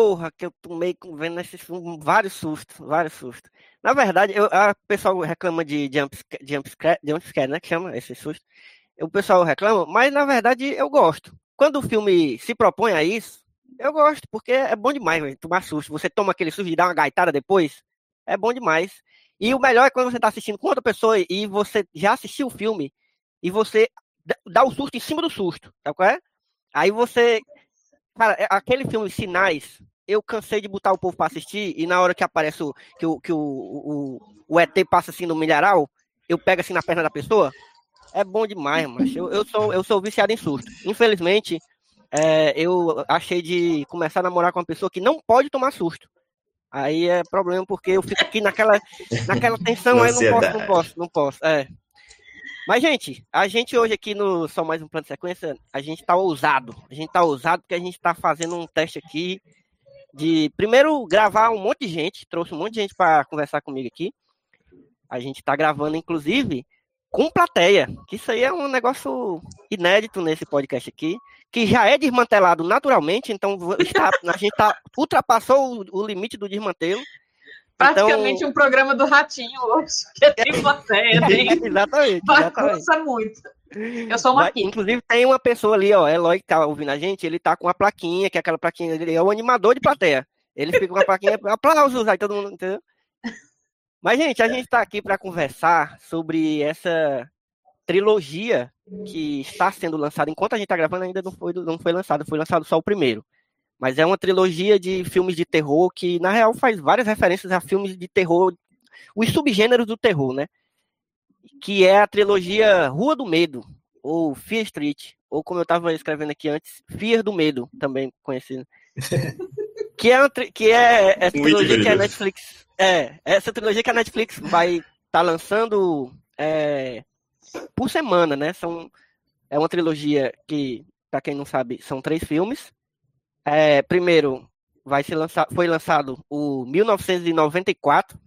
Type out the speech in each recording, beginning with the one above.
porra que eu tomei vendo esse filme, vários sustos, vários sustos. Na verdade, eu, a pessoal reclama de jumpscare, jumpscare, jumpscare, né, que chama esse susto. O pessoal reclama, mas na verdade eu gosto. Quando o filme se propõe a isso, eu gosto, porque é bom demais, tomar susto. Você toma aquele susto e dá uma gaitada depois, é bom demais. E o melhor é quando você está assistindo com outra pessoa e você já assistiu o filme e você dá o susto em cima do susto, tá qual é? Aí você Cara, é, aquele filme Sinais, eu cansei de botar o povo para assistir e na hora que aparece o que, o, que o, o, o ET passa assim no milharal, eu pego assim na perna da pessoa. É bom demais, mas eu, eu, sou, eu sou viciado em susto. Infelizmente, é, eu achei de começar a namorar com uma pessoa que não pode tomar susto. Aí é problema porque eu fico aqui naquela, naquela tensão, aí não posso, não posso, não posso. É. Mas, gente, a gente hoje aqui no Só Mais Um Plano de Sequência, a gente tá ousado. A gente tá ousado porque a gente tá fazendo um teste aqui de, primeiro, gravar um monte de gente. Trouxe um monte de gente para conversar comigo aqui. A gente tá gravando, inclusive, com plateia. Que isso aí é um negócio inédito nesse podcast aqui. Que já é desmantelado naturalmente, então está, a gente tá, ultrapassou o, o limite do desmantelo. Praticamente então... um programa do Ratinho hoje, que tem plateia, tem... exatamente, bagunça muito. Eu sou uma Inclusive, tem uma pessoa ali, ó, Eloy, que tá ouvindo a gente, ele tá com uma plaquinha, que é aquela plaquinha, ele é o animador de plateia. Ele fica com uma plaquinha, aplausos, aí todo mundo, entendeu? Mas, gente, a gente tá aqui para conversar sobre essa trilogia que está sendo lançada. Enquanto a gente tá gravando, ainda não foi, não foi lançado, foi lançado só o primeiro. Mas é uma trilogia de filmes de terror que, na real, faz várias referências a filmes de terror, os subgêneros do terror, né? Que é a trilogia Rua do Medo, ou Fear Street, ou como eu estava escrevendo aqui antes, Fear do Medo, também conhecido. que é, que é essa trilogia que a Netflix. É, essa trilogia que a Netflix vai estar tá lançando é, por semana, né? São, é uma trilogia que, para quem não sabe, são três filmes. É, primeiro, vai ser lançado, foi lançado o 1994.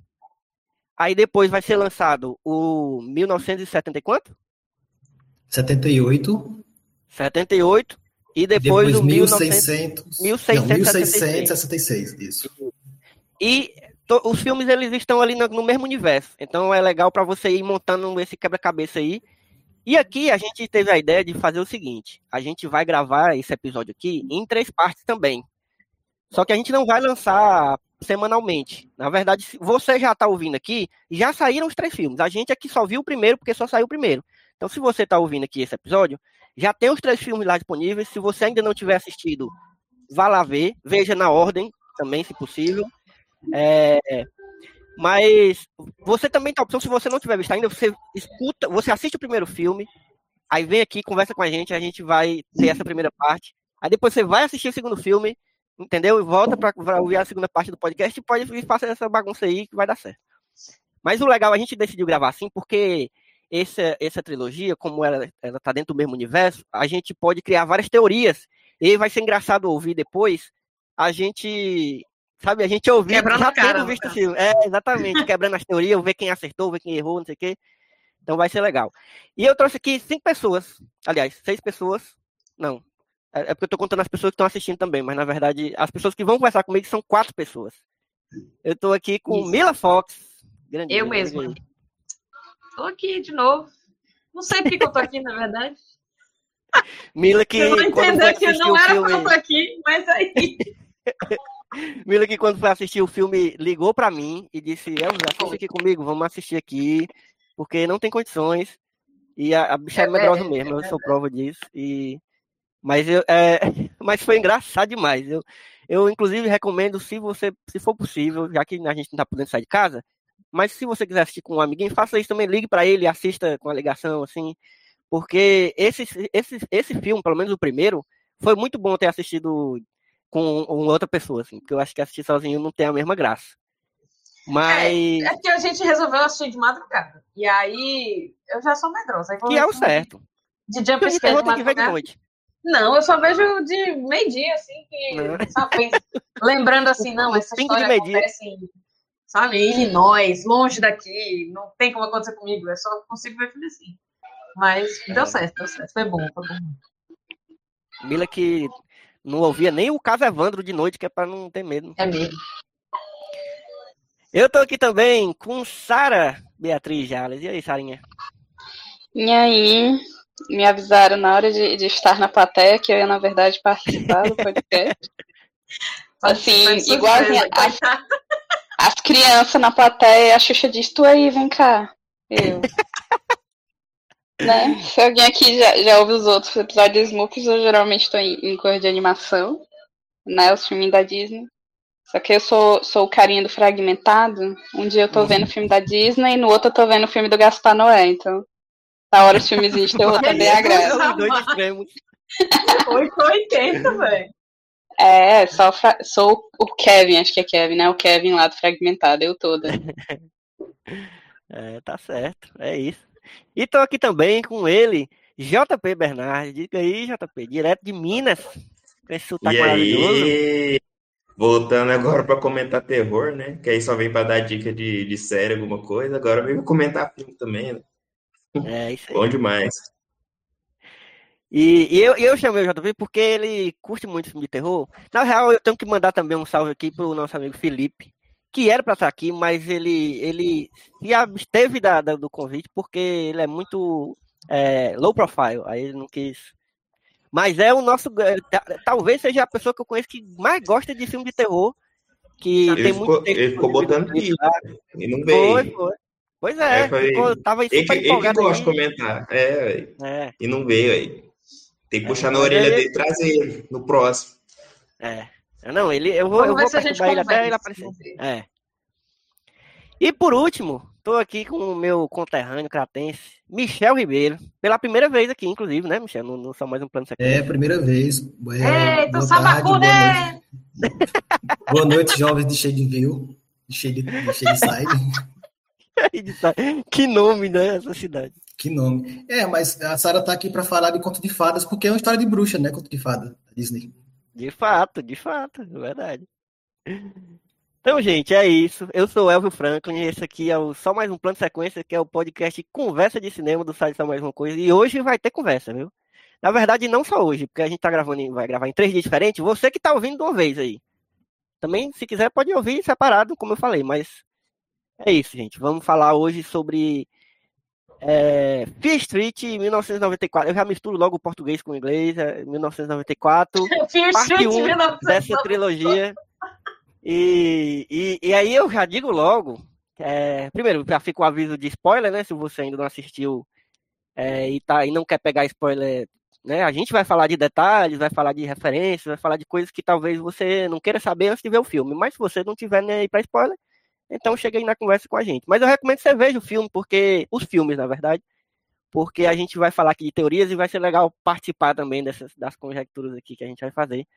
Aí depois vai ser lançado o 1970 e quanto? 78. 78. E depois, depois o 1600, 1666. Não, 1666, isso. E to, os filmes eles estão ali no, no mesmo universo. Então é legal para você ir montando esse quebra-cabeça aí e aqui a gente teve a ideia de fazer o seguinte: a gente vai gravar esse episódio aqui em três partes também. Só que a gente não vai lançar semanalmente. Na verdade, você já está ouvindo aqui, já saíram os três filmes. A gente aqui só viu o primeiro porque só saiu o primeiro. Então, se você está ouvindo aqui esse episódio, já tem os três filmes lá disponíveis. Se você ainda não tiver assistido, vá lá ver. Veja na ordem também, se possível. É, mas você também tá opção, se você não tiver visto ainda, você escuta, você assiste o primeiro filme, aí vem aqui, conversa com a gente, a gente vai ter essa primeira parte. Aí depois você vai assistir o segundo filme, entendeu? E volta para ouvir a segunda parte do podcast e pode fazer essa bagunça aí que vai dar certo. Mas o legal, a gente decidiu gravar assim porque essa, essa trilogia, como ela, ela tá dentro do mesmo universo, a gente pode criar várias teorias. E vai ser engraçado ouvir depois a gente Sabe, a gente ouviu, quebrando já cara, tendo visto o filme. É, exatamente, quebrando as teorias, ver quem acertou, ver quem errou, não sei o quê. Então vai ser legal. E eu trouxe aqui cinco pessoas, aliás, seis pessoas. Não, é, é porque eu tô contando as pessoas que estão assistindo também, mas na verdade as pessoas que vão conversar comigo são quatro pessoas. Eu tô aqui com Isso. Mila Fox. Grande eu mesma. Tô aqui de novo. Não sei porque que eu tô aqui, na verdade. Mila que. Eu vou entender que não era filme... pra eu tô aqui, mas aí. Mila que quando foi assistir o filme ligou para mim e disse, Elza, assiste aqui comigo, vamos assistir aqui, porque não tem condições. E a, a bicha é, é medrosa mesmo, eu sou prova disso. E... Mas, eu, é... Mas foi engraçado demais. Eu, eu, inclusive, recomendo, se você, se for possível, já que a gente não tá podendo sair de casa, mas se você quiser assistir com um amiguinho, faça isso também, ligue para ele, assista com a ligação, assim, porque esse, esse, esse filme, pelo menos o primeiro, foi muito bom ter assistido com outra pessoa, assim, porque eu acho que assistir sozinho não tem a mesma graça. Mas. É, é que a gente resolveu assistir de madrugada. E aí eu já sou medrosa. Que é o certo. De jump scare de madrugada. De noite. Não, eu só vejo de meio-dia, assim, que, sabe, lembrando assim, não, essa Cinco história acontece em, sabe, em Illinois, longe daqui, não tem como acontecer comigo, eu só consigo ver filme assim. Mas deu é. certo, deu certo, foi bom, foi bom. Mila que Não ouvia nem o caso Evandro de noite, que é para não ter medo. É mesmo. Eu tô aqui também com Sara Beatriz Jales. E aí, Sarinha? E aí, me avisaram na hora de, de, estar na plateia que eu ia, na verdade, participar do podcast. assim, igual as, as crianças na plateia, a Xuxa diz, tu aí, vem cá. Eu. né? Se alguém aqui já, já ouve os outros episódios de Smurfs, eu geralmente estou em, em cor de animação, né? Os filmes da Disney. Só que eu sou, sou o carinha do fragmentado. Um dia eu tô vendo o filme da Disney, no outro eu tô vendo o filme do Gaspar Noé. Então, na hora os filmes de terror também agrada. Oi, 80, velho. É, só fra... sou o Kevin, acho que é Kevin, né? O Kevin lá do Fragmentado, eu toda. É, tá certo, é isso. E tô aqui também com ele, JP Bernardes. Diga aí, JP, direto de Minas. Com esse sotaque e maravilhoso. Aí? Voltando agora para comentar terror, né? Que aí só vem para dar dica de, de série, alguma coisa. Agora vem comentar filme também, né? É, isso aí. Bom demais. E, e eu, eu chamei o JP porque ele curte muito filme de terror. Na real, eu tenho que mandar também um salve aqui pro nosso amigo Felipe, que era para estar aqui, mas ele, ele se absteve da, da, do convite porque ele é muito é, low profile, aí ele não quis. Mas é o nosso. É, talvez seja a pessoa que eu conheço que mais gosta de filme de terror. Que ele tem ficou, muito tempo. Ele ficou botando pilha e não veio. Foi, foi. Pois é, é foi... ficou, tava super ele, empolgado. Ele gosta de comentar. É, é, e não veio aí. Tem que é, puxar na orelha ele... dele e trazer ele no próximo. É. Não, ele, eu vou, Vamos eu vou perturbar ele até ele aparecer. É. E por último, estou aqui com o meu conterrâneo cratense, Michel Ribeiro. Pela primeira vez aqui, inclusive, né, Michel? Não, não só mais um plano secreto. É, primeira vez. É, Eita, sabacu, né? Boa noite, jovens de cheio de view, de cheio de, de, cheio de side. que nome, né, essa cidade. Que nome. É, mas a Sara tá aqui para falar de conto de fadas, porque é uma história de bruxa, né? Conto de fada, Disney. De fato, de fato, é verdade. Então, gente, é isso. Eu sou o Elvio Franklin e esse aqui é o Só Mais Um Plano de Sequência, que é o podcast Conversa de Cinema do site Só Mais Uma Coisa. E hoje vai ter conversa, viu? Na verdade, não só hoje, porque a gente tá gravando, vai gravar em três dias diferentes. Você que tá ouvindo de uma vez aí. Também, se quiser, pode ouvir separado, como eu falei, mas é isso, gente. Vamos falar hoje sobre é, Fear Street 1994. Eu já misturo logo o português com o inglês. É 1994. Fear parte Street 1 1994. dessa trilogia. E, e, e, aí eu já digo logo. É, primeiro, já fica o aviso de spoiler, né? Se você ainda não assistiu é, e, tá, e não quer pegar spoiler, né? A gente vai falar de detalhes, vai falar de referências, vai falar de coisas que talvez você não queira saber antes de ver o filme. Mas se você não tiver nem aí para spoiler, então chega aí na conversa com a gente. Mas eu recomendo que você veja o filme, porque. Os filmes, na verdade. Porque a gente vai falar aqui de teorias e vai ser legal participar também dessas das conjecturas aqui que a gente vai fazer.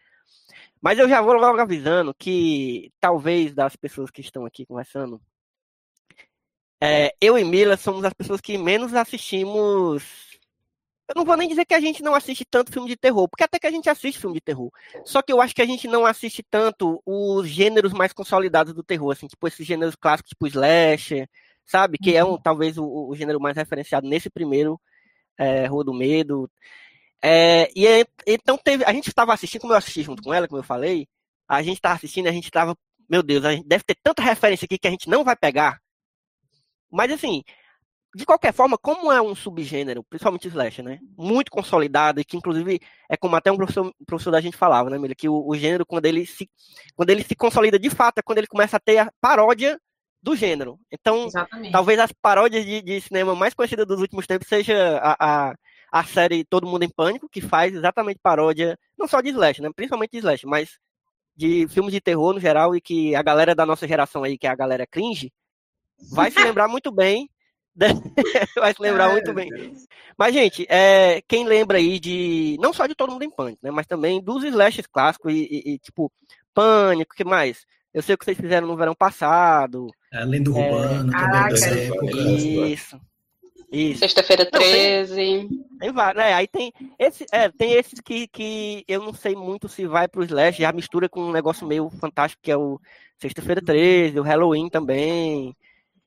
Mas eu já vou logo avisando que talvez das pessoas que estão aqui conversando, é, eu e Mila somos as pessoas que menos assistimos eu não vou nem dizer que a gente não assiste tanto filme de terror, porque até que a gente assiste filme de terror. Só que eu acho que a gente não assiste tanto os gêneros mais consolidados do terror, assim, tipo esses gêneros clássicos, tipo slasher, sabe? Que é um, uhum. talvez o, o gênero mais referenciado nesse primeiro é, Rua do Medo. É, e então teve, a gente estava assistindo, como eu assisti junto com ela, como eu falei, a gente estava assistindo, a gente estava, meu Deus, a gente deve ter tanta referência aqui que a gente não vai pegar. Mas assim, de qualquer forma, como é um subgênero, principalmente slash, né? Muito consolidado, e que inclusive é como até um professor, professor da gente falava, né, Mila? Que o, o, gênero, quando ele, se, quando ele se consolida de fato, é quando ele começa a ter a paródia do gênero. Então, Exatamente. talvez as paródias de, de, cinema mais conhecidas dos últimos tempos seja a, a, a, série Todo Mundo em Pânico, que faz exatamente paródia, não só de slash, né? Principalmente de slash, mas de filmes de terror no geral, e que a galera da nossa geração aí, que é a galera cringe, vai se lembrar muito bem Vai se lembrar muito bem. Mas, gente, é, quem lembra aí de. Não só de Todo Mundo em Pânico, né? Mas também dos slashes clássicos e, e, e tipo, Pânico, o que mais? Eu sei o que vocês fizeram no verão passado. Além do é... Urbano, também dessa época. Isso. Isso. Sexta-feira 13. Tem vários, né? Aí tem, esse, é, tem esses que, que eu não sei muito se vai pro Slash, já mistura com um negócio meio fantástico, que é o Sexta-feira 13, o Halloween também.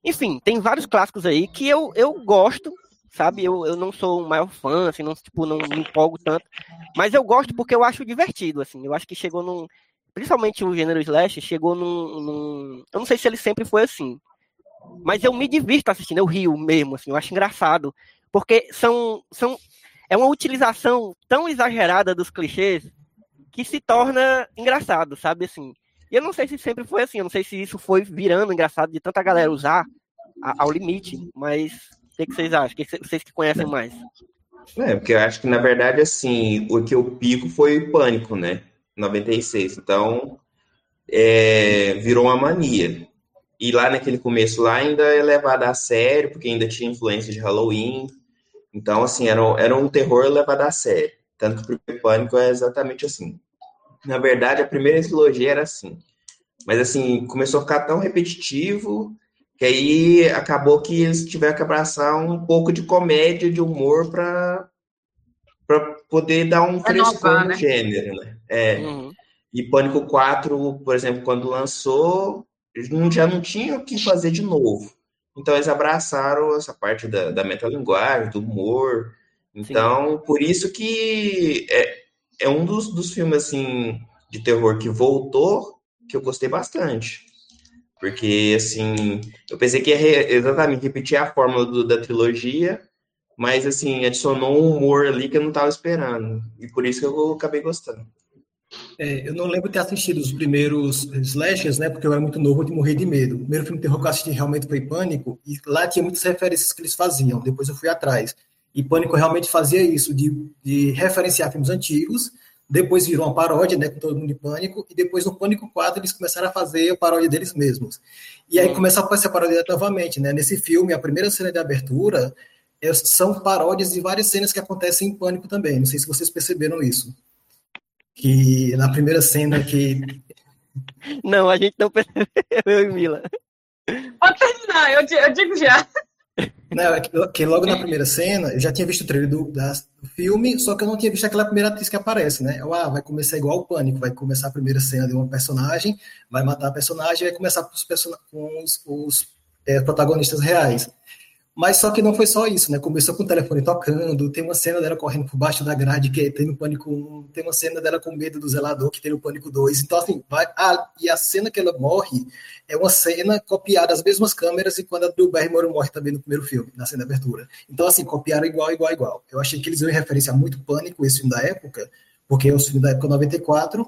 Enfim, tem vários clássicos aí que eu, eu gosto, sabe? Eu, eu não sou o maior fã, assim, não, tipo, não me empolgo tanto. Mas eu gosto porque eu acho divertido, assim. Eu acho que chegou num. Principalmente o gênero slash, chegou num, num. Eu não sei se ele sempre foi assim. Mas eu me divirto assistindo, eu rio mesmo, assim, eu acho engraçado. Porque são. são é uma utilização tão exagerada dos clichês que se torna engraçado, sabe? Assim. E eu não sei se sempre foi assim, eu não sei se isso foi virando engraçado de tanta galera usar ao limite, mas o que, que vocês acham? Que vocês que conhecem mais? É, porque eu acho que, na verdade, assim, o que eu pico foi Pânico, né? 96. Então, é, virou uma mania. E lá naquele começo lá ainda é levado a sério, porque ainda tinha influência de Halloween. Então, assim, era, era um terror levado a sério. Tanto que o primeiro Pânico é exatamente assim. Na verdade, a primeira trilogia era assim. Mas, assim, começou a ficar tão repetitivo que aí acabou que eles tiveram que abraçar um pouco de comédia, de humor para poder dar um frescor no né? gênero, né? É. Uhum. E Pânico 4, por exemplo, quando lançou, já não tinha o que fazer de novo. Então eles abraçaram essa parte da, da metalinguagem, do humor. Então, Sim. por isso que é, é um dos, dos filmes assim de terror que voltou, que eu gostei bastante. Porque, assim, eu pensei que ia re, exatamente repetir a fórmula do, da trilogia, mas, assim, adicionou um humor ali que eu não estava esperando. E por isso que eu acabei gostando. É, eu não lembro ter assistido os primeiros slashers, né? Porque eu era muito novo e morri de medo. O primeiro filme de terror que eu assisti realmente foi Pânico, e lá tinha muitas referências que eles faziam. Depois eu fui atrás. E Pânico realmente fazia isso, de, de referenciar filmes antigos, depois virou uma paródia, né, com todo mundo em pânico, e depois no Pânico 4 eles começaram a fazer a paródia deles mesmos. E aí uhum. começou a aparecer a paródia novamente, né? Nesse filme, a primeira cena de abertura é, são paródias de várias cenas que acontecem em Pânico também. Não sei se vocês perceberam isso. Que na primeira cena que Não, a gente não percebeu, eu e Mila. Pode terminar, eu, eu digo já. Não, é que, que, logo na primeira cena, eu já tinha visto o trailer do, da, do filme, só que eu não tinha visto aquela primeira atriz que aparece, né? Eu, ah, vai começar igual o Pânico, vai começar a primeira cena de uma personagem, vai matar a personagem vai começar com os, com os, os é, protagonistas reais. Mas só que não foi só isso, né? Começou com o telefone tocando, tem uma cena dela correndo por baixo da grade, que tem no Pânico 1, tem uma cena dela com medo do zelador, que tem no Pânico 2. Então, assim, vai. Ah, e a cena que ela morre é uma cena copiada das mesmas câmeras e quando a Drew Barrymore morre também no primeiro filme, na cena de abertura. Então, assim, copiaram igual, igual, igual. Eu achei que eles iam referenciar muito Pânico, esse filme da época, porque é o filme da época 94,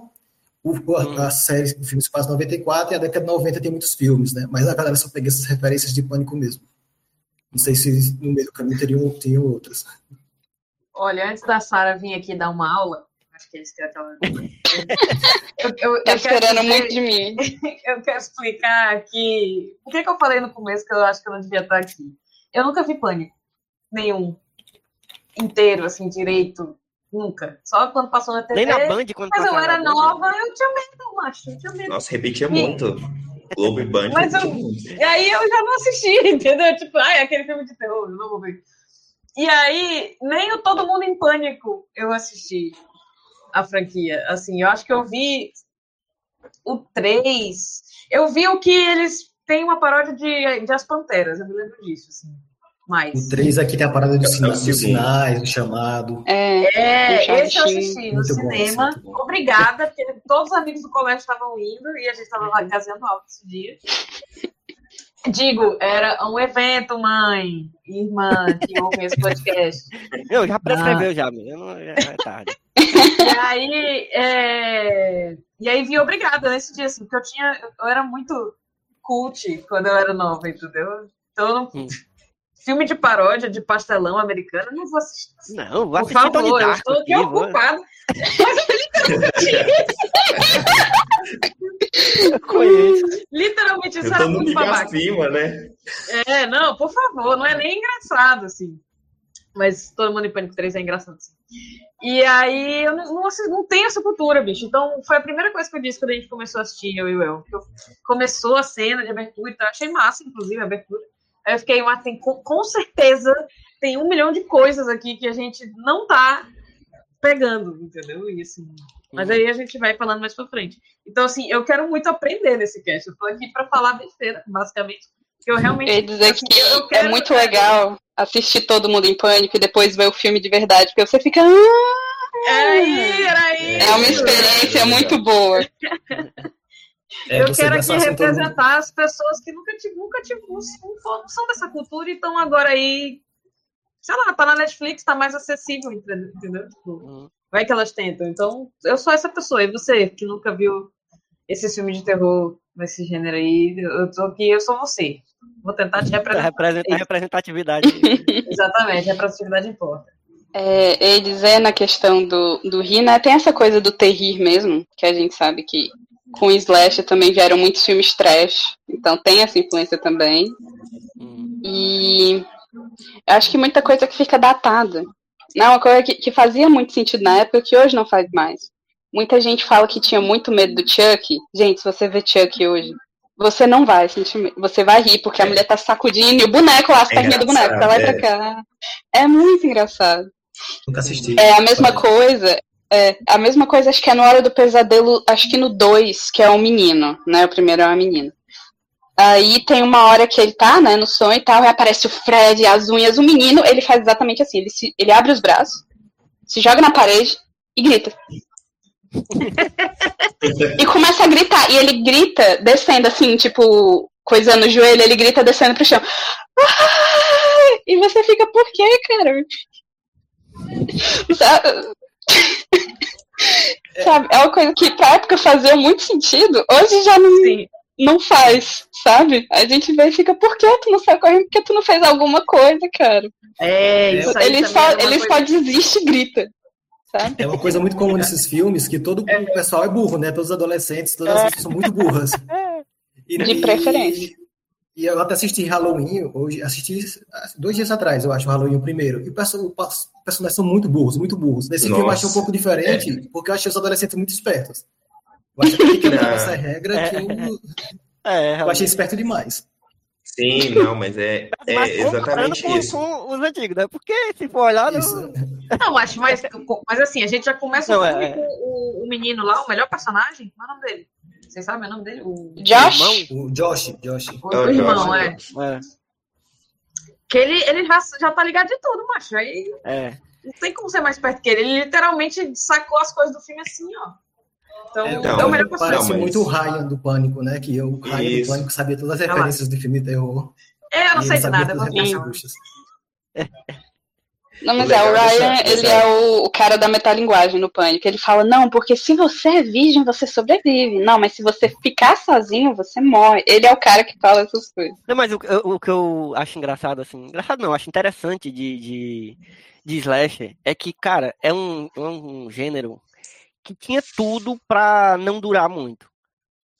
o, a, a hum. série, o filme se passa 94 e a década de 90 tem muitos filmes, né? Mas a galera só pega essas referências de Pânico mesmo. Não sei se no meio do caminho teriam, teriam outras. Olha, antes da Sara vir aqui dar uma aula, acho que eles querem eu, eu, eu, tá esperando muito de mim. Eu quero explicar que. O que, que eu falei no começo que eu acho que eu não devia estar aqui? Eu nunca vi pânico. Nenhum. Inteiro, assim, direito. Nunca. Só quando passou na TV. Nem na Band, quando Mas eu era nova, eu tinha medo, macho. Eu tinha medo. Nossa, repetia muito. Globo e Band. Mas eu, e aí eu já não assisti, entendeu? Tipo, ai, aquele filme de terror, eu não vou ver. E aí, nem o Todo Mundo em Pânico eu assisti a franquia. Assim, eu acho que eu vi o 3. Eu vi o que eles têm uma paródia de, de As Panteras, eu me lembro disso, assim mais. O 3 aqui tem a parada dos é sinais, do chamado. É, é esse eu assisti no cinema. Bom, Obrigada, porque todos os amigos do colégio estavam indo e a gente estava lá gazeando alto esse dia. Digo, era um evento, mãe, irmã, que ouve esse podcast. Eu já prescreveu, ah. já, não, já é tarde. E aí, é... e aí vi obrigada nesse dia, assim, porque eu tinha, eu era muito cult quando eu era nova, entendeu? Então eu não, hum filme de paródia de pastelão americano, não vou assistir. Não, vou assistir Por favor, eu estou aqui ocupado. Mas literalmente, isso era muito babaca. Cima, né? É, não, por favor, não é nem engraçado, assim. Mas todo mundo em Pânico 3 é engraçado, assim. E aí, eu não, não, não tenho essa cultura, bicho. Então, foi a primeira coisa que eu disse quando a gente começou a assistir, eu e o El. Começou a cena de abertura e tal. Achei massa, inclusive, a abertura. Eu fiquei, mas tem, com, com certeza tem um milhão de coisas aqui que a gente não tá pegando, entendeu? Isso. Mas aí a gente vai falando mais pra frente. Então, assim, eu quero muito aprender nesse cast. Eu tô aqui para falar besteira, basicamente. Eu realmente. Eu dizer assim, que eu quero... é muito legal assistir todo mundo em pânico e depois ver o filme de verdade, porque você fica. Ah, era aí, era aí. É uma experiência muito boa. É, eu quero aqui representar as pessoas que nunca, nunca tive, não são dessa cultura e estão agora aí. Sei lá, tá na Netflix, tá mais acessível, entendeu? Tipo, uhum. Vai que elas tentam. Então, eu sou essa pessoa. E você, que nunca viu esse filme de terror nesse gênero aí, eu tô aqui, eu sou você. Vou tentar te representar. Representa, representatividade. Exatamente, representatividade importa. É, e dizer na questão do, do rir, né, tem essa coisa do terrir mesmo, que a gente sabe que com o Slash também vieram muitos filmes trash, então tem essa influência também. Hum. E acho que muita coisa que fica datada. Não, uma coisa que, que fazia muito sentido na época que hoje não faz mais. Muita gente fala que tinha muito medo do Chuck. Gente, se você vê Chuck hoje, você não vai sentir Você vai rir, porque a mulher tá sacudindo e o boneco lá, as é perninhas do boneco, tá lá é. pra cá. É muito engraçado. Nunca assisti. É a mesma coisa. É, a mesma coisa, acho que é no Hora do Pesadelo, acho que no 2, que é um menino, né? O primeiro é uma menina. Aí tem uma hora que ele tá, né, no sonho e tal, e aparece o Fred, as unhas. O menino, ele faz exatamente assim: ele, se, ele abre os braços, se joga na parede e grita. e começa a gritar. E ele grita descendo assim, tipo, coisando o joelho, ele grita descendo pro chão. E você fica, por quê, cara? Sabe? Sabe? É uma coisa que pra época fazia muito sentido. Hoje já não, não faz, sabe? A gente vê e fica, por que tu não sai correndo? Por que tu não fez alguma coisa, cara? É, isso aí ele só, é ele coisa... só desiste e grita. Sabe? É uma coisa muito comum nesses filmes que todo é. o pessoal é burro, né? Todos os adolescentes, todas as pessoas são muito burras. E, De preferência. E, eu até assisti Halloween, hoje, assisti dois dias atrás, eu acho, o Halloween o primeiro. E o pessoal, os personagens são muito burros, muito burros. Nesse Nossa. filme eu achei um pouco diferente, é. porque eu achei os adolescentes muito espertos. Eu achei que tem que essa regra que eu, é, eu achei esperto demais. Sim, não, mas é, é mas exatamente com, isso. Com os antigos, né? Porque se for olhar. Não, não acho, mas, mas assim, a gente já começa não, é... com o, o, menino lá, o melhor personagem. Qual é o nome dele? Vocês sabem o nome dele? O Josh? O Josh, Josh. O, o irmão, é. é. Que ele, ele já, já tá ligado de tudo, macho. Aí é. não tem como ser mais perto que ele. Ele literalmente sacou as coisas do filme assim, ó. Então, é, então é o melhor Parece não, mas... muito o Ryan do Pânico, né? Que o Ryan Isso. do Pânico sabia todas as referências do filme de terror. É, eu não sei de nada. Não Não, mas é, o Ryan, ele é o, o, cara da metalinguagem no Pânico. Ele fala, não, porque se você é virgem, você sobrevive. Não, mas se você ficar sozinho, você morre. Ele é o cara que fala essas coisas. Não, mas o, o que eu acho engraçado, assim, engraçado não, acho interessante de, de, de Slasher é que, cara, é um, é um gênero que tinha tudo para não durar muito.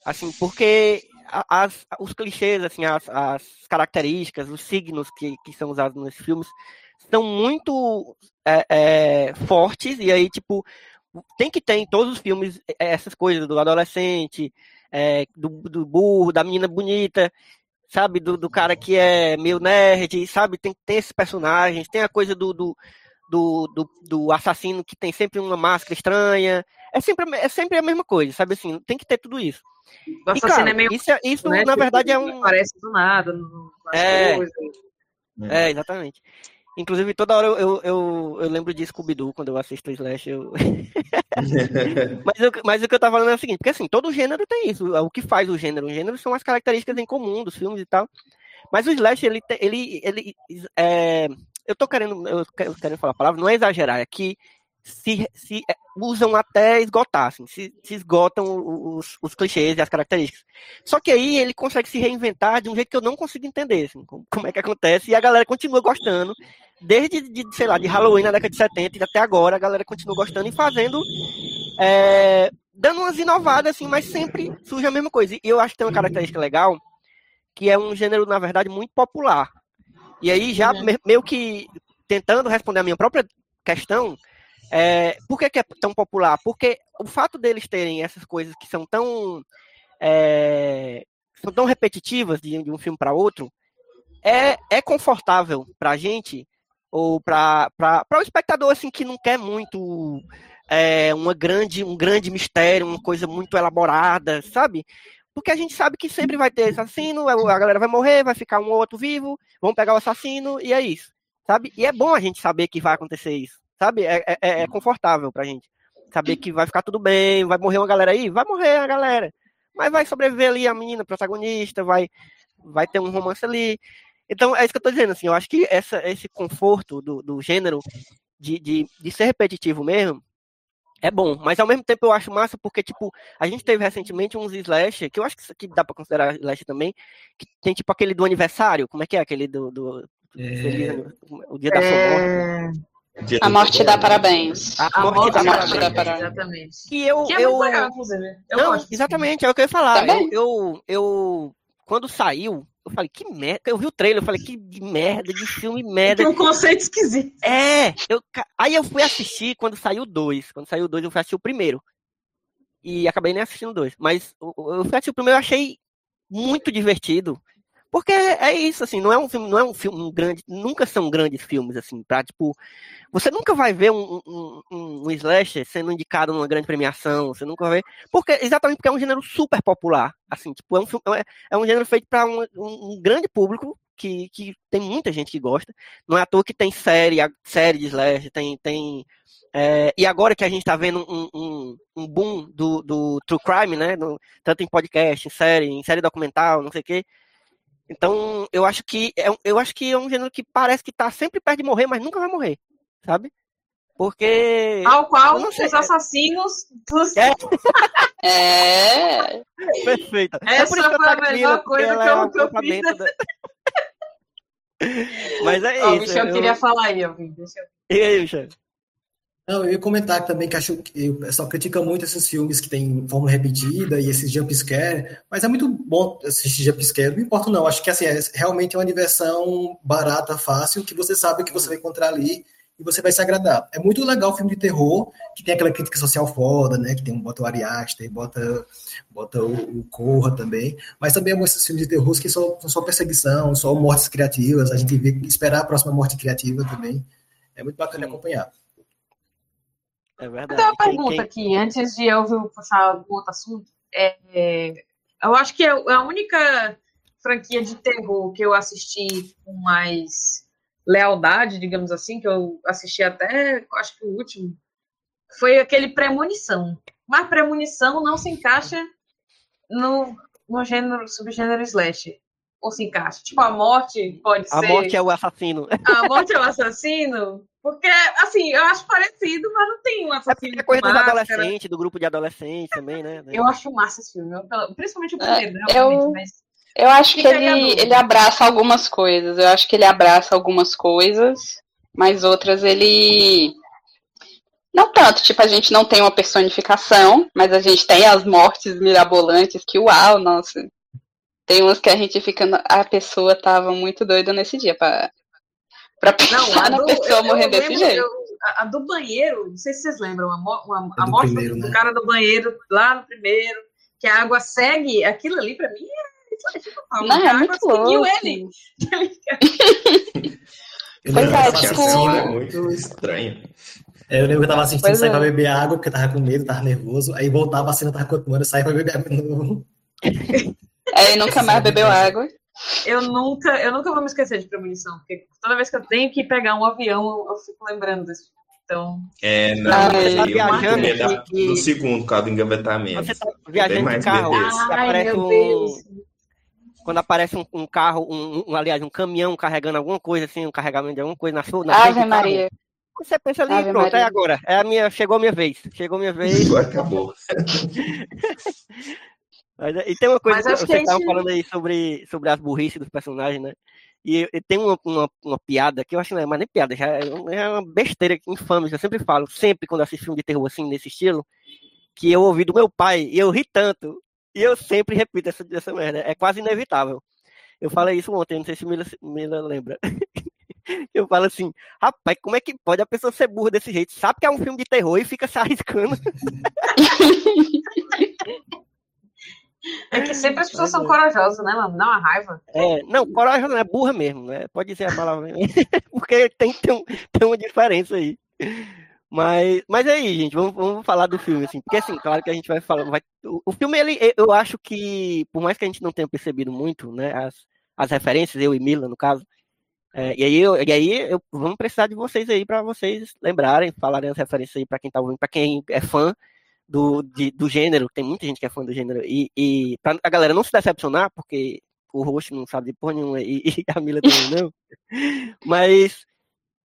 Assim, porque as, os clichês, assim, as, as características, os signos que, que são usados nos filmes são muito é, é, fortes, e aí, tipo, tem que ter em todos os filmes é, essas coisas do adolescente, é, do, do, burro, da menina bonita, sabe, do, do, cara que é meio nerd, sabe, tem, tem esses personagens, tem a coisa do, do, do, do, assassino que tem sempre uma máscara estranha. É sempre, é sempre a mesma coisa, sabe assim? Tem que ter tudo isso. O assassino e, cara, é meio. Isso, é, isso né? na verdade, é um. Parece do nada. É, é, exatamente. Inclusive, toda hora eu, eu, eu, eu lembro de Scooby-Doo quando eu assisto o Slash. Eu... mas, eu, mas o que eu tava falando é o seguinte, porque assim, todo gênero tem isso. O que faz o gênero? O gênero são as características em comum dos filmes e tal. Mas o Slash, ele, ele, ele é, eu tô querendo, eu quero, falar a palavra, não é exagerar, é que se, se é, usam até esgotar, assim, se, se esgotam os, os, clichês e as características. Só que aí ele consegue se reinventar de um jeito que eu não consigo entender, assim, como, como, é que acontece, e a galera continua gostando, desde, de, sei lá, de Halloween na década de 70 e até agora, a galera continua gostando e fazendo, é, dando umas inovadas, assim, mas sempre surge a mesma coisa. E eu acho que tem uma característica legal, que é um gênero, na verdade, muito popular. E aí, já uhum. meio que tentando responder a minha própria questão, é, por que, que, é tão popular? Porque o fato deles terem essas coisas que são tão, é, são tão repetitivas de, de um filme para outro, é, é confortável para a gente, ou para o espectador assim, que não quer muito é, uma grande, um grande mistério, uma coisa muito elaborada, sabe? Porque a gente sabe que sempre vai ter assassino, a galera vai morrer, vai ficar um ou outro vivo, vão pegar o assassino, e é isso. Sabe? E é bom a gente saber que vai acontecer isso. Sabe? É, é, é confortável pra gente. Saber que vai ficar tudo bem, vai morrer uma galera aí, vai morrer a galera. Mas vai sobreviver ali a menina protagonista, vai, vai ter um romance ali. Então, é isso que eu tô dizendo, assim, eu acho que essa, esse conforto do, do gênero de, de, de ser repetitivo mesmo, é bom, mas ao mesmo tempo eu acho massa porque, tipo, a gente teve recentemente uns slash, que eu acho que isso aqui dá pra considerar slash também, que tem tipo aquele do aniversário, como é que é aquele do, do é... o dia da sua morte? É... A morte dá parabéns. A, a morte, dá, morte dá parabéns. Exatamente. E eu, que é eu... Legal, eu não, exatamente, é o que eu ia falar. Eu, eu, eu, quando saiu, eu falei, que merda. Eu vi o trailer, eu falei, que merda, de filme merda. Tem um conceito esquisito. É. Eu, aí eu fui assistir quando saiu dois. Quando saiu dois, eu fui assistir o primeiro. E acabei nem assistindo dois. Mas eu fui assistir o primeiro, eu achei muito divertido. Porque é isso, assim, não é um filme, não é um filme um grande, nunca são grandes filmes, assim, pra, tipo, você nunca vai ver um, um, um, um slasher sendo indicado numa grande premiação, você nunca vai ver, porque, exatamente porque é um gênero super popular, assim, tipo, é um, filme, é, é um gênero feito para um, um, grande público, que, que tem muita gente que gosta, não é à toa que tem série, série de slasher, tem, tem é, e agora que a gente está vendo um, um, um, boom do, do true crime, né? No, tanto em podcast, em série, em série documental, não sei o quê. Então, eu acho que é, eu acho que é um gênero que parece que tá sempre perto de morrer, mas nunca vai morrer, sabe? Porque. Ao qual os assassinos dos. É. é. Perfeita. Essa é foi a melhor coisa que eu, é que eu fiz. Da... Mas é oh, isso. O Michel eu... queria falar aí, eu vim. Deixa eu... E aí, Michel? Não, eu ia comentar também que acho que o pessoal critica muito esses filmes que tem fórmula repetida e esses jump scare, mas é muito bom assistir jump scare, não importa não, acho que assim, é realmente uma diversão barata, fácil, que você sabe que você vai encontrar ali e você vai se agradar. É muito legal o filme de terror, que tem aquela crítica social foda, né, que tem bota o Ari Aster, bota, bota o, o Corra também, mas também é esses filmes de terror que são, são só perseguição, só mortes criativas, a gente vê esperar a próxima morte criativa também, é muito bacana acompanhar. É verdade. Tem uma pergunta quem... aqui, antes de eu puxar outro assunto. É, é, eu acho que é a única franquia de terror que eu assisti com mais lealdade, digamos assim, que eu assisti até, acho que o último, foi aquele Premonição. Mas Premonição não se encaixa no, no gênero, subgênero slash. Ou se encaixa. Tipo, a morte pode a ser. A morte é o assassino. A morte é o assassino? Porque, assim, eu acho parecido, mas não tem um assassino. É coisa dos adolescentes, do grupo de adolescentes também, né? Eu acho massa esse filme, principalmente o é, primeiro, né? Eu, mas... eu acho que ele, ele abraça algumas coisas. Eu acho que ele abraça algumas coisas, mas outras ele. Não tanto, tipo, a gente não tem uma personificação, mas a gente tem as mortes mirabolantes que, uau, nossa. Tem umas que a gente fica. A pessoa tava muito doida nesse dia pra, Pra pensar não, na pessoa eu, morrer eu desse jeito. Eu, a, do banheiro, não sei se vocês lembram, a, uma, a morte primeiro, do, né? cara do banheiro, lá no primeiro, que a água segue, aquilo ali pra mim é. é não, é muito louco. ele. pois é, tipo... é muito estranho. É, eu lembro que eu tava assistindo, pois saí é. pra beber água, porque eu tava com medo, tava nervoso. Aí voltava a cena, tava continuando, eu saí pra beber água de novo. Aí nunca mais bebeu água eu nunca, eu nunca vou me esquecer de premonição, porque toda vez que eu tenho que pegar um avião, eu fico lembrando desse. Então. É, não, ah, eu tá viajando é que... do segundo, caso do engavetamento. Você tá viajando de carro, Ai, um... quando aparece um, um carro, um, um, aliás, um caminhão carregando alguma coisa, assim, um carregamento de alguma coisa na sua. Na Ave Maria. Você pensa ali, Ave pronto, Maria. é agora. É a minha, chegou a minha vez. Chegou a minha vez. Agora acabou. Mas, e tem uma coisa que vocês estavam gente... falando aí sobre, sobre as burrices dos personagens, né? E, e tem uma, uma, uma, piada que eu acho que não é mais nem piada, já é, é uma besteira infame, que eu sempre falo, sempre quando assisto filme de terror assim, nesse estilo, que eu ouvi do meu pai e eu ri tanto, e eu sempre repito essa, essa merda, é quase inevitável. Eu falei isso ontem, não sei se Mila, Mila lembra. Eu falo assim, rapaz, como é que pode a pessoa ser burra desse jeito? Sabe que é um filme de terror e fica se arriscando. É que sempre as pessoas são corajosas, né, mano? Dá uma raiva. É, não, corajosa não é burra mesmo, né? Pode dizer a palavra Porque tem, tem, tem uma diferença aí. Mas, mas aí, gente, vamos, vamos falar do filme, assim, porque assim, claro que a gente vai falar. Vai, o, o, filme, ele, eu acho que, por mais que a gente não tenha percebido muito, né, as, as referências, eu e Mila, no caso, é, e aí, eu, e aí eu, vamos precisar de vocês aí para vocês lembrarem, falarem as referências aí para quem tá ouvindo, para quem é fã do, de, do gênero, tem muita gente que é fã do gênero, e, e pra a galera não se decepcionar, porque o rosto não sabe de porra nenhuma e, e a Mila também não, mas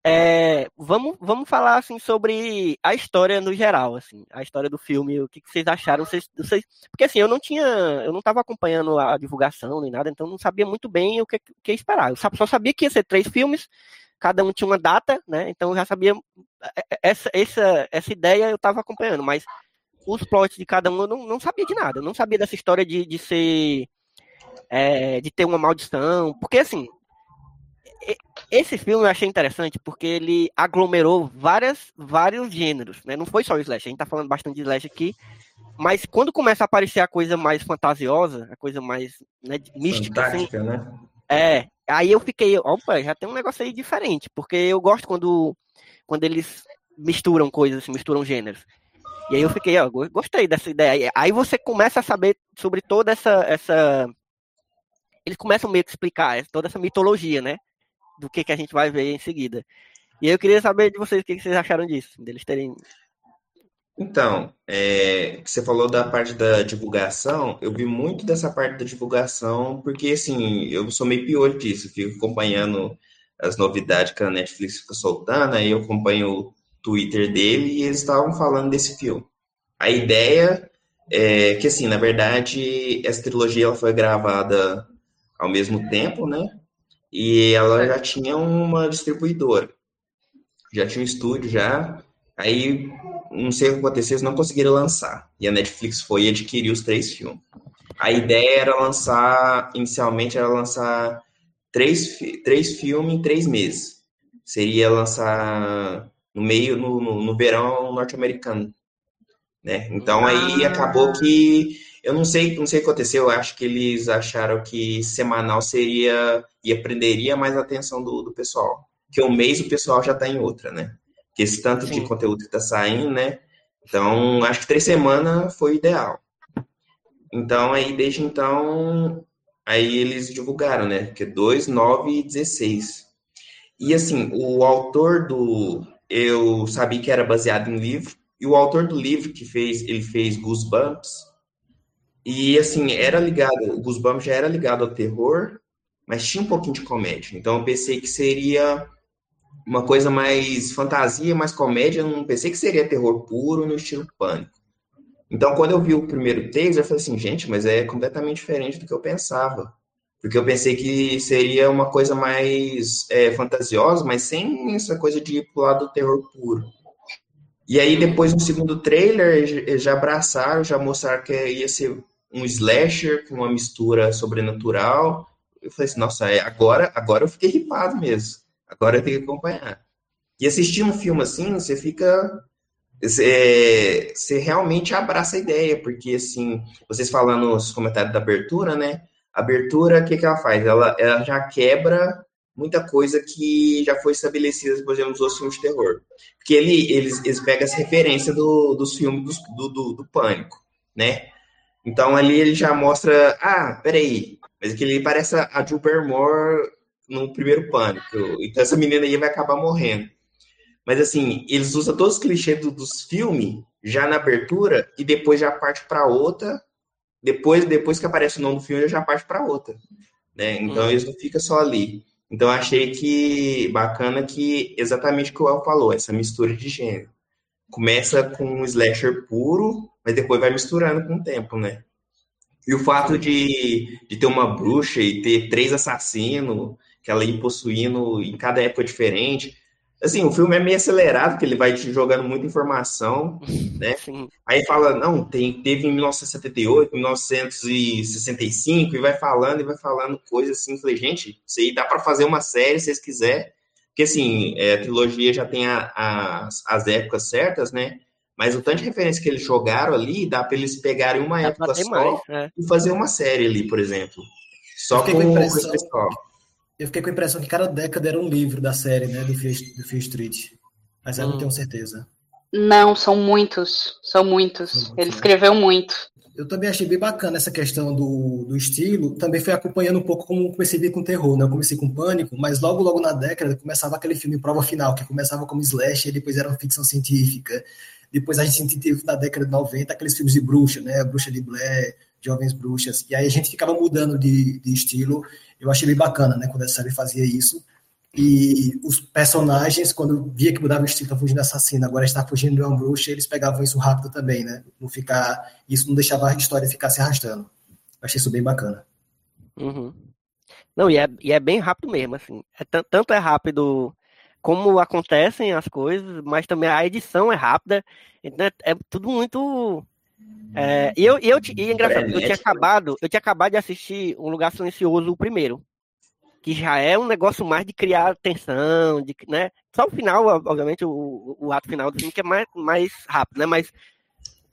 é, vamos, vamos falar assim sobre a história no geral, assim, a história do filme, o que, que vocês acharam? Vocês, vocês, porque assim, eu não tinha, eu não estava acompanhando a divulgação nem nada, então não sabia muito bem o que, que esperar. Eu só sabia que ia ser três filmes, cada um tinha uma data, né? Então eu já sabia é, é, essa, essa, essa ideia eu estava acompanhando, mas os plots de cada um eu não, não sabia de nada. Eu não sabia dessa história de, de ser é, de ter uma maldição, porque assim esse filme eu achei interessante porque ele aglomerou várias, vários gêneros, né? Não foi só o slash, a gente tá falando bastante de slash aqui, mas quando começa a aparecer a coisa mais fantasiosa, a coisa mais né, mística, assim, Fantástica, assim, né? É, aí eu fiquei, opa, já tem um negócio aí diferente, porque eu gosto quando, quando eles misturam coisas, misturam gêneros. E aí eu fiquei, ó, gostei dessa ideia. Aí você começa a saber sobre toda essa, essa... Eles começam meio que explicar toda essa mitologia, né? do que, que a gente vai ver em seguida. E eu queria saber de vocês o que, que vocês acharam disso, deles terem. Então, é, você falou da parte da divulgação, eu vi muito dessa parte da divulgação, porque assim, eu sou meio pior disso, fico acompanhando as novidades que a Netflix fica soltando, aí eu acompanho Twitter dele e eles estavam falando desse filme. A ideia é que, assim, na verdade, essa trilogia ela foi gravada ao mesmo tempo, né? E ela já tinha uma distribuidora. Já tinha um estúdio já. Aí, não sei o que aconteceu, eles não conseguiram lançar. E a Netflix foi e adquiriu os três filmes. A ideia era lançar, inicialmente, era lançar três, três filmes em três meses. Seria lançar no meio, no, no, no verão norte-americano. Né? Então, aí ah. acabou que eu não sei, não sei o que aconteceu. Eu acho que eles acharam que semanal seria e prenderia mais a atenção do, do pessoal. Que o mês o pessoal já está em outra, né? Que esse tanto Sim. de conteúdo que está saindo, né? Então, acho que três semanas foi ideal. Então, aí, desde então, aí eles divulgaram, né? Que é 2, 9 e 16. E, assim, o autor do... Eu sabia que era baseado em livro. E o autor do livro que fez, ele fez Goosebumps, e assim, era ligado, o Goosebumps já era ligado ao terror, mas tinha um pouquinho de comédia. Então eu pensei que seria uma coisa mais fantasia, mais comédia. Não pensei que seria terror puro no estilo pânico. Então quando eu vi o primeiro texto, eu falei assim, gente, mas é completamente diferente do que eu pensava. Porque eu pensei que seria uma coisa mais é, fantasiosa, mas sem essa coisa de ir pro lado do terror puro. E aí, depois, no segundo trailer, eles já abraçaram, já mostraram que ia ser um slasher com uma mistura sobrenatural. Eu falei assim, nossa, é, agora, agora eu fiquei ripado mesmo. Agora eu tenho que acompanhar. E assistir um filme assim, você fica. Você, você realmente abraça a ideia, porque assim, vocês falando nos comentários da abertura, né? Abertura, o que, que ela faz? Ela, ela já quebra muita coisa que já foi estabelecida, por exemplo, nos filmes de terror. Porque ele, eles, eles pegam essa referência do, dos filmes do, do, do Pânico, né? Então ali ele já mostra, ah, peraí, mas que ele parece a Drew Barrymore no primeiro pânico. Então essa menina aí vai acabar morrendo. Mas assim, eles usam todos os clichês do, dos filmes já na abertura e depois já parte para outra. Depois, depois que aparece o nome do filme, já parte para outra. Né? Então hum. eles não ficam só ali. Então achei que bacana que exatamente o que o El falou, essa mistura de gênero. Começa com um slasher puro, mas depois vai misturando com o tempo, né? E o fato de, de ter uma bruxa e ter três assassinos, que ela ia possuindo em cada época diferente. Assim, o filme é meio acelerado, porque ele vai te jogando muita informação, né? Sim. Aí fala, não, tem, teve em 1978, 1965, e vai falando e vai falando coisas assim. Falei, gente, isso aí dá para fazer uma série se vocês quiserem. Porque, assim, é, a trilogia já tem a, a, as épocas certas, né? Mas o tanto de referência que eles jogaram ali, dá para eles pegarem uma dá época só mais, né? e fazer uma série ali, por exemplo. Só com, com esse pessoal. Eu fiquei com a impressão que cada década era um livro da série, né? Do Fear, do Fear Street. Mas eu hum. não tenho certeza. Não, são muitos. São muitos. Ele escreveu muito. Eu também achei bem bacana essa questão do, do estilo. Também fui acompanhando um pouco como comecei a ver com terror, né? Eu comecei com pânico, mas logo, logo na década começava aquele filme Prova Final, que começava como slash e depois era uma ficção científica. Depois a gente teve na década de 90 aqueles filmes de bruxa, né? Bruxa de Blair, Jovens Bruxas. E aí a gente ficava mudando de, de estilo. Eu achei bem bacana, né? Quando a série fazia isso. E os personagens, quando via que mudava o estilo, tá fugindo do assassino, agora está fugindo de uma bruxa, eles pegavam isso rápido também, né? Não ficar, isso não deixava a história ficar se arrastando. Eu achei isso bem bacana. Uhum. Não, e é, e é bem rápido mesmo, assim. É tanto é rápido como acontecem as coisas, mas também a edição é rápida. Então é, é tudo muito. É, e eu, e eu e é engraçado, eu tinha acabado, eu tinha acabado de assistir Um Lugar Silencioso, o primeiro que já é um negócio mais de criar tensão, de, né? Só o final, obviamente, o, o ato final do filme que é mais, mais rápido, né? Mas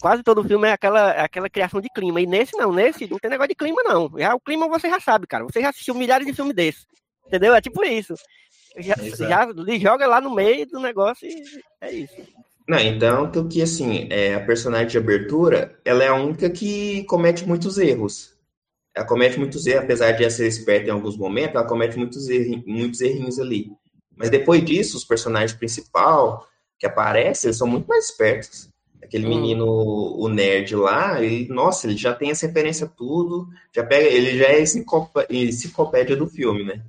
quase todo filme é aquela, é aquela criação de clima. E nesse não, nesse não tem negócio de clima, não. Já, o clima você já sabe, cara. Você já assistiu milhares de filmes desses. Entendeu? É tipo isso. Já, já joga lá no meio do negócio e é isso. Não, então, tu que assim, é, a personagem de abertura, ela é a única que comete muitos erros ela comete muitos erros, apesar de ser esperta em alguns momentos, ela comete muitos, errinhos, muitos errinhos ali. Mas depois disso, os personagens principal que aparecem, eles são muito mais espertos. Aquele hum. menino, o nerd lá, ele, nossa, ele já tem essa referência tudo, já pega, ele já é enciclopédia do filme, né?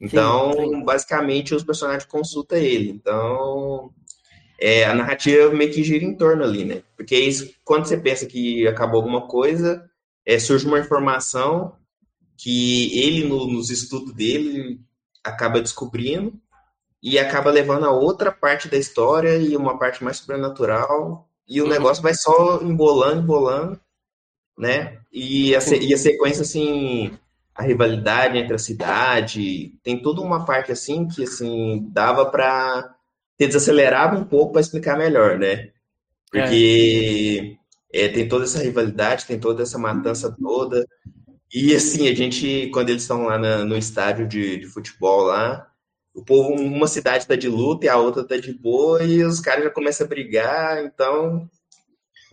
Então, sim, sim. basicamente, os personagens consultam ele. Então, é, a narrativa meio que gira em torno ali, né? Porque isso, quando você pensa que acabou alguma coisa, é, surge uma informação que ele, no, nos estudos dele, acaba descobrindo e acaba levando a outra parte da história e uma parte mais sobrenatural. E o uhum. negócio vai só embolando, embolando, né? E a, e a sequência, assim, a rivalidade entre a cidade, tem toda uma parte, assim, que, assim, dava para ter desacelerado um pouco para explicar melhor, né? Porque é, tem toda essa rivalidade, tem toda essa matança toda. E assim, a gente, quando eles estão lá na, no estádio de, de, futebol lá, o povo, uma cidade tá de luta e a outra tá de boa, e os caras já começam a brigar, então.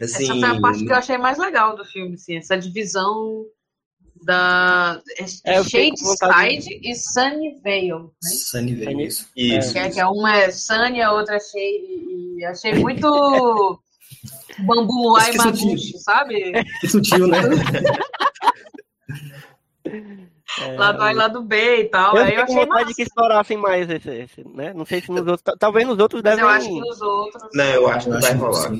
Assim, essa foi a parte que eu achei mais legal do filme, assim, essa divisão da é, Shadeside de... e Sunnyvale. Né? Sunnyvale, isso. isso. Que, é, que é uma é Sunny, a outra é Shade, e achei muito Bambu Luai e Mabuchi, sabe? Que sutil, né? É, lado A e lado B e tal. Eu, aí eu achei vontade de que explorassem mais esse, esse, né? Não sei se nos outros. Talvez nos outros devem. Eu acho que nos outros. Não, eu acho que não vai rolar.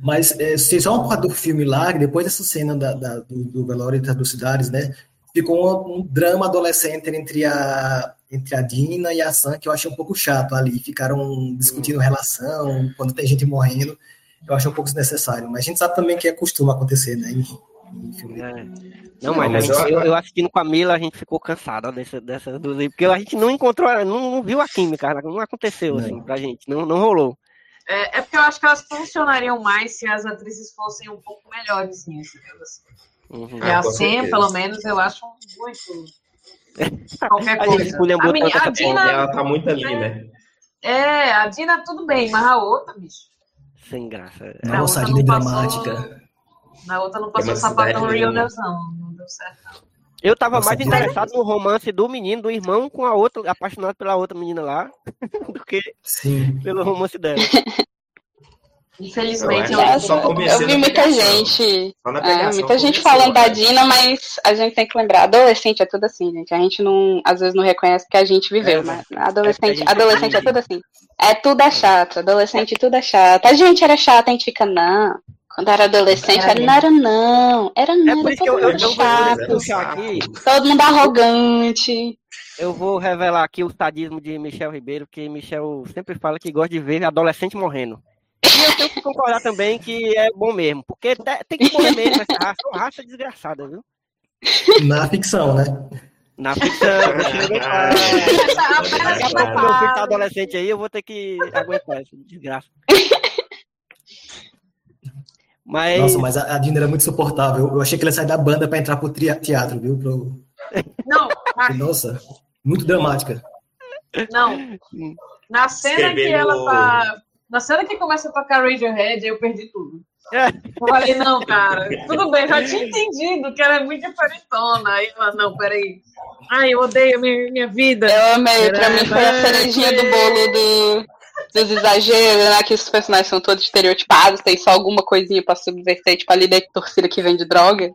Mas é, vocês vão falar do filme lá, depois dessa cena da, da do, do velório entre as duas cidades, né? Ficou um, um, drama adolescente entre a, entre a Dina e a Sam, que eu achei um pouco chato ali. Ficaram discutindo relação, quando tem gente morrendo eu acho um pouco desnecessário. Mas a gente sabe também que é costume acontecer, né? Em, em filme. É. Não, mas, mas gente, eu, eu, assistindo com a Mila, a gente ficou cansada dessa, dessa porque a gente não encontrou, não, não viu a química, não aconteceu não. assim pra gente, não, não rolou. É, é, porque eu acho que elas funcionariam mais se as atrizes fossem um pouco melhores nisso, assim. Uhum. A ah, Sam, pelo menos, eu acho muito. Qualquer coisa. A, a, menina, a Dina, ela tá muito ali, né? É, a Dina tudo bem, mas a outra, bicho. Sem graça. Nossa, a Dina é dramática. Na outra não passou sapatão Real não. Não deu certo, não. Eu tava Nossa, mais interessado no romance do menino, do irmão, com a outra, apaixonado pela outra menina lá, do que Sim. pelo romance dela. Infelizmente, eu, eu, só eu vi muita gente. É, muita gente falando da Dina, mas a gente tem que lembrar, adolescente é tudo assim, gente. A gente não, às vezes não reconhece que a gente viveu, é, mas adolescente, é adolescente é tudo assim. É tudo é chato, adolescente tudo é chato. A gente era chata, a gente fica, não. Quando era adolescente, era, não era não. Era não, é era todo mundo chato. Todo mundo arrogante. Eu vou revelar aqui o sadismo de Michel Ribeiro, que Michel sempre fala que gosta de ver adolescente morrendo. E eu tenho que concordar também que é bom mesmo, porque tem que morrer mesmo essa raça, uma raça desgraçada, viu? Na ficção, né? Na ficção. Daqui a pouco meu filho tá adolescente aí, eu vou ter que aguentar essa desgraça. Mas... Nossa, mas a Dina era muito suportável. Eu achei que ela ia sair da banda para entrar pro teatro, viu? Pro... Não. Nossa, muito dramática. Não. Na cena Escrevendo... que ela tá Na cena que começa a tocar Radiohead, eu perdi tudo. É. Eu falei, não, cara, tudo bem, já tinha entendido que ela é muito diferentona. Aí ela, não, peraí. Ai, eu odeio minha, minha vida. Eu amei, pra mim foi a cerejinha do bolo do, dos exageros, né? Que os personagens são todos estereotipados, tem só alguma coisinha pra subverter, tipo ali da torcida que vende droga.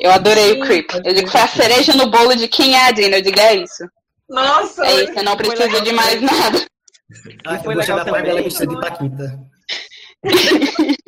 Eu adorei Sim, o Creep. Eu digo que foi a cereja no bolo de quem é a Dina, eu digo, é isso. Nossa! É isso, eu não preciso de mais nada. Ah, foi legal da também. Ela precisa de Paquita.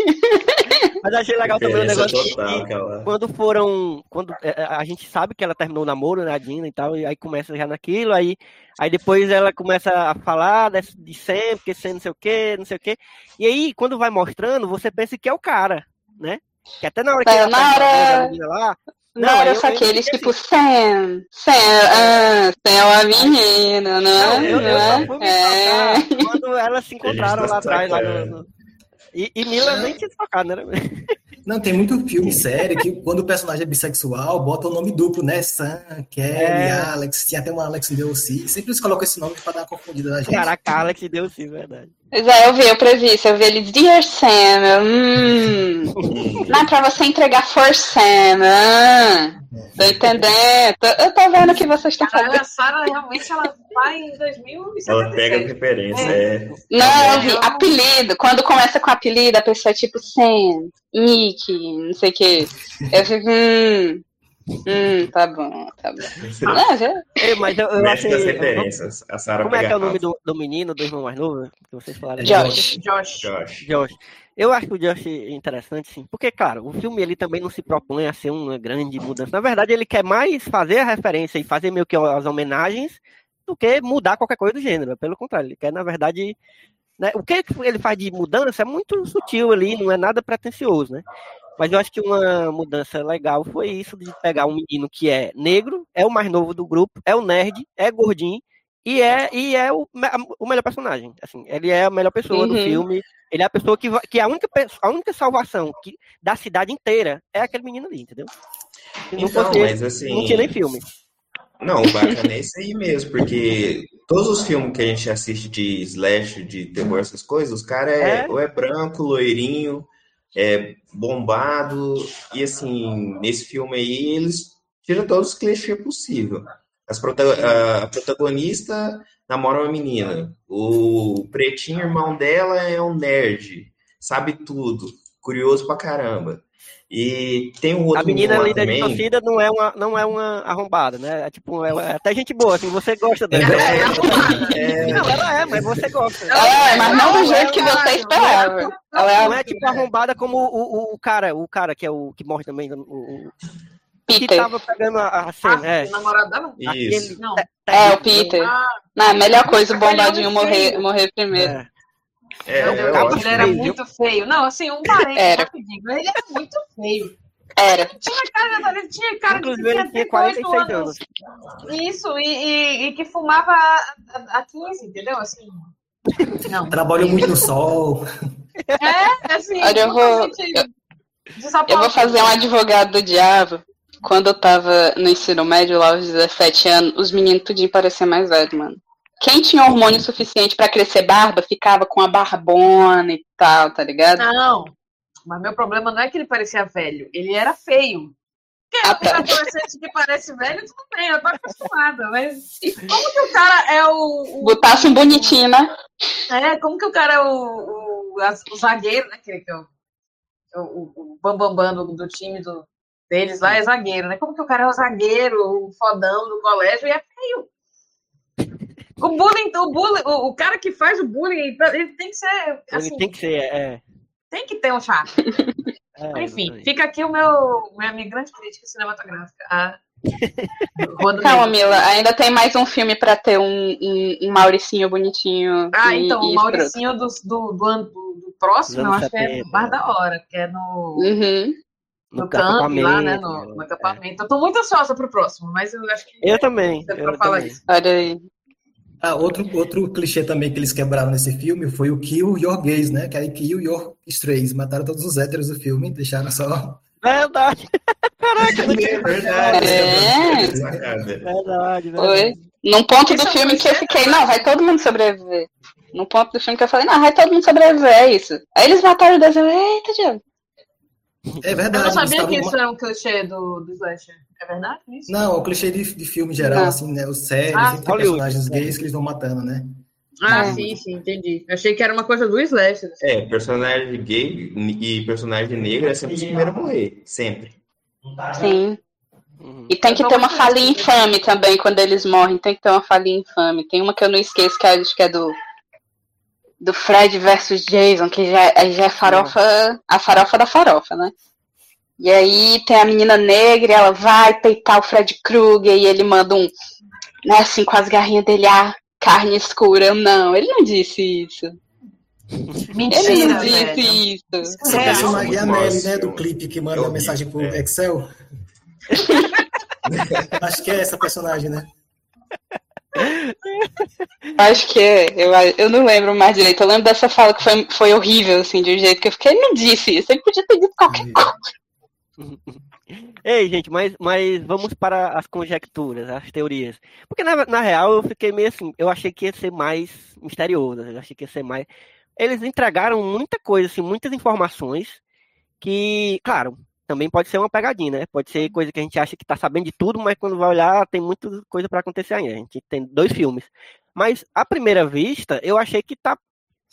Mas achei legal também o negócio total, que, quando foram. Quando é, é, a gente sabe que ela terminou o namoro, né, a Dina e tal, e aí começa já naquilo, aí, aí depois ela começa a falar de, sempre, que não sei o que, não sei o que. E aí, quando vai mostrando, você pensa que é o cara, né? Que até na hora que é, ela na tá hora... lá, não, não era só aqueles tipo Sam, Sam, ah, Sam é uma menina, não, não eu, eu é? quando elas se encontraram lá atrás, lá no, no... E, e Mila nem tinha tocado, né? Não, tem muito filme sério que quando o personagem é bissexual, bota o nome duplo, né? Sam, Kelly, é. Alex. Tinha até uma Alex Delcy. Sempre eles colocam esse nome pra dar uma confundida na gente. Caraca, Alex Delcy, verdade. Pois é, eu vi, eu previ isso. Eu vi ele, Dear Sam, hum. Não é pra você entregar for Sam, ah. Tô entendendo. eu tô vendo o que vocês estão fazendo. A Sarah realmente ela vai em 2076. Ela pega referência, é. é. Não, eu vi. Apelido. Quando começa com apelido, a pessoa é tipo Sam, Nick, não sei o quê. Eu fico, hum. Hum, tá bom, tá bom. Ah, já... é, mas eu, eu achei. referências. A Sarah Como é que é o nome do, do menino, do irmão mais novo? Que vocês falaram? Josh. Josh. Josh. Josh. Eu acho que o Josh é interessante, sim. Porque, claro, o filme ele também não se propõe a ser uma grande mudança. Na verdade, ele quer mais fazer a referência e fazer meio que as homenagens do que mudar qualquer coisa do gênero. Pelo contrário, ele quer, na verdade. Né, o que ele faz de mudança é muito sutil ali, não é nada pretencioso, né? Mas eu acho que uma mudança legal foi isso de pegar um menino que é negro, é o mais novo do grupo, é o nerd, é gordinho e é, e é o, o melhor personagem. Assim, ele é a melhor pessoa uhum. do filme. Ele é a pessoa que, que a, única, a única salvação que, da cidade inteira é aquele menino ali, entendeu? Se não então, fosse mas assim. Não tinha nem filme. Não, o bacana é isso aí mesmo, porque todos os filmes que a gente assiste de slash, de terror, essas coisas, os caras é, é, ou é branco, loirinho, é bombado, e assim, nesse filme aí, eles tiram todos os clichês possíveis. A protagonista namora uma menina. O pretinho irmão dela é um nerd, sabe tudo, curioso pra caramba. E tem um outro A menina ali da torcida não é uma não é uma arrombada, né? É tipo, é, é até gente boa, assim, você gosta dela. É, é, não, ela é, mas você gosta. É, mas não do jeito que você esperava. Ela é, não é tipo arrombada como o, o, o cara, o cara que é o que morre também, o, Peter. Que tava pegando a, a cena, ah, é. O namorado dela? Isso. Não. É, o Peter. Ah, não, a melhor coisa, o bombadinho morrer, morrer primeiro. É. É, ele era muito feio. Não, assim, um parente rapidinho. Ele era muito feio. Era. Tinha cara, ele tinha cara de que tinha 46 anos. anos. Isso, e, e, e, que fumava a, 15, entendeu? Assim. Não. Trabalhou muito no sol. É, assim. Olha, eu vou. Eu, eu vou fazer um advogado do diabo. Quando eu tava no ensino médio, lá aos 17 anos, os meninos tudinho pareciam mais velhos, mano. Quem tinha hormônio suficiente para crescer barba ficava com a barbona e tal, tá ligado? Não, mas meu problema não é que ele parecia velho, ele era feio. Porque ah, tá. adolescente que parece velho, tudo bem, eu tô acostumada, mas como que o cara é o. o... Botasse um bonitinho, né? É, como que o cara é o, o, o zagueiro, né? Que, que é o, o, o bambambam bam, bam do, do time do, deles lá é zagueiro, né? Como que o cara é o zagueiro, o fodão do colégio e é feio? O bullying, o bullying, o, o cara que faz o bullying, ele tem que ser. Assim, ele tem que ser, é. Tem que ter um chá. É, Enfim, fica aqui o meu, minha grande crítica cinematográfica. A... Calma, Mila, ainda tem mais um filme pra ter um, um, um Mauricinho bonitinho. Ah, e, então, o Mauricinho do, do, do, do, próximo, eu acho que é mais da hora, que é no. Uhum no, campo lá, né? No, no acampamento. É. Eu tô muito ansiosa pro próximo, mas eu acho que. Eu também. Eu falar também. isso. Olha aí. Ah, outro, outro clichê também que eles quebraram nesse filme foi o Kill Your Gays, né? Que aí Kill Your Strays. Mataram todos os héteros do filme, deixaram só. Verdade. Caraca, é verdade. É. Verdade, verdade. Foi. Num ponto do filme que eu fiquei, não, vai todo mundo sobreviver. No ponto do filme que eu falei, não, vai todo mundo sobreviver, é isso. Aí eles mataram o desenho, eita, diabo. É verdade. Eu não sabia que isso era um clichê do, do slasher. É verdade isso? Não, o clichê de, de filme geral, não. assim, né? Os séries, ah, tem personagens gays que eles vão matando, né? Ah, é. sim, sim, entendi. Eu achei que era uma coisa do slasher. Assim. É, personagem gay e personagem negro é sempre o primeiro a morrer. Sempre. Sim. Uhum. E tem que ter uma falinha infame também quando eles morrem. Tem que ter uma falinha infame. Tem uma que eu não esqueço, que acho que é do. Do Fred versus Jason, que já, já é farofa. A farofa da farofa, né? E aí tem a menina negra e ela vai peitar o Fred Krueger e ele manda um. Né, assim, com as garrinhas dele, ah, carne escura. Não, ele não disse isso. Mentira, ele não disse isso. Essa personagem é a Nelly, né? Do clipe que manda a mensagem pro Excel. Acho que é essa personagem, né? Acho que é. Eu, eu não lembro mais direito. Eu lembro dessa fala que foi, foi horrível, assim, de um jeito que eu fiquei. Ele não disse isso. Ele podia ter dito qualquer coisa. Ei, gente, mas, mas vamos para as conjecturas, as teorias. Porque, na, na real, eu fiquei meio assim. Eu achei que ia ser mais misterioso. Eu achei que ia ser mais. Eles entregaram muita coisa, assim, muitas informações que, claro, também pode ser uma pegadinha, né? Pode ser coisa que a gente acha que tá sabendo de tudo, mas quando vai olhar tem muita coisa para acontecer ainda. A gente tem dois filmes. Mas à primeira vista, eu achei que tá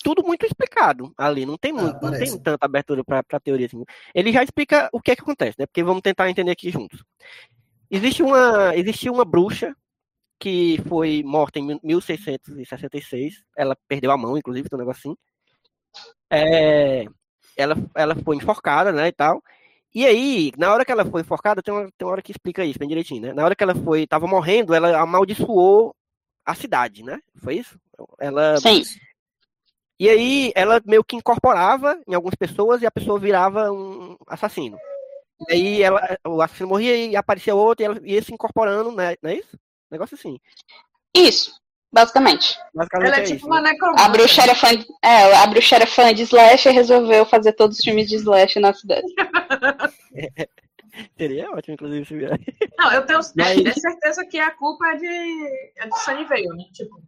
tudo muito explicado ali, não tem, ah, muito, não tem tanta abertura para teoria assim. Ele já explica o que é que acontece, né? Porque vamos tentar entender aqui juntos. Existe uma, existiu uma bruxa que foi morta em 1666. Ela perdeu a mão, inclusive, tem um negocinho. É, ela, ela foi enforcada, né, e tal. E aí, na hora que ela foi enforcada, tem uma, tem uma hora que explica isso bem direitinho, né? Na hora que ela foi, tava morrendo, ela amaldiçoou a cidade, né? Foi isso? Ela. Sim. E aí, ela meio que incorporava em algumas pessoas e a pessoa virava um assassino. E aí, ela, o assassino morria e aparecia outro e ela ia se incorporando, né? Não é isso? Negócio assim. Isso. Basicamente. Basicamente ela é, é tipo isso, uma né? A bruxa, era fã, é, a bruxa era fã de Slash e resolveu fazer todos os filmes de Slash na cidade. Seria ótimo, inclusive, se vier. Não, eu tenho Mas... certeza que a culpa é de, é de Sunnyvale, né? Tipo.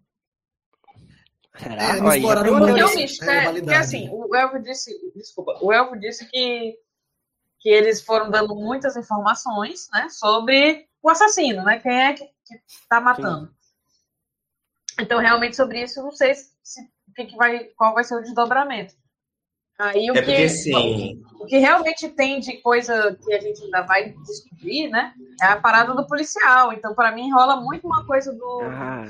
Será? É, eles exploraram muito é um mistério, porque assim, o Elvo disse, desculpa, o Elvo disse que, que eles foram dando muitas informações, né, sobre o assassino, né, quem é que, que tá matando. Sim. Então, realmente, sobre isso, não sei se, que que vai, qual vai ser o desdobramento. Aí, o, é que, porque, sim. o que realmente tem de coisa que a gente ainda vai descobrir, né? É a parada do policial. Então, para mim, rola muito uma coisa do. Ah.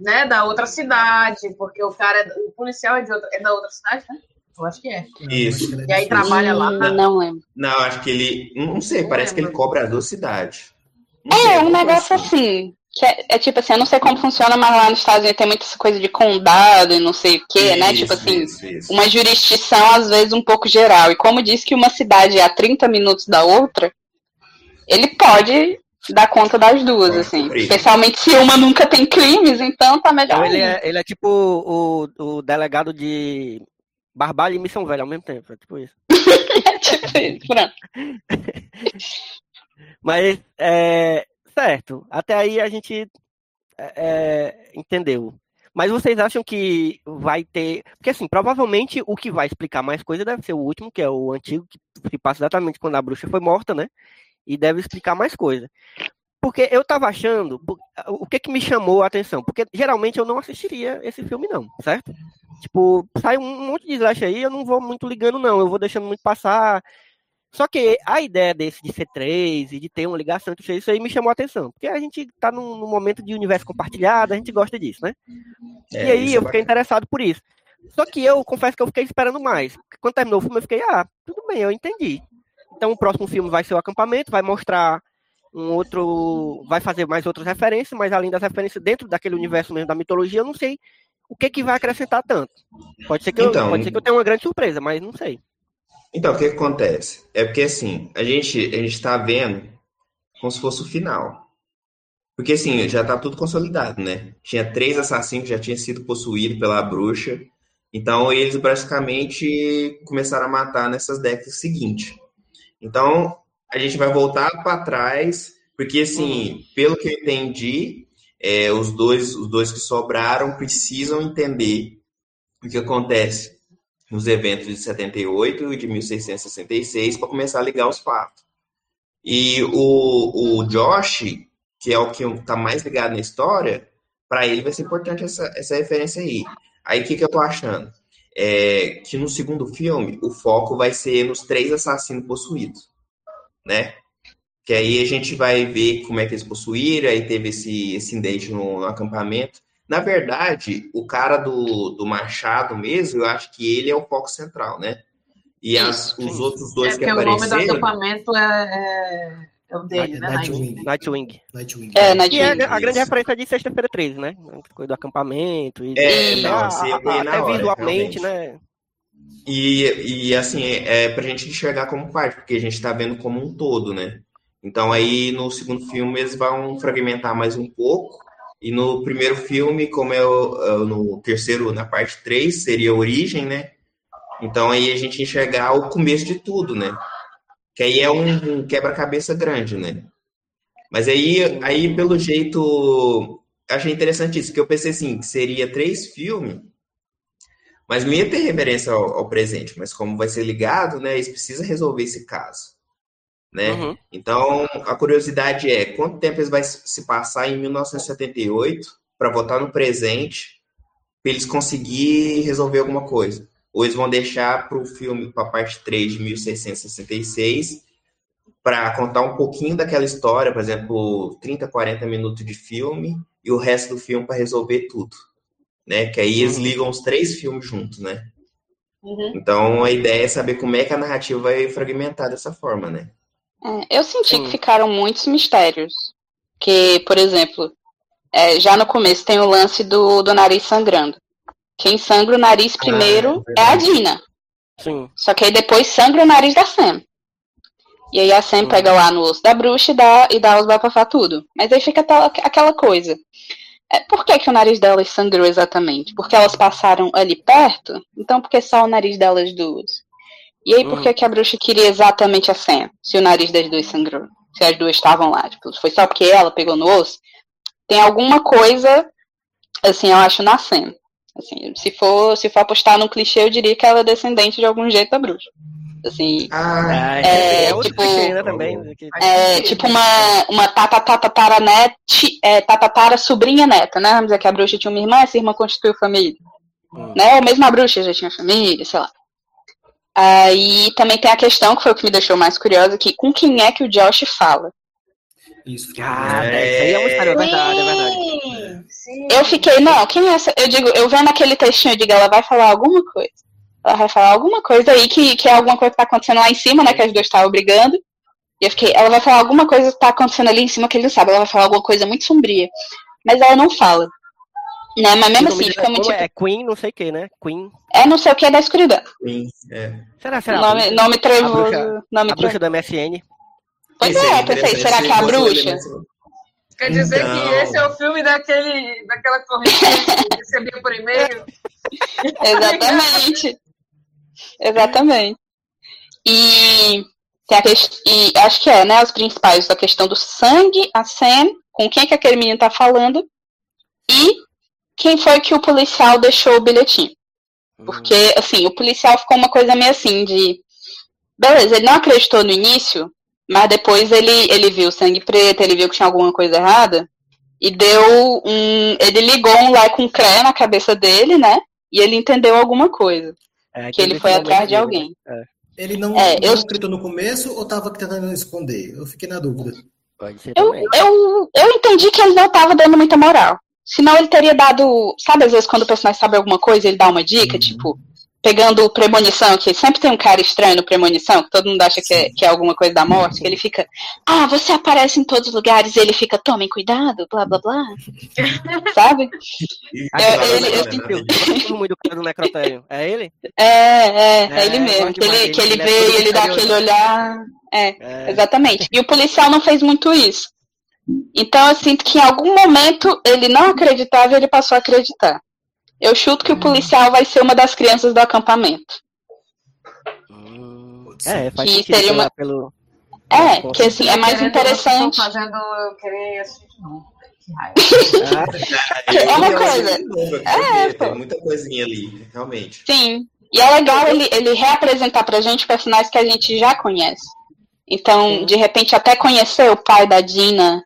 Né, da outra cidade, porque o cara, é, o policial é, de outra, é da outra cidade, né? Eu acho que é. Isso. E aí trabalha lá. Não, não lembro. Não, acho que ele. Não sei, não parece lembro. que ele cobra as duas cidades. é, um negócio assim. assim. Que é, é, tipo assim, eu não sei como funciona, mas lá nos Estados Unidos tem muita coisa de condado e não sei o que, né? Tipo assim, isso, isso. uma jurisdição às vezes um pouco geral. E como diz que uma cidade é a 30 minutos da outra, ele pode dar conta das duas, assim. Especialmente se uma nunca tem crimes, então tá melhor. Então, ele, é, ele é tipo o, o delegado de Barbalho e Missão Velha ao mesmo tempo, é tipo isso. é tipo isso, pronto. Mas é, Certo. Até aí a gente é, entendeu. Mas vocês acham que vai ter. Porque, assim, provavelmente o que vai explicar mais coisa deve ser o último, que é o antigo, que se passa exatamente quando a bruxa foi morta, né? E deve explicar mais coisa. Porque eu tava achando. O que que me chamou a atenção? Porque geralmente eu não assistiria esse filme, não, certo? Tipo, sai um monte de slash aí, eu não vou muito ligando, não. Eu vou deixando muito passar. Só que a ideia desse de ser três e de ter uma ligação entre isso aí me chamou a atenção. Porque a gente tá num, num momento de universo compartilhado, a gente gosta disso, né? É, e aí eu é fiquei interessado por isso. Só que eu confesso que eu fiquei esperando mais. Quando terminou o filme, eu fiquei, ah, tudo bem, eu entendi. Então o próximo filme vai ser o acampamento, vai mostrar um outro. Vai fazer mais outras referências, mas além das referências dentro daquele universo mesmo da mitologia, eu não sei o que, que vai acrescentar tanto. Pode ser que, então, eu, pode ser que eu tenha uma grande surpresa, mas não sei. Então, o que, que acontece? É porque assim, a gente a gente está vendo como se fosse o final. Porque assim, já está tudo consolidado, né? Tinha três assassinos que já tinham sido possuídos pela bruxa. Então, eles basicamente começaram a matar nessas décadas seguintes. Então, a gente vai voltar para trás, porque assim, uhum. pelo que eu entendi, é, os dois os dois que sobraram precisam entender o que acontece nos eventos de 78 e de 1666 para começar a ligar os fatos. E o, o Josh, que é o que está mais ligado na história, para ele vai ser importante essa, essa referência aí. Aí o que, que eu tô achando? É que no segundo filme o foco vai ser nos três assassinos possuídos, né? Que aí a gente vai ver como é que eles possuíram, aí teve esse, esse incidente no, no acampamento. Na verdade, o cara do, do Machado mesmo, eu acho que ele é o foco central, né? E as, os outros dois é que apareceram... o nome do acampamento é, é, é o dele, né? Nightwing. Nightwing. Nightwing. É, Nightwing. E a, a grande referência é de Sexta-feira 13, né? Coisa do acampamento. E, é, e, não, a, a, até hora, visualmente, realmente. né? E, e assim, é, é pra gente enxergar como parte, porque a gente tá vendo como um todo, né? Então aí no segundo filme eles vão fragmentar mais um pouco. E no primeiro filme, como é o, é no terceiro, na parte 3, seria a origem, né? Então aí a gente enxergar o começo de tudo, né? Que aí é um, um quebra-cabeça grande, né? Mas aí, aí, pelo jeito, achei interessante isso, que eu pensei assim, que seria três filmes, mas não ia ter referência ao, ao presente, mas como vai ser ligado, né? Eles precisam resolver esse caso né? Uhum. Então, a curiosidade é quanto tempo eles vai se passar em 1978 para votar no presente, para eles conseguir resolver alguma coisa. Ou eles vão deixar para o filme, para a parte 3 de 1666, para contar um pouquinho daquela história, por exemplo, 30, 40 minutos de filme, e o resto do filme para resolver tudo. Né? Que aí eles uhum. ligam os três filmes juntos, né? Uhum. Então a ideia é saber como é que a narrativa vai fragmentar dessa forma, né? É, eu senti Sim. que ficaram muitos mistérios. Que, por exemplo, é, já no começo tem o lance do, do nariz sangrando. Quem sangra o nariz primeiro ah, é, a Dina. Sim. Só que aí depois sangra o nariz da Sam. E aí a Sam Sim. pega lá no osso da bruxa e dá, e dá os bafafá tudo. Mas aí fica aquela, aquela coisa. É, por que, que o nariz delas sangrou exatamente? Porque elas passaram ali perto? Então por que só o nariz delas duas? E aí, por hum. que, que a bruxa queria exatamente a Sam? Se o nariz das duas sangrou? Se as duas estavam lá? Tipo, foi só porque ela pegou no osso? Tem alguma coisa, assim, eu acho, na Sam. Assim, se for, se for apostar no clichê, eu diria que ela é descendente de algum jeito da bruxa. Assim, ah, é, é, é tipo, clichê, né, também. É, tipo uma, uma tatatatara net, é, tatatara sobrinha neta, né? Vamos dizer que a bruxa tinha uma irmã, essa irmã constituiu família. Hum. Né? Ou mesmo a bruxa já tinha família, sei lá. Aí também tem a questão, que foi o que me deixou mais curiosa, que com quem é que o Josh fala? Isso. Ah, é, isso aí é uma história, é verdade, é verdade. Sim. Eu fiquei, não, quem é essa? Eu digo, eu vendo aquele textinho, eu digo, ela vai falar alguma coisa. Ela vai falar alguma coisa aí que, que é alguma coisa que tá acontecendo lá em cima, né? Que as duas estavam brigando. E eu fiquei, ela vai falar alguma coisa que tá acontecendo ali em cima que ele não sabe. Ela vai falar alguma coisa muito sombria. Mas ela não fala. Né? Mas mesmo assim, fica muito. É Queen, não sei o que, né? Queen. É não sei o que é da escuridão. Queen, é. Será, será? Nome, nome trevoso. A bruxa, nome a bruxa da MSN. Pois esse é, pensei, será que é a bruxa? Quer dizer então... que esse é o filme daquele, daquela corrente que recebia por e-mail? Exatamente. Exatamente. E, tem a quest... e acho que é, né? Os principais, a questão do sangue, a Sam, com quem que aquele menino tá falando, e quem foi que o policial deixou o bilhetinho. Hum. Porque, assim, o policial ficou uma coisa meio assim de. Beleza, ele não acreditou no início, mas depois ele, ele viu sangue preto, ele viu que tinha alguma coisa errada. E deu um. Ele ligou um lá com cré na cabeça dele, né? E ele entendeu alguma coisa. É, que ele foi atrás de alguém. É. Ele não, é, não eu... acreditou no começo ou estava tentando esconder? Eu fiquei na dúvida. Eu, eu, eu entendi que ele não estava dando muita moral. Senão ele teria dado. Sabe, às vezes, quando o personagem sabe alguma coisa, ele dá uma dica, uhum. tipo, pegando premonição, que sempre tem um cara estranho no premonição, que todo mundo acha que é, que é alguma coisa da morte, que ele fica, ah, você aparece em todos os lugares, e ele fica, tomem cuidado, blá blá blá. Sabe? é, ele, eu muito cara do necrotério. É ele? É, é, é, é ele mesmo. Que ele, que ele vê e ele dá aquele olhar. É, é, exatamente. E o policial não fez muito isso. Então eu sinto que em algum momento ele não acreditava e ele passou a acreditar. Eu chuto que o policial vai ser uma das crianças do acampamento. Hum, é, faz que seria uma... pelo. É, que assim, é mais interessante. Fazendo eu querer assistir é uma coisa. É, tem muita coisinha ali, realmente. Sim. E é legal ele, ele reapresentar pra gente personagens que a gente já conhece. Então, de repente, até conhecer o pai da Dina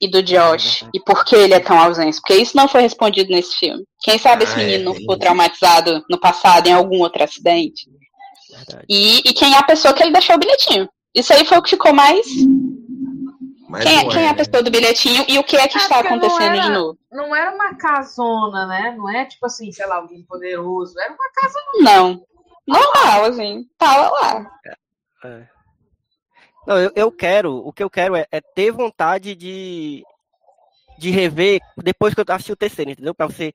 e do Josh e por que ele é tão ausente. Porque isso não foi respondido nesse filme. Quem sabe esse ah, menino não ficou traumatizado no passado em algum outro acidente. E, e quem é a pessoa que ele deixou o bilhetinho. Isso aí foi o que ficou mais quem, é, quem é a né? pessoa do bilhetinho e o que é que é está acontecendo era, de novo? Não era uma casona, né? Não é tipo assim, sei lá, alguém poderoso. Era uma casa. Não. Normal, assim. Tava lá. É. é. Não, eu, eu quero, o que eu quero é, é, ter vontade de, de rever depois que eu assistir o terceiro, entendeu? Pra você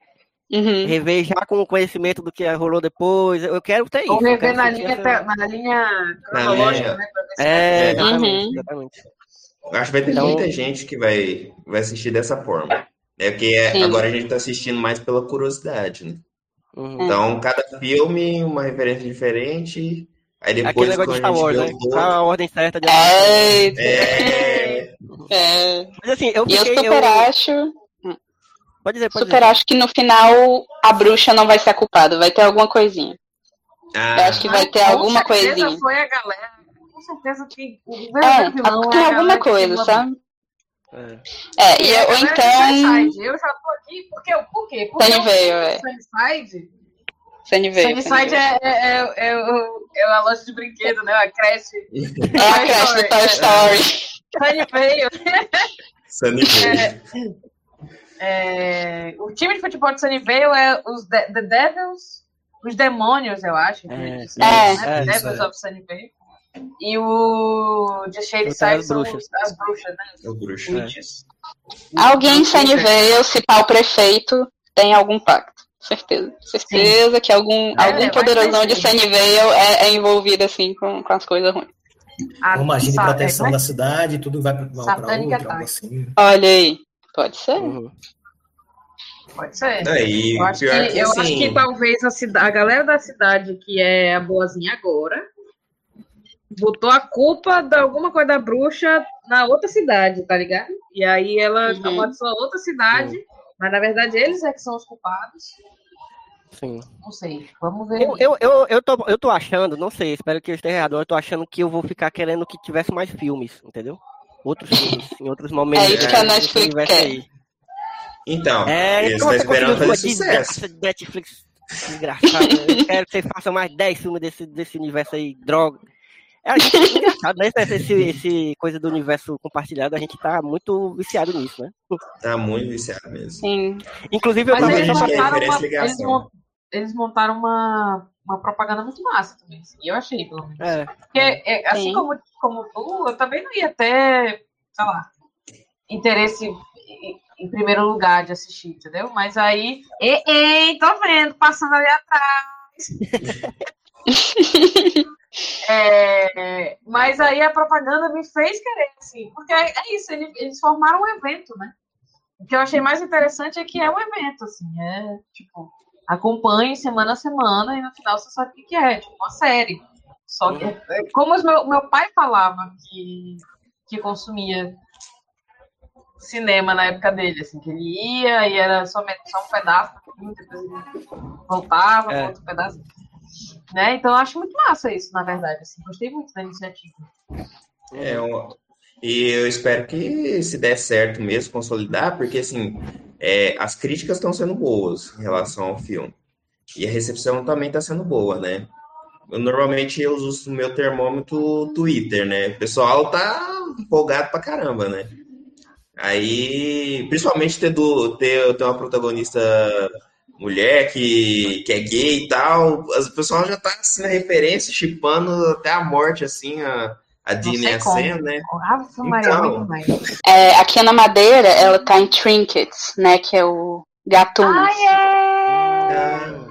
uhum. rever já com o conhecimento do que rolou depois. Eu quero ter isso. Ou rever na linha, essa... na linha cronológica, né? É, exatamente, uhum. exatamente. Acho que vai ter então... muita gente que vai, vai assistir dessa forma. É porque é, agora a gente está assistindo mais pela curiosidade, né? Uhum. Então, cada filme, uma referência diferente. Aí depois Aquele negócio de Star Wars, né? Todo... a ordem certa de é... é... é. Mas assim, eu, fiquei, eu super eu... acho. Pode dizer, pode super dizer. acho que no final a bruxa não vai ser a culpada, vai ter alguma coisinha. Ah. Eu acho que vai ter alguma coisinha. Foi a galera com certeza que o é, vilão tem é alguma coisa, sabe? É, é e, ou então. Eu já tô aqui, porque, por quê? Porque Sunny veio, é. Sunnyside. Sunny veio. Sunnyside é, é, é, é, é a loja de brinquedo, né? A creche. É a creche do Toy Story. Sunny veio. Sunny veio. É, o time de futebol de Sunnyvale é os The, The Devils, os Demônios, eu acho. É, né? é, Devils of Sunnyvale. E o de Shadyside são bruxas. as bruxas, né? As bruxas. É. Alguém em Sunnyvale, se pau prefeito, tem algum pacto. Certeza. Certeza Sim. que algum, é, algum poderosão de Sunnyvale é, é envolvido assim com, com as coisas ruins. Uma agir de proteção é, da cidade, tudo vai para outra, algo assim. Olha aí, pode ser. Uhum. Pode ser. É, eu, acho que, que, eu assim... acho que talvez a, cidade, a galera da cidade que é a boazinha agora botou a culpa de alguma coisa da bruxa na outra cidade, tá ligado? E aí ela uhum. amaldiçoou outra cidade, uhum. Mas na verdade eles é que são os culpados. Sim. Não sei, vamos ver. Eu, eu, eu, eu, tô, eu tô achando, não sei, espero que eu esteja errado, eu tô achando que eu vou ficar querendo que tivesse mais filmes, entendeu? Outros filmes, em outros momentos. É isso que a Netflix quer. Aí. Então, é, eles estão esperando fazer sucesso. Netflix desgraçado. eu quero que você faça mais 10 filmes desse, desse universo aí, droga. É, a gente é engraçado, né? Esse, esse coisa do universo compartilhado, a gente tá muito viciado nisso, né? Tá muito viciado mesmo. Sim. Inclusive, eu Mas eles montaram, uma, eles, eles montaram uma, uma propaganda muito massa também. Assim, eu achei, pelo menos. É. Porque, é, assim como, como tu, eu também não ia ter, sei lá, interesse em, em primeiro lugar de assistir, entendeu? Mas aí, ei, ei, tô vendo, passando ali atrás. É, mas aí a propaganda me fez querer, assim, porque é, é isso, eles, eles, formaram um evento, né? O que eu achei mais interessante é que é um evento, assim, é tipo, acompanhe semana a semana e no final você sabe o que é, tipo, uma série. Só que, é, como o meu, meu pai falava que, que consumia cinema na época dele, assim, que ele ia e era só, só um pedaço, depois ele voltava, é. outro pedaço. Né? Então eu acho muito massa isso, na verdade. Assim, gostei muito da iniciativa. É, eu, e eu espero que se der certo mesmo, consolidar, porque assim, é, as críticas estão sendo boas em relação ao filme. E a recepção também está sendo boa, né? Eu, normalmente eu uso o meu termômetro Twitter, né? O pessoal tá empolgado pra caramba, né? Aí, principalmente ter, do, ter, ter uma protagonista mulher que, que é gay e tal, o pessoal já tá assim na referência, chipando até a morte, assim, a, a Dina e a Sam, né? Então, é, a Kiana Madeira, ela tá em Trinkets, né, que é o Gatunos. Ai, é...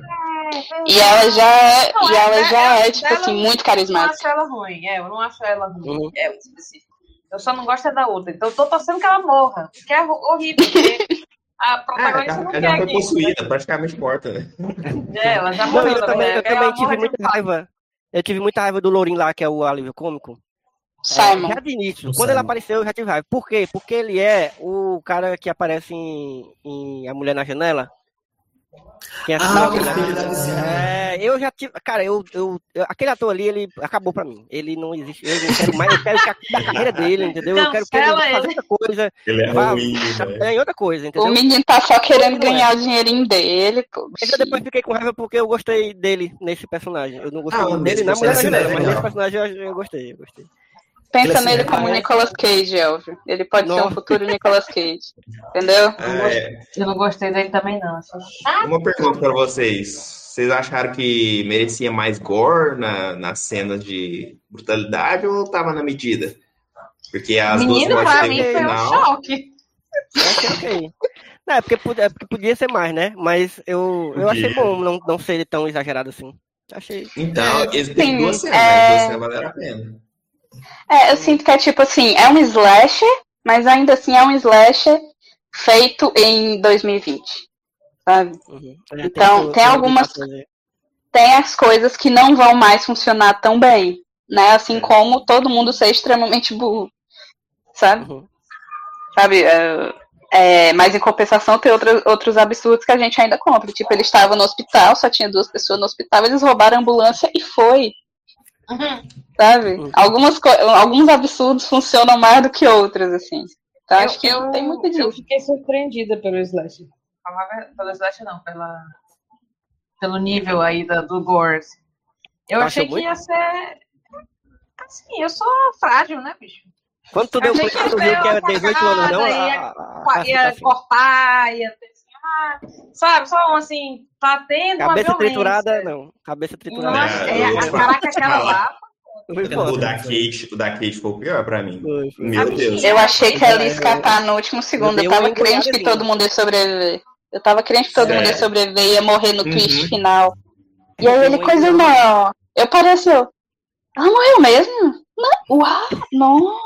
E ela já é, não, e ela é, já é, tipo assim, muito carismática. Eu não acho ela ruim, é, eu não acho ela ruim, uhum. é específico. Eu só não gosto é da outra. Então eu tô torcendo que ela morra, que é horrível. A protagonista é, não ela quer foi possuída, praticamente morta, né? É, ela já morreu. eu também, eu também tive muita raiva. Eu tive muita raiva do Lourinho lá, que é o alívio cômico. Simon. É, já de início, o quando Simon. ele apareceu, eu já tive raiva. Por quê? Porque ele é o cara que aparece em, em A Mulher na Janela. Quem ah, o filho da vizinha. É, eu já tive. Cara, eu, eu, eu, Aquele ator ali, ele acabou pra mim. Ele não existe. Eu não quero mais. Eu quero que a, carreira dele, entendeu? Eu quero que ele faça outra coisa. Ele é vá, ruim, né? outra coisa, entendeu? O menino tá só querendo ganhar o dinheirinho dele. Pô. Eu depois fiquei com raiva porque eu gostei dele nesse personagem. Eu não gostei ah, dele na mulher, mas nesse personagem eu, eu gostei, eu gostei. Pensa assim, nele como Nicolas Cage, Elvio. Ele pode Nossa. ser um futuro Nicolas Cage. Entendeu? É... Eu não gostei dele também, não. Uma pergunta para vocês. Vocês acharam que merecia mais gore na, nas cenas de brutalidade ou tava na medida? Porque as Menino, duas pra mim foi um choque. Eu achei Não, é porque, é porque podia ser mais, né? Mas eu, eu achei bom não, não ser tão exagerado assim. Achei. Então, esse tem duas cenas, é... duas cenas valeram a pena. É, eu sinto que é tipo assim, é um slasher, mas ainda assim é um slasher feito em 2020. Sabe? Uhum. É, então, tem, tem algumas. Tem as coisas que não vão mais funcionar tão bem. Né? Assim é. como todo mundo ser extremamente burro. Sabe? Uhum. Sabe? É, é, mas em compensação tem outro, outros absurdos que a gente ainda compra. Tipo, ele estava no hospital, só tinha duas pessoas no hospital, eles roubaram a ambulância e foi. Uhum. Sabe? Uhum. Algumas alguns absurdos funcionam mais do que outros, assim. Então, eu, acho que eu, tem muito disso. Eu fiquei surpreendida pelo Slash. Pelo Slash não, pela, pelo nível aí da, do Gores. Eu achei que ia ser. Assim, eu sou frágil, né, bicho? Quanto tu deu que, que era 18 anos, não? Ia, ia cortar, ia ter ah, sabe, só assim, tá tendo Cabeça triturada, não. Cabeça triturada. Não, é, a, caraca, aquela lá. O da Kate, o da Kate foi o pior pra mim. Foi, foi. Meu Deus. Eu achei que ela ia escapar no último segundo. Eu, tava crente que todo mundo ia sobreviver. Eu tava crente que todo mundo ia sobreviver e ia morrer no uhum. twist final. E aí ele coisa não. Eu pareceu. Ela morreu mesmo? Não. Uau, não.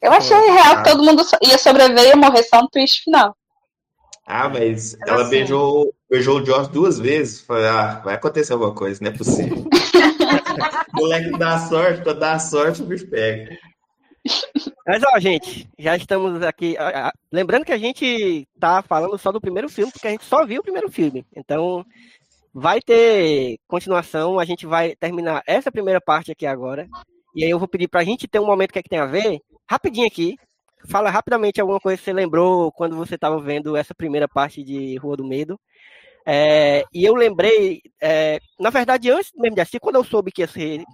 Eu achei real que todo mundo ia sobreviver e ia morrer só no twist final. Ah, mas Era ela assim. beijou, beijou o Josh duas vezes. Falei, ah, vai acontecer alguma coisa, não é possível. moleque dá sorte, pra dar sorte, o bicho pega. Mas, ó, gente, já estamos aqui. Lembrando que a gente tá falando só do primeiro filme, porque a gente só viu o primeiro filme. Então, vai ter continuação. A gente vai terminar essa primeira parte aqui agora. E aí eu vou pedir pra gente ter um momento que é que tem a ver, rapidinho aqui, fala rapidamente alguma coisa que você lembrou quando você estava vendo essa primeira parte de Rua do Medo. É, e eu lembrei, é, na verdade, antes mesmo de assistir, quando eu soube que ia ser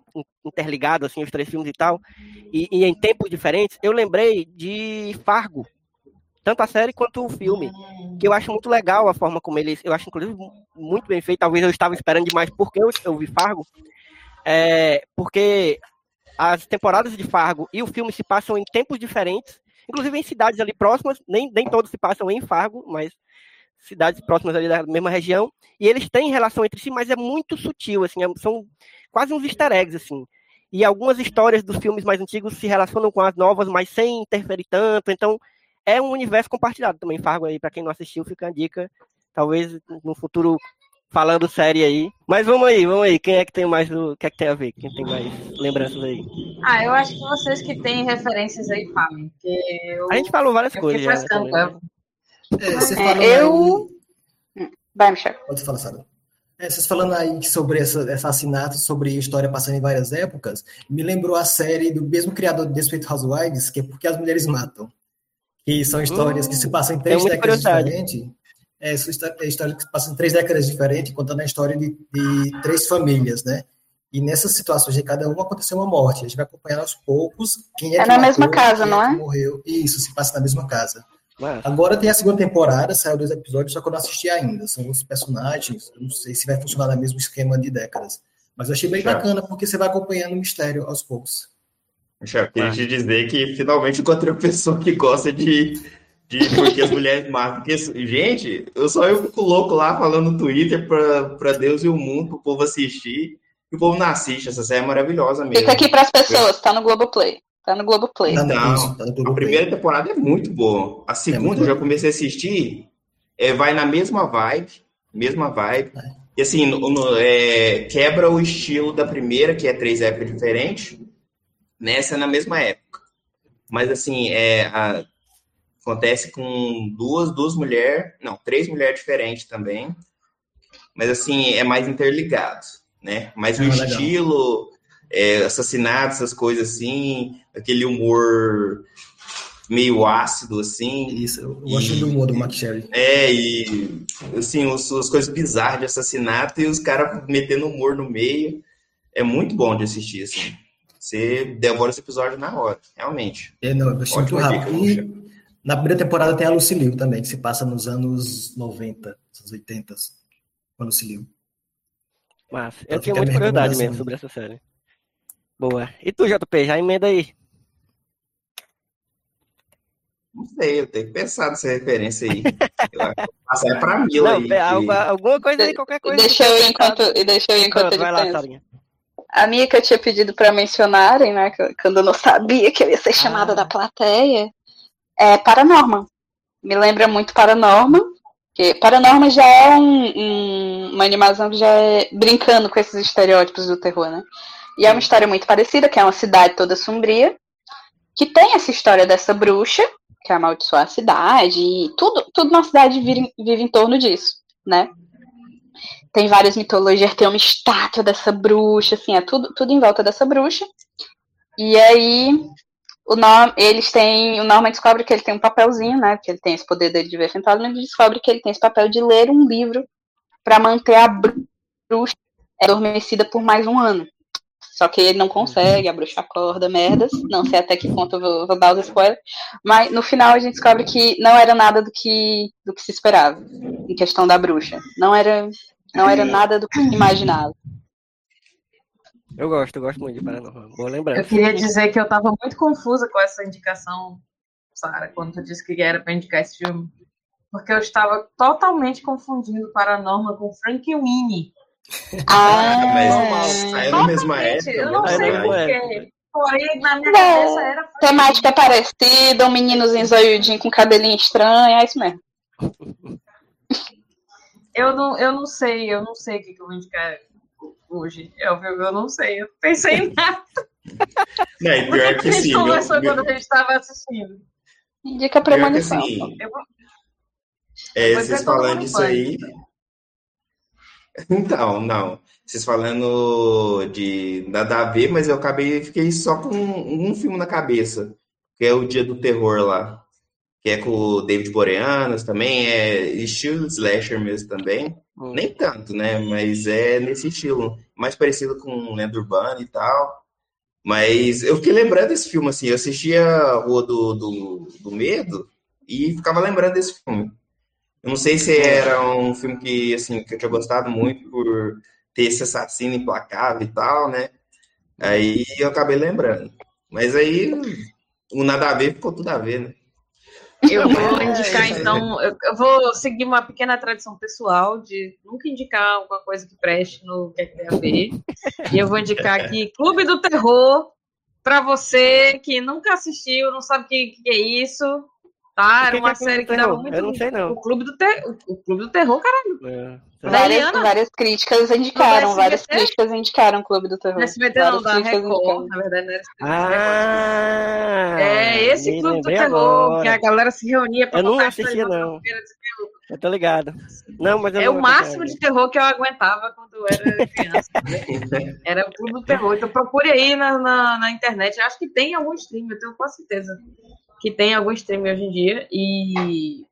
interligado, assim, os três filmes e tal, e, e em tempos diferentes, eu lembrei de Fargo, tanto a série quanto o filme, que eu acho muito legal a forma como eles, eu acho inclusive muito bem feito, talvez eu estava esperando demais porque eu, eu vi Fargo, é, porque as temporadas de Fargo e o filme se passam em tempos diferentes, inclusive em cidades ali próximas, nem, nem todos se passam em Fargo, mas cidades próximas ali da mesma região, e eles têm relação entre si, mas é muito sutil, assim, é, são quase uns easter eggs, assim. E algumas histórias dos filmes mais antigos se relacionam com as novas, mas sem interferir tanto, então é um universo compartilhado também, Fargo aí, para quem não assistiu, fica a dica, talvez no futuro falando série aí. Mas vamos aí, vamos aí. Quem é que tem mais o que é que tem a ver? Quem tem mais lembranças aí? Ah, eu acho que vocês que têm referências aí falem. A gente falou várias coisas. Já, né? é, você falou eu. Aí... Vai, Michel. Pode falar, Sara. É, vocês falando aí sobre essa, assassinato, sobre história passando em várias épocas, me lembrou a série do mesmo criador de Despeito Housewives, que é Porque as Mulheres Matam. Que são histórias hum, que se passam em três décadas diferentes é, é história que passa em três décadas diferentes, contando a história de, de, três famílias, né? E nessas situações de cada uma aconteceu uma morte. A gente vai acompanhando aos poucos quem é, é que na matou, mesma casa, não é? morreu. Isso, se passa na mesma casa. Ué. Agora tem a segunda temporada, saiu dois episódios, só que eu não assisti ainda. São outros personagens, eu não sei se vai funcionar no mesmo esquema de décadas. Mas eu achei bem Michel. bacana, porque você vai acompanhando o mistério aos poucos. Michel, queria te dizer que finalmente encontrei uma pessoa que gosta de de porque as mulheres matam. Porque, gente, eu só eu fico louco lá falando no Twitter para Deus e o mundo, pro povo assistir. E o povo não assiste, essa série é maravilhosa mesmo. Fica aqui para as pessoas, tá no Globoplay. Tá no Globoplay. Não, não, tá a primeira temporada é muito boa. A segunda, é eu já comecei a assistir, é, vai na mesma vibe, mesma vibe. É. E assim, no, no, é, quebra o estilo da primeira, que é três épocas diferentes, nessa na mesma época. Mas assim, é, a, acontece com duas, duas mulheres, não, três mulheres diferentes também. Mas assim, é mais interligado, né? Mas o ah, estilo, é, assassinatos, essas coisas assim, aquele humor meio ácido, assim. Isso, eu gosto do humor do Matt Sherry. É, e assim, os, as coisas bizarras de assassinato e os caras metendo humor no meio. É muito bom de assistir, assim. Você devora esse episódio na hora, realmente. É, não, eu muito rápido. E na primeira temporada tem a Lucille também, que se passa nos anos 90, anos 80, com a Lucille Mas eu tinha muita curiosidade mesmo sobre essa série. Boa. E tu, JP, já emenda aí. Não sei, eu tenho que pensar nessa referência aí. Passar é pra Mila aí. Que... Alguma coisa aí, qualquer coisa. Deixa eu enquanto, deixa eu enquanto Pronto, ele vai pensa. Lá, a minha que eu tinha pedido para mencionarem, né, quando eu não sabia que eu ia ser chamada ah. da plateia, é Paranorma. Me lembra muito Paranorma, que Paranorma já é um, um, uma animação que já é brincando com esses estereótipos do terror, né? E é uma história muito parecida, que é uma cidade toda sombria, que tem essa história dessa bruxa, que amaldiçoa a cidade, e tudo, tudo na cidade vive, vive em torno disso, né? Tem várias mitologias, tem uma estátua dessa bruxa, assim, é tudo, tudo em volta dessa bruxa. E aí, o eles têm, o Norman descobre que ele tem um papelzinho, né, que ele tem esse poder dele de ver fantasma, ele descobre que ele tem esse papel de ler um livro para manter a bruxa adormecida por mais um ano. Só que ele não consegue, a bruxa acorda, merdas. Não sei até que ponto eu vou, vou dar os spoilers. Mas no final a gente descobre que não era nada do que, do que se esperava em questão da bruxa. Não era, não era nada do que se imaginava. Eu gosto, eu gosto muito de Paranormal. Boa lembrança. Eu queria dizer que eu tava muito confusa com essa indicação, Sara, quando tu disse que era para indicar esse filme. Porque eu estava totalmente confundindo Paranormal com Frank Winnie. Ah, mas é na mesma época. Eu não sei porquê. Porém, na minha cabeça era. Temática parecida, um meninozinho zoiudinho com cabelinho estranho, é isso mesmo. Eu não, eu não sei, eu não sei o que, que eu vou indicar hoje. Eu, eu não sei, eu pensei em nada. Não, é pior que, que sim. A gente conversou quando a gente estava assistindo. Indica premonição. Assim, eu vou... É, vocês falando isso aí. Então, não. Vocês falando de nada a ver, mas eu acabei, fiquei só com um, um filme na cabeça, que é o Dia do Terror lá, que é com o David Boreanaz também, é estilo slasher mesmo também. Nem tanto, né? Mas é nesse estilo, mais parecido com Lenda Urbana e tal. Mas eu fiquei lembrando desse filme, assim, eu assistia Rua do, do, do Medo e ficava lembrando desse filme. Eu não sei se era um filme que, assim, que eu tinha gostado muito por ter esse assassino implacável e tal, né? Aí eu acabei lembrando. Mas aí o nada a ver ficou tudo a ver, né? Eu vou indicar, então, eu, vou seguir uma pequena tradição pessoal de nunca indicar alguma coisa que preste no que é a ver. E eu vou indicar aqui Clube do Terror, para você que nunca assistiu, não sabe o que, que é isso, Tá, era uma que série que dava muito. Eu não sei, não. O Clube do, ter... o Clube do Terror, caralho. É. Várias, várias críticas indicaram, várias críticas indicaram o Clube do Terror. SBT não, da Record, na verdade, né? Ah, é, esse Clube do Terror, agora. que a galera se reunia pra Eu não assistia, não. Eu tô ligado. Não, mas é o máximo de terror que eu aguentava quando eu era criança. era o Clube do Terror. Então procure aí na, na, na internet. Eu acho que tem algum stream, eu tenho quase certeza que tem algum stream hoje em dia e.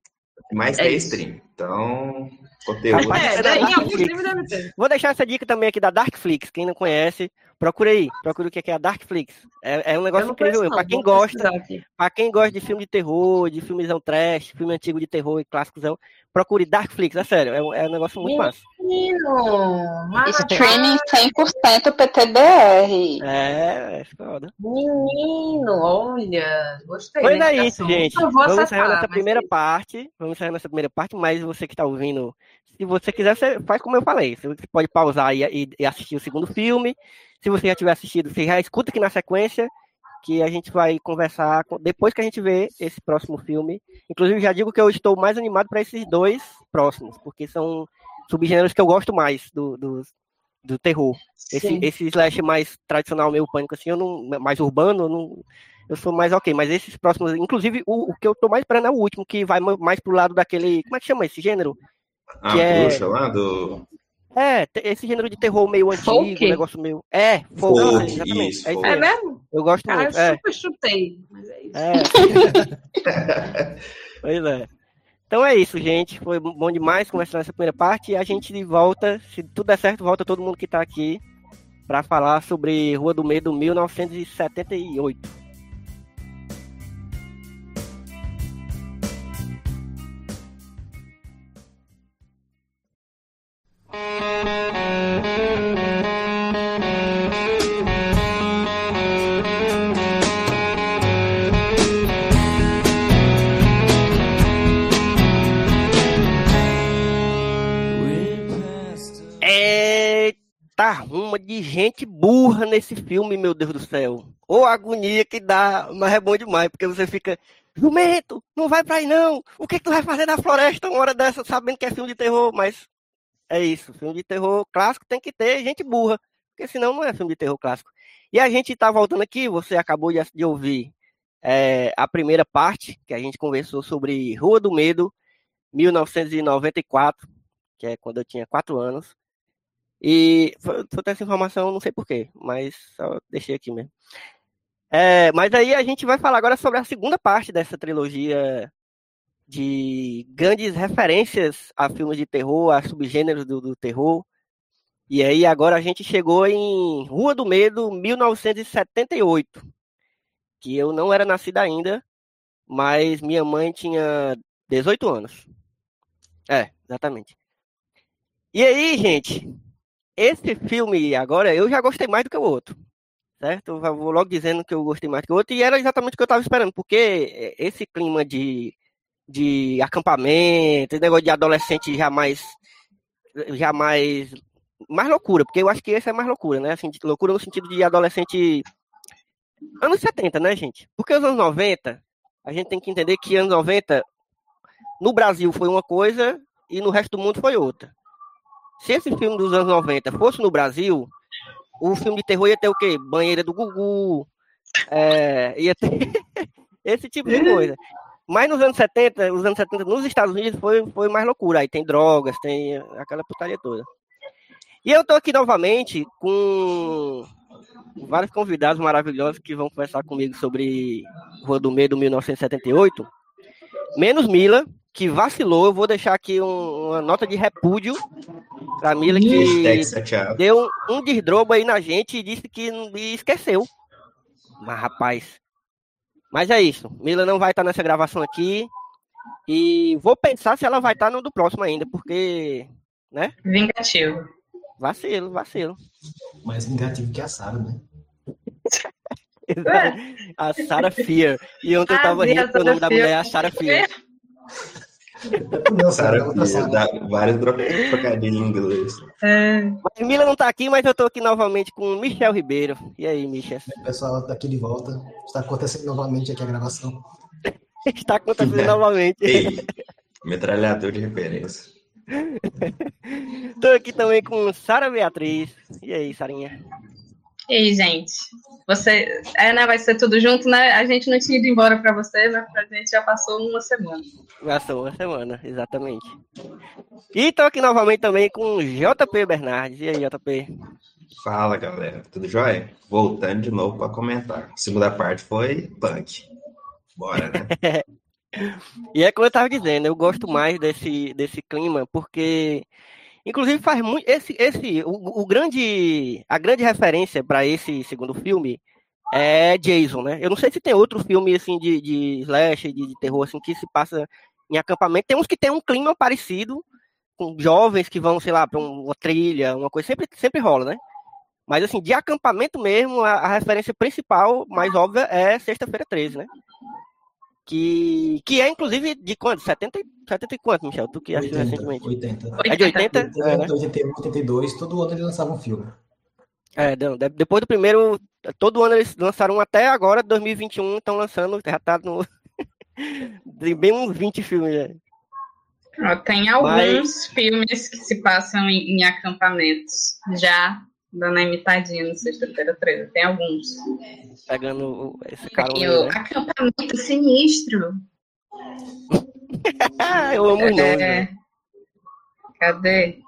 Mais é tem stream. Então, conteúdo. É, é, em algum stream deve ter. Vou deixar essa dica também aqui da Darkflix. Quem não conhece, procure aí. Procure o que é a Darkflix. É, é um negócio incrível. Para quem gosta, para quem gosta de filme de terror, de filmezão trash, filme antigo de terror e clássicozão, procure Darkflix, é sério, é, é um negócio muito massa. Menino! Streaming 100% PTBR. É, é foda. Menino, olha, gostei. Pois é isso, gente. Vamos encerrar nessa primeira que... parte. Vamos encerrar nessa primeira parte, mas você que está ouvindo, se você quiser, você faz como eu falei. Você pode pausar e, e, e assistir o segundo filme. Se você já tiver assistido, você já escuta aqui na sequência que a gente vai conversar depois que a gente vê esse próximo filme. Inclusive, já digo que eu estou mais animado para esses dois próximos, porque são subgêneros que eu gosto mais do, do, do terror. Esse, esse slash mais tradicional, meio pânico, assim, eu não, mais urbano, eu, não, eu sou mais ok. Mas esses próximos, inclusive, o, o que eu tô mais esperando é o último, que vai mais pro lado daquele. Como é que chama esse gênero? A que bruxa é... lá do. É, esse gênero de terror meio antigo, folk? um negócio meio. É, folk, folk exatamente. Isso, é, isso é mesmo? Eu gosto Cara, muito. Eu é. super chutei, mas é isso. É. pois é. Então é isso, gente. Foi bom demais conversar nessa primeira parte. E a gente volta, se tudo der certo, volta todo mundo que está aqui para falar sobre Rua do Medo 1978. Tá ruma de gente burra nesse filme, meu Deus do céu. Ou agonia que dá, mas é bom demais, porque você fica, jumento, não vai pra aí não. O que, que tu vai fazer na floresta uma hora dessa, sabendo que é filme de terror? Mas é isso, filme de terror clássico tem que ter gente burra, porque senão não é filme de terror clássico. E a gente tá voltando aqui, você acabou de, de ouvir é, a primeira parte, que a gente conversou sobre Rua do Medo, 1994, que é quando eu tinha quatro anos. E foi essa informação, não sei porquê, mas só deixei aqui mesmo. É, mas aí a gente vai falar agora sobre a segunda parte dessa trilogia de grandes referências a filmes de terror, a subgêneros do, do terror. E aí agora a gente chegou em Rua do Medo, 1978, que eu não era nascida ainda, mas minha mãe tinha 18 anos. É, exatamente. E aí, gente, esse filme agora, eu já gostei mais do que o outro. Certo? Eu vou logo dizendo que eu gostei mais do que o outro, e era exatamente o que eu estava esperando, porque esse clima de, de acampamento, esse negócio de adolescente jamais. jamais. mais loucura, porque eu acho que esse é mais loucura, né? Assim, loucura no sentido de adolescente. anos 70, né, gente? Porque os anos 90, a gente tem que entender que anos 90, no Brasil foi uma coisa e no resto do mundo foi outra. Se esse filme dos anos 90 fosse no Brasil, o filme de terror ia ter o quê? Banheira do Gugu, é, ia ter esse tipo de coisa. Mas nos anos 70, os anos 70 nos Estados Unidos foi, foi mais loucura. Aí tem drogas, tem aquela putaria toda. E eu tô aqui novamente com vários convidados maravilhosos que vão conversar comigo sobre Rua do Medo 1978. Menos Mila, que vacilou. Eu vou deixar aqui um, uma nota de repúdio pra Mila, que deu um, um desdrobo aí na gente e disse que e esqueceu. Mas, rapaz. Mas é isso. Mila não vai estar nessa gravação aqui. E vou pensar se ela vai estar no do próximo ainda, porque. Né? Vingativo. Vacilo, vacilo. Mais vingativo que a Sara, né? a Sarah Fear. E ontem eu tava ah, rindo o nome da mulher é a Sarah Fear. Não, Sarah, dá vários trocadilhos em inglês. É. Mas Mila não tá aqui, mas eu tô aqui novamente com o Michel Ribeiro. E aí, Michel? Pessoal, daqui de volta. Está acontecendo novamente aqui a gravação. Está acontecendo é. novamente. Ei, metralhador de referência. Tô aqui também com Sara Beatriz. E aí, Sarinha? E aí, gente? Você, é, né? Vai ser tudo junto, né? A gente não tinha ido embora para você, mas pra gente já passou uma semana. Passou uma semana, exatamente. E tô aqui novamente também com JP Bernardes. E aí, JP? Fala, galera. Tudo jóia? Voltando de novo para comentar. A segunda parte foi punk. Bora, né? e é como eu tava dizendo, eu gosto mais desse, desse clima, porque Inclusive faz muito esse esse o, o grande a grande referência para esse segundo filme é Jason, né? Eu não sei se tem outro filme assim de, de slash, de, de terror assim que se passa em acampamento. Tem uns que tem um clima parecido com jovens que vão, sei lá, para uma trilha, uma coisa sempre sempre rola, né? Mas assim, de acampamento mesmo, a, a referência principal, mais óbvia, é Sexta-feira 13, né? Que, que é inclusive de quanto? 70, 70 e quanto, Michel? Tu que assistiu recentemente? 80. É de 80? 80 é, né? 81, 82, todo ano eles lançavam um filme. É, depois do primeiro, todo ano eles lançaram até agora, 2021, estão lançando, já tá no. bem uns 20 filmes já. tem alguns Mas... filmes que se passam em, em, acampamentos, já dando a imitadinha no Sexta-feira 13. Tem alguns. Pegando esse cara. O né? acampamento sinistro. Eu amo o é... Cadê?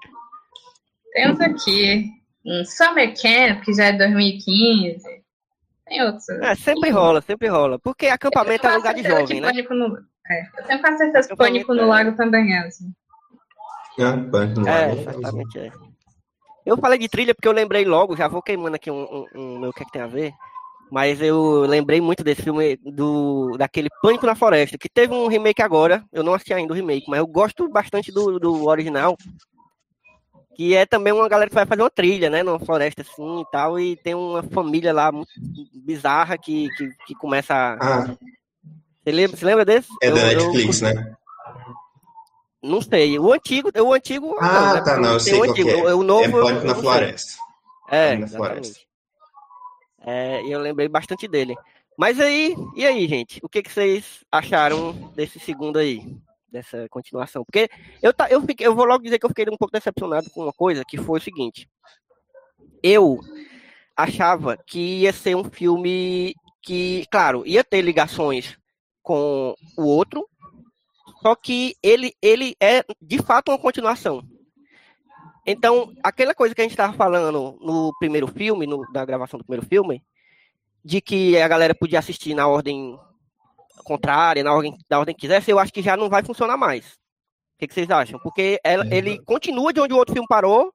Temos aqui um Summer Camp, que já é 2015. Tem outros. É, sempre rola, sempre rola. Porque acampamento é lugar de jovem, né? No... É, eu tenho quase certeza que Pânico no é. Lago também é assim. É, Pânico no é, Lago. É, exatamente, é. Eu falei de trilha porque eu lembrei logo, já vou queimando aqui um, um, um meu que, é que tem a ver. Mas eu lembrei muito desse filme do daquele Pânico na Floresta, que teve um remake agora. Eu não assisti ainda o remake, mas eu gosto bastante do, do original. Que é também uma galera que vai fazer uma trilha, né? Numa floresta assim e tal. E tem uma família lá muito bizarra que, que, que começa a. Ah. Você, lembra, você lembra desse? É eu, da Netflix, eu... né? Não sei. O antigo, o antigo. Ah, não, né? tá, não, eu sei o antigo. É. O novo. É Pânico na Floresta. É, na floresta. É, eu lembrei bastante dele. Mas aí, e aí, gente? O que, que vocês acharam desse segundo aí? Dessa continuação? Porque eu, tá, eu, fiquei, eu vou logo dizer que eu fiquei um pouco decepcionado com uma coisa, que foi o seguinte. Eu achava que ia ser um filme que, claro, ia ter ligações com o outro, só que ele, ele é de fato uma continuação. Então, aquela coisa que a gente estava falando no primeiro filme, no, da gravação do primeiro filme, de que a galera podia assistir na ordem contrária, na ordem, na ordem que quisesse, eu acho que já não vai funcionar mais. O que, que vocês acham? Porque ela, é. ele continua de onde o outro filme parou,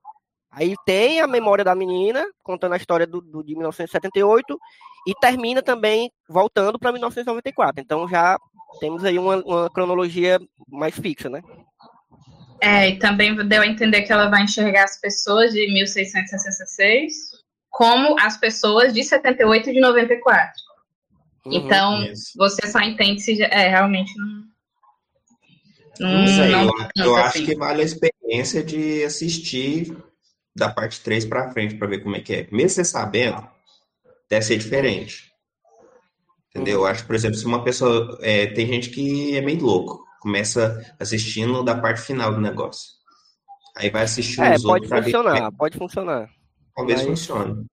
aí tem a memória da menina, contando a história do, do de 1978, e termina também voltando para 1994. Então já temos aí uma, uma cronologia mais fixa, né? É, e também deu a entender que ela vai enxergar as pessoas de 1666 como as pessoas de 78 e de 94. Uhum, então, isso. você só entende se é, realmente não. Não, não sei, não eu, eu assim. acho que vale a experiência de assistir da parte 3 para frente para ver como é que é. Mesmo você sabendo, deve ser diferente. Entendeu? Eu acho, por exemplo, se uma pessoa. É, tem gente que é meio louco começa assistindo da parte final do negócio. Aí vai assistir é, os pode outros. Funcionar, ver... Pode funcionar, Talvez Mas... funcione.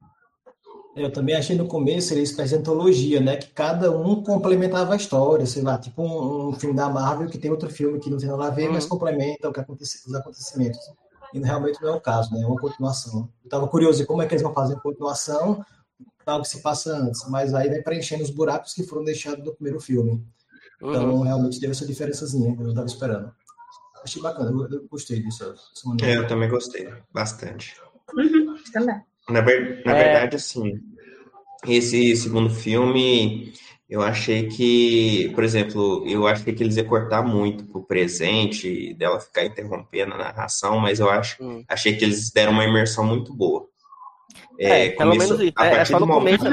Eu também achei no começo eles fazem antologia, né? Que cada um complementava a história, sei lá, tipo um, um, filme da Marvel que tem outro filme que não tem nada a ver, uhum. mas complementa o que acontece, os acontecimentos. E realmente não é o caso, né? É uma continuação. Eu estava curioso de como é que eles vão fazer a continuação, tal que se passa antes, mas aí vai preenchendo os buracos que foram deixados do primeiro filme. Então, uhum. realmente teve essa diferençazinha que eu não estava esperando. Achei bacana, eu, eu gostei disso. É, eu também gostei, bastante. Uhum, também. Na, ver, na é... verdade, assim, esse segundo filme, eu achei que, por exemplo, eu achei que eles iam cortar muito pro presente, dela ficar interrompendo a narração, mas eu acho, hum. achei que eles deram uma imersão muito boa. É, é pelo menos isso. A é, partir é, do momento,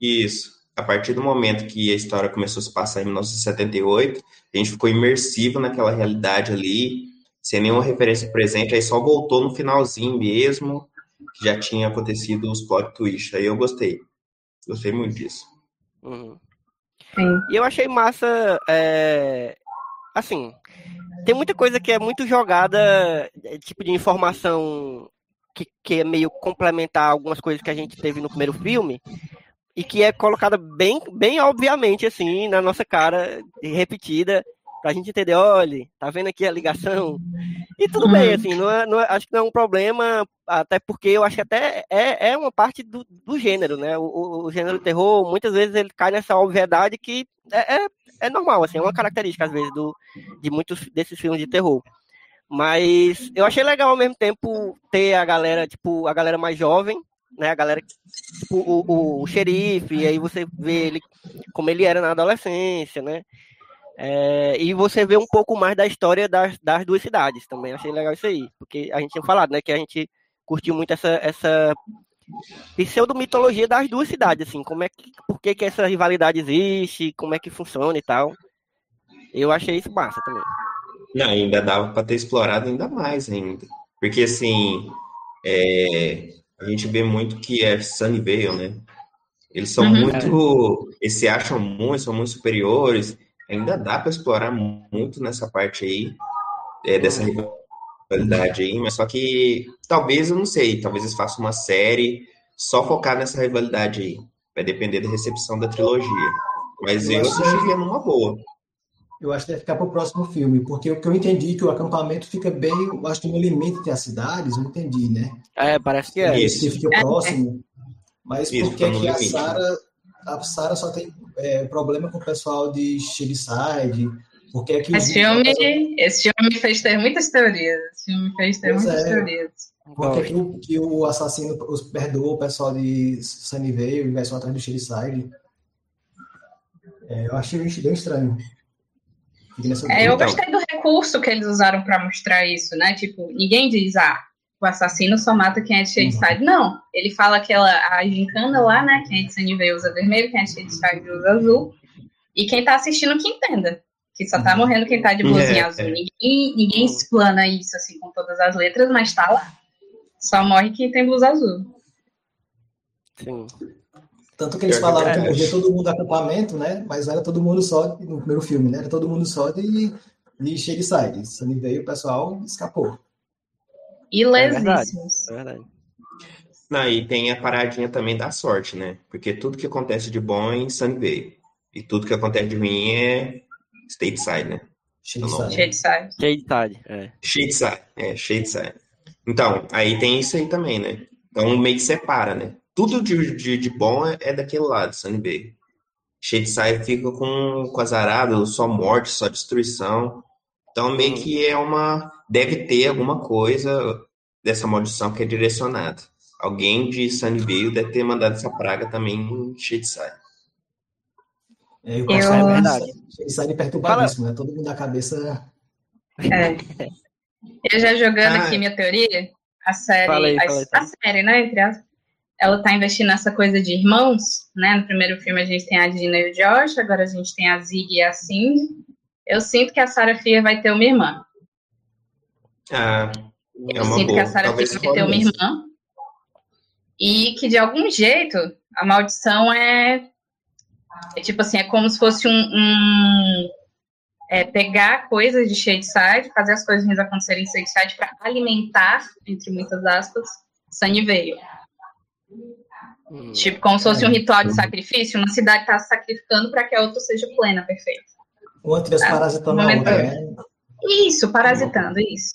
Isso a partir do momento que a história começou a se passar em 1978, a gente ficou imersivo naquela realidade ali, sem nenhuma referência presente, aí só voltou no finalzinho mesmo, que já tinha acontecido os plot twists. Aí eu gostei. Gostei muito disso. Uhum. E eu achei massa, é... assim, tem muita coisa que é muito jogada, é, tipo de informação que, que é meio complementar algumas coisas que a gente teve no primeiro filme, e que é colocada bem, bem obviamente, assim, na nossa cara, repetida, pra gente entender, olha, tá vendo aqui a ligação? E tudo bem, uhum. assim, não é, não é, acho que não é um problema, até porque eu acho que até é, é uma parte do, do gênero, né? O, o, gênero terror, muitas vezes ele cai nessa obviedade que é, é, é normal, assim, é uma característica, às vezes, do, de muitos desses filmes de terror. Mas eu achei legal ao mesmo tempo ter a galera, tipo, a galera mais jovem, né? A galera, tipo, o, o, o xerife, e aí você vê ele como ele era na adolescência, né? É, e você vê um pouco mais da história das, das duas cidades também. Achei legal isso aí, porque a gente tinha falado, né, que a gente curtiu muito essa, essa pseudo-mitologia das duas cidades, assim, como é que, por que, que essa rivalidade existe, como é que funciona e tal. Eu achei isso massa também. Não, ainda dava para ter explorado ainda mais ainda. Porque assim, é, a gente vê muito que é Sunnyvale, né? Eles são uhum, muito. É. Eles se acham muito, são muito superiores. Ainda dá para explorar muito nessa parte aí. é, dessa rivalidade aí, mas só que talvez, eu não sei, talvez eles façam uma série só focar nessa rivalidade aí. Vai depender da recepção da trilogia. Mas eu, assistiria numa boa. Eu acho que deve ficar para o próximo filme, porque o que eu entendi é que o acampamento fica bem, eu acho que no limite entre as cidades, eu entendi, né? É, parece que é. Isso. Que fica próximo. Mas Isso, por que, que a Sara a Sara só tem é, problema com o pessoal de Shadyside? Porque é que esse filme, esse filme fez ter muitas teorias. Esse filme fez ter pois muitas é. teorias. Por que, que, o, que o assassino os perdoou o pessoal de Sunnyvale e vai só atrás do Shadyside? É, eu achei bem estranho. É, eu gostei do recurso que eles usaram para mostrar isso, né? Tipo, ninguém diz, ah, o assassino só mata quem é de Shadeside. Uhum. Não, ele fala aquela a gincana lá, né? Quem é de Sunnyvale usa vermelho, quem é de Shadeside usa azul. E quem tá assistindo que entenda. Que só tá morrendo quem tá de blusinha é, azul. É. Ninguém, ninguém explana isso assim com todas as letras, mas tá lá. Só morre quem tem blusa azul. Sim. Tanto que eles falaram que morria todo mundo do acampamento, né? Mas era todo mundo só, no primeiro filme, né? Era todo mundo só de, de Shadyside. Sunny veio, o pessoal escapou. Ilesíssimos. É verdade. Não, e tem a paradinha também da sorte, né? Porque tudo que acontece de bom é em Sunnyvale. E tudo que acontece de ruim é Stateside, né? Shadeside. Shadeside. Shadeside, é. Shadeside, é, Shadeside. Então, aí tem isso aí também, né? Então meio que separa, né? Tudo de, de, de bom é, é, daquele lado, Sunny Bay. Shadeside fica com, com azarado, só morte, só destruição. Então, meio que é uma. Deve ter alguma coisa dessa maldição que é direcionada. Alguém de Sunnyvale deve ter mandado essa praga também em Shadeside. É, eu... é verdade. Shadeside perturbadíssimo, né? Todo mundo na cabeça. É. Eu já jogando ah, aqui minha teoria, a série. Falei, a, falei, a série, né? Entre as ela está investindo nessa coisa de irmãos, né? No primeiro filme a gente tem a Dina e o Josh, agora a gente tem a Zig e a Cindy. Eu sinto que a Sarah Fia vai ter uma irmã. Ah, é Eu sinto boa. que a Sarah Fia vai ter uma irmã. E que de algum jeito a maldição é, é tipo assim, é como se fosse um, um é, pegar coisas de Shadeside, fazer as coisas acontecerem em Shadeside para alimentar, entre muitas aspas, Sunnyvale. Hum. Tipo, como se fosse um ritual de sacrifício, uma cidade está se sacrificando para que a outra seja plena, perfeita. Uma as parasitando a outra, né? Isso, parasitando, isso.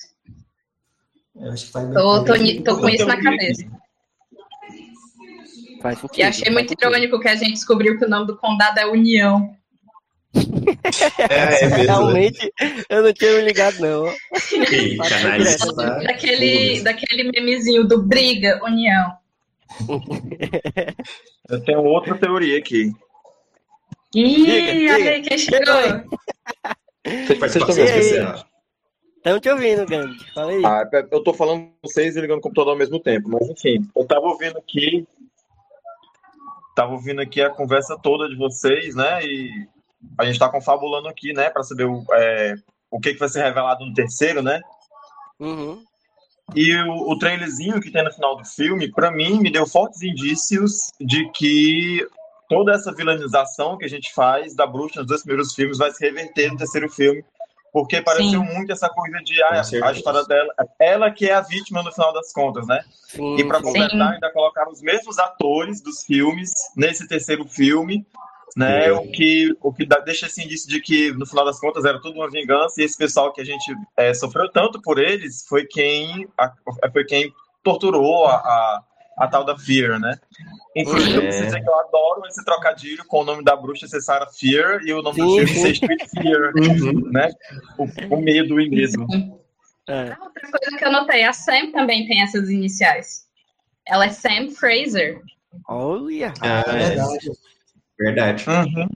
Eu acho que faz tô, tô, tô com isso na cabeça. Faz sentido, e achei muito irônico que a gente descobriu que o nome do condado é União. É, é mesmo. Realmente, eu não tinha me ligado, não. Eita, daquele, daquele memezinho do Briga, União. Eu tenho outra teoria aqui. Ih, olha aí quem chegou. Participação especial. Estão te ouvindo, Gandhi. Fala aí. Ah, eu tô falando com vocês e ligando o computador ao mesmo tempo. Mas enfim, eu tava ouvindo aqui. Tava ouvindo aqui a conversa toda de vocês, né? E a gente tá confabulando aqui, né? Pra saber o, é, o que, que vai ser revelado no terceiro, né? Uhum. E o, o trailerzinho que tem no final do filme, para mim, me deu fortes indícios de que toda essa vilanização que a gente faz da bruxa nos dois primeiros filmes vai se reverter no terceiro filme, porque pareceu Sim. muito essa coisa de ah, a história dela, ela que é a vítima no final das contas, né? Sim. E para completar, ainda colocaram os mesmos atores dos filmes nesse terceiro filme, né? O que, o que dá, deixa esse indício de que, no final das contas, era tudo uma vingança, e esse pessoal que a gente é, sofreu tanto por eles foi quem, a, foi quem torturou a, a, a, tal da Fear, né? Inclusive, é. eu preciso dizer que eu adoro esse trocadilho com o nome da bruxa ser Sarah Fear e o nome do filme ser Street Fear, uhum. né? O, o medo e mesmo. É. Outra coisa que eu notei, a Sam também tem essas iniciais. Ela é Sam Fraser. Olha! Ah, é verdade. Uhum.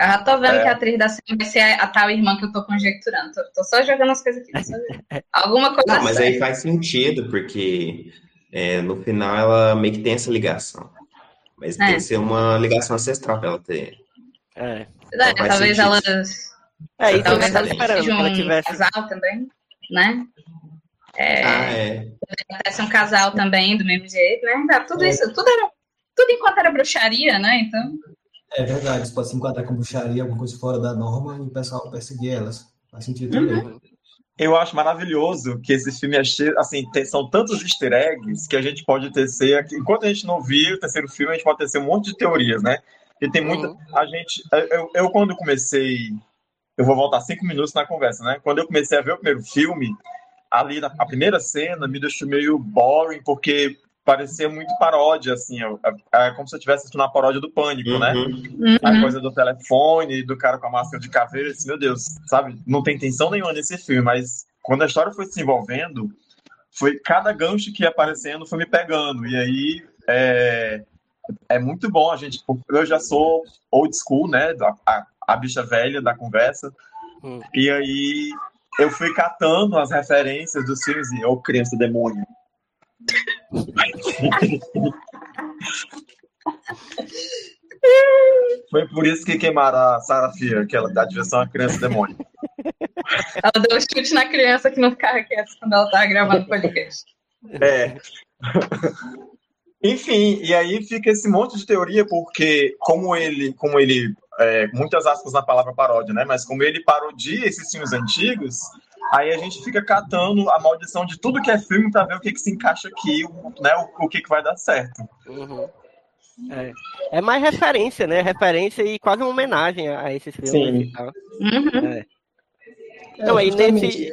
Eu já tô vendo é. que a atriz da cena vai ser a, tal irmã que eu tô conjecturando. Tô, tô só jogando as coisas aqui. Alguma coisa Não, mas aí faz sentido, porque é, no final ela meio que tem essa ligação. Mas é. tem que ser uma ligação ancestral pra ela ter. É. Então, talvez elas. É, isso talvez elas um ela tivesse. casal também, né? É, ah, é. Até ser um casal também, do mesmo jeito, né? Tá, tudo é. isso, tudo era tudo enquanto era bruxaria, né? Então. É verdade, eles podem se enquadrar com bruxaria, alguma coisa fora da norma, e o pessoal perseguir elas. Faz sentido uhum. também. Eu acho maravilhoso que esse filme é cheio, assim, tem, são tantos easter eggs que a gente pode tecer, enquanto a gente não viu o terceiro filme, a gente pode tecer um monte de teorias, né? E tem muita, uhum. a gente, eu, eu quando comecei, eu vou voltar cinco minutos na conversa, né? Quando eu comecei a ver o primeiro filme, ali na a primeira cena me deixou meio boring, porque parecia muito paródia, assim, é, como se eu estivesse assistindo a paródia do Pânico, né? uhum. né? A coisa do telefone, do cara com a máscara de caveira, assim, meu Deus, sabe? Não tem intenção nenhuma nesse filme, mas quando a história foi se envolvendo, foi cada gancho que ia aparecendo foi me pegando, e aí é, é muito bom a gente, eu já sou old school, né, a, a bicha velha da conversa, uhum. e aí eu fui catando as referências dos filmes e, ô, oh, criança demônio, foi por isso que queimaram a Sarah Fear, que ela dá diversão à criança demônio. Ela deu um chute na criança que não ficava quieta quando ela estava gravando podcast. É. Enfim, e aí fica esse monte de teoria, porque como ele, como ele, é, muitas aspas na palavra paródia, né? Mas como ele parodia esses filmes antigos, Aí a gente fica catando a maldição de tudo que é filme para ver o que, que se encaixa aqui, né? O, o que, que vai dar certo. Uhum. É. é. mais referência, né? Referência e quase uma homenagem a, esses filmes. Sim. E tal. Uhum. É. Não, aí nesse.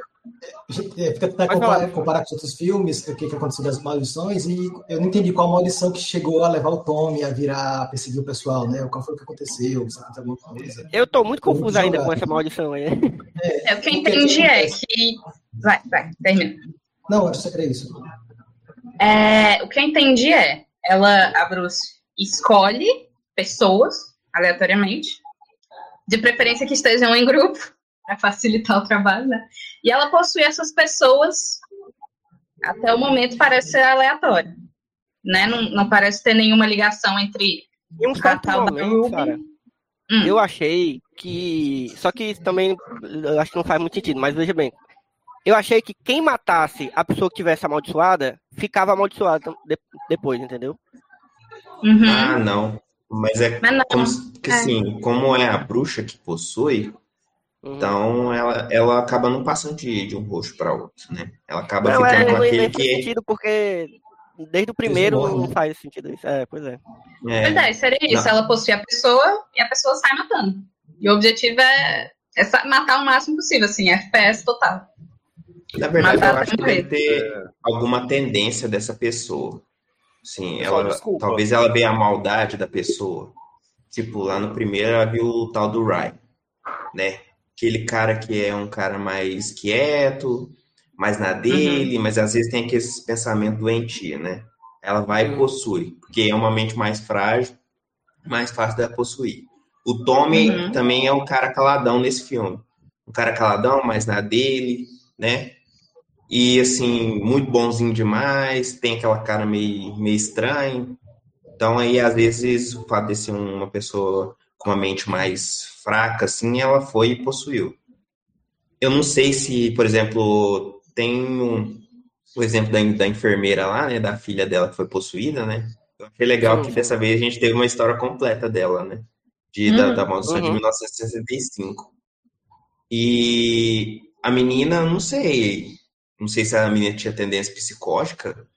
É, fica até comparar, comparar com os outros filmes, o que, que aconteceu das maldições, e eu não entendi qual maldição que chegou a levar o Tommy a virar, a perseguir o pessoal, né? Qual foi o que aconteceu, se aconteceu alguma coisa. Eu tô muito confuso ainda com essa maldição aí. É, é o que eu entendi é que. Vai, vai, termina. Não, é isso. É, o que eu entendi é, ela, a Bruce, escolhe pessoas aleatoriamente, de preferência que estejam em grupo, para facilitar o trabalho, né? E ela possui essas pessoas, até o momento parece ser aleatório, né? Não, não parece ter nenhuma ligação entre e um certo momento, cara, hum. eu achei que. Só que também eu acho que não faz muito sentido, mas veja bem. Eu achei que quem matasse a pessoa que tivesse amaldiçoada ficava amaldiçoada depois, entendeu? Uhum. Ah, não. Mas é Mas não. como que, assim, como é a bruxa que possui, Uhum. Então, ela, ela acaba não passando de, de um rosto para outro, né? Ela acaba não, ficando é, com aquele que... sentido porque desde o primeiro não faz sentido isso. É, pois é. é. Pois é, seria isso. Não. Ela possui a pessoa e a pessoa sai matando. E o objetivo é, é matar o máximo possível, assim, FPS total. Na verdade, matar eu acho que deve ter alguma tendência dessa pessoa. Sim, ela, talvez ela veja a maldade da pessoa. Tipo, lá no primeiro ela viu o tal do Rai, né? Aquele cara que é um cara mais quieto, mais na dele, uhum. mas às vezes tem aquele pensamento doentio, né? Ela vai uhum. e possui, porque é uma mente mais frágil, mais fácil de possuir. O Tommy uhum. também é um cara caladão nesse filme. Um cara caladão, mais na dele, né? E assim, muito bonzinho demais, tem aquela cara meio, meio estranha. Então aí, às vezes, o fato de ser uma pessoa com uma mente mais fraca, assim, ela foi e possuiu. Eu não sei se, por exemplo, tem um, o exemplo da, da enfermeira lá, né, da filha dela que foi possuída, né? Eu achei legal uhum. que dessa vez a gente teve uma história completa dela, né? De, uhum. da, da maldição uhum. de 1965. E a menina, não sei, não sei se a menina tinha tendência psicótica,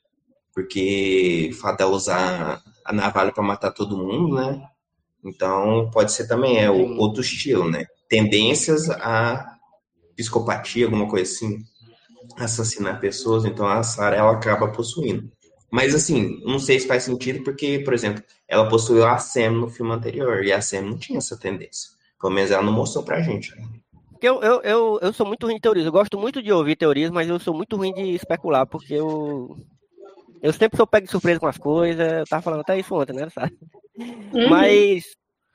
porque o fato dela usar a navalha para matar todo mundo, né? Então, pode ser também é o outro estilo, né? Tendências a psicopatia, alguma coisa assim, assassinar pessoas, então a Sarah ela acaba possuindo. Mas assim, não sei se faz sentido porque, por exemplo, ela possuiu a Sam no filme anterior e a Sam não tinha essa tendência. Pelo menos ela não mostrou pra gente. Né? Eu, eu, eu, eu sou muito ruim de teorias. Eu gosto muito de ouvir teorias, mas eu sou muito ruim de especular, porque eu. Eu sempre sou pego de surpresa com as coisas. Eu tava falando até isso ontem, né? Sabe? Uhum. Mas.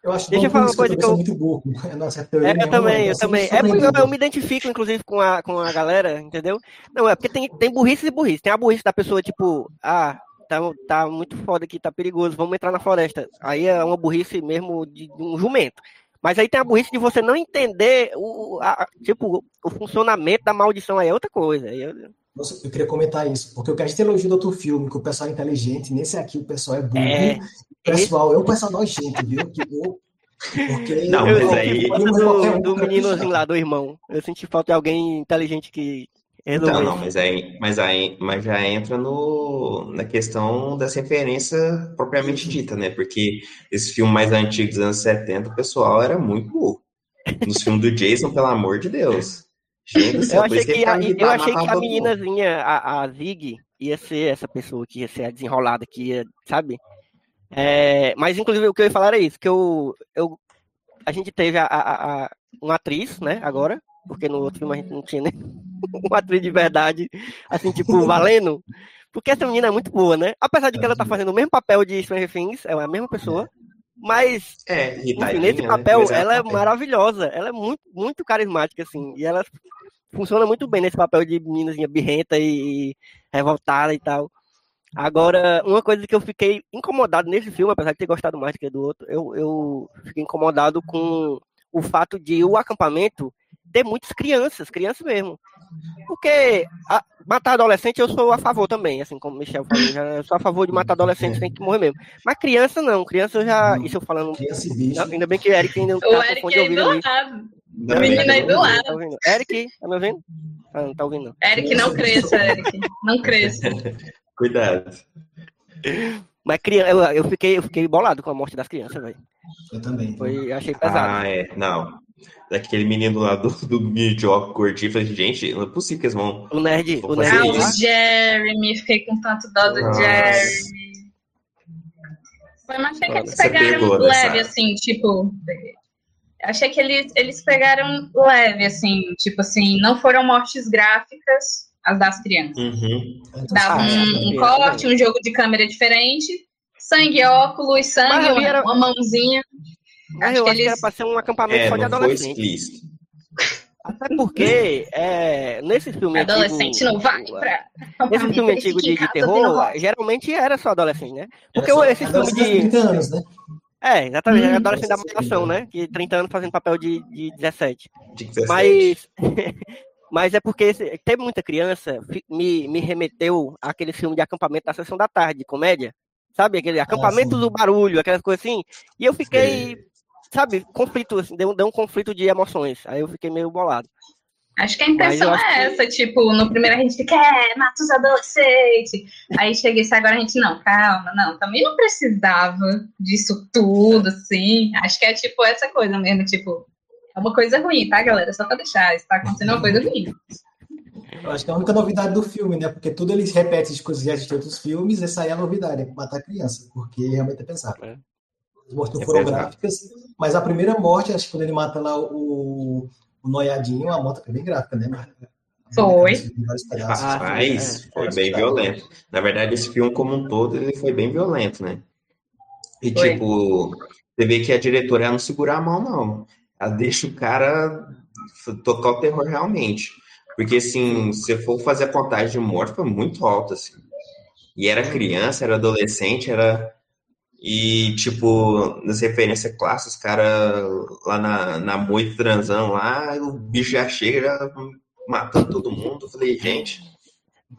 Eu acho Deixa eu falar uma coisa que eu. Muito burro. Nossa, é, eu também, eu também. É porque eu, eu, me identifico, inclusive, com a, com a galera, entendeu? Não, é porque tem, tem burrice e burrice. Tem a burrice da pessoa, tipo, ah, tá, tá muito foda aqui, tá perigoso, vamos entrar na floresta. Aí é uma burrice mesmo de, de um jumento. Mas aí tem a burrice de você não entender o, a, tipo, o funcionamento da maldição aí é outra coisa. Eu... Nossa, eu queria comentar isso, porque o que a gente elogia do outro filme, que o pessoal é inteligente, nesse aqui o pessoal é burro. É, pessoal, é um pessoal nojento, viu? Que eu, Porque não, eu mas aí... do, do meninozinho lá, do irmão. Eu senti falta de alguém inteligente que então, não, mas aí, mas aí mas já entra no, na questão dessa referência propriamente dita, né? Porque esse filme mais antigo dos anos 70, o pessoal era muito burro. Nos filmes do Jason, pelo amor de Deus. Gente, eu achei que, a, eu achei que a meninazinha, a, a Zig, ia ser essa pessoa que ia ser a desenrolada, que ia, sabe? É, mas, inclusive, o que eu ia falar era isso, que eu, eu a gente teve a, a, a, uma atriz, né, agora, porque no outro filme a gente não tinha nem uma atriz de verdade, assim, tipo, valendo. Porque essa menina é muito boa, né? Apesar de que ela tá fazendo o mesmo papel de Stranger Things, é a mesma pessoa, mas é, enfim, nesse né? papel né? ela é maravilhosa, ela é muito, muito carismática, assim, e ela funciona muito bem nesse papel de meninazinha birrenta e revoltada e tal. Agora, uma coisa que eu fiquei incomodado nesse filme, apesar de ter gostado mais do que do outro, eu, eu fiquei incomodado com o fato de o acampamento ter muitas crianças, crianças mesmo. Porque a, matar adolescente eu sou a favor também, assim como o Michel falou, já, eu sou a favor de matar adolescente, tem que morrer mesmo. Mas criança não, criança eu já. Isso eu falando. Ainda bem que o Eric ainda não tá o Eric é do lado. O menino aí do lado. Tá Eric, tá me ouvindo? Ah, não tá ouvindo, não. Eric, não cresça, Eric. Não cresça. Cuidado. Mas criança, eu, eu, fiquei, eu fiquei bolado com a morte das crianças, velho. Eu também. Foi, achei pesado. Ah, é. Não. Daquele menino lá do, do Midjock curtir, falei, gente, não é possível que eles vão. O nerd. O nerd. Ah, o Jeremy, fiquei com tanto dó do Nossa. Jeremy. Foi, mas achei que eles pegaram leve, assim, tipo. Achei que eles, eles pegaram leve, assim, tipo assim, não foram mortes gráficas as das crianças. Uhum. Dava ah, um, um corte, um jogo de câmera diferente, sangue, óculos, sangue, uma, era... uma mãozinha. Acho eu que acho eles... que era pra ser um acampamento é, só de adolescente. Até porque é, nesse filme adolescente antigo, não vai pra nesse filme antigo de, de terror, geralmente era só adolescente, né? Porque só, esse filme de 30 anos, né? É, exatamente, hum, adolescente da malhação, né? Que 30 anos fazendo papel de, de 17. De 17. Mas Mas é porque ter muita criança me, me remeteu àquele filme de acampamento da sessão da tarde, comédia. Sabe? Aquele acampamento ah, do barulho, aquelas coisas assim. E eu fiquei, sim. Sabe, conflito, assim, deu, deu um conflito de emoções. Aí eu fiquei meio bolado. Acho que a intenção é essa, que... tipo, no primeiro a gente fica, é, mata os adolescentes. Aí chega isso agora a gente, não, calma, não, também não precisava disso tudo, assim. Acho que é tipo essa coisa mesmo, tipo, é uma coisa ruim, tá, galera? Só pra deixar, está acontecendo uma coisa ruim. Eu acho que é a única novidade do filme, né? Porque tudo eles repetem as coisas que já em outros filmes, essa aí é a novidade, é matar a criança, porque realmente é pesado. É. As mortes não é foram gráficas, mas a primeira morte, acho que quando ele mata lá o, o noiadinho, a morte foi bem gráfica, né? Foi. Mas foi bem violento. Na verdade, esse filme como um todo, ele foi bem violento, né? E foi. tipo, você vê que a diretora ela não segura a mão, não ela deixa o cara tocar o terror realmente. Porque, assim, se for fazer a contagem de morte, foi muito alta, assim. E era criança, era adolescente, era. E, tipo, nas referências clássicas, os caras lá na, na moita transão lá, o bicho já chega, já matando todo mundo. Eu falei, gente.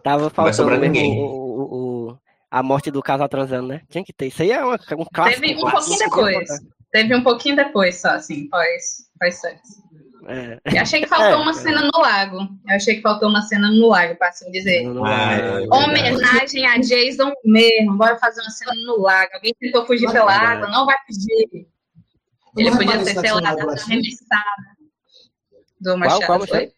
Tava faltando mesmo o, o, a morte do casal transando, né? Tinha que ter. Isso aí é uma, um clássico. Teve um pouquinho depois. Teve um pouquinho depois, só, assim, pós, pós sexo. É. Eu achei que faltou é, uma cena no lago. Eu achei que faltou uma cena no lago, para assim dizer. Ah, Homenagem a Jason mesmo. Bora fazer uma cena no lago. Alguém tentou fugir pela água, não vai fugir. Ele podia sei lá, dado uma arremessada do Machado. Qual, qual, foi?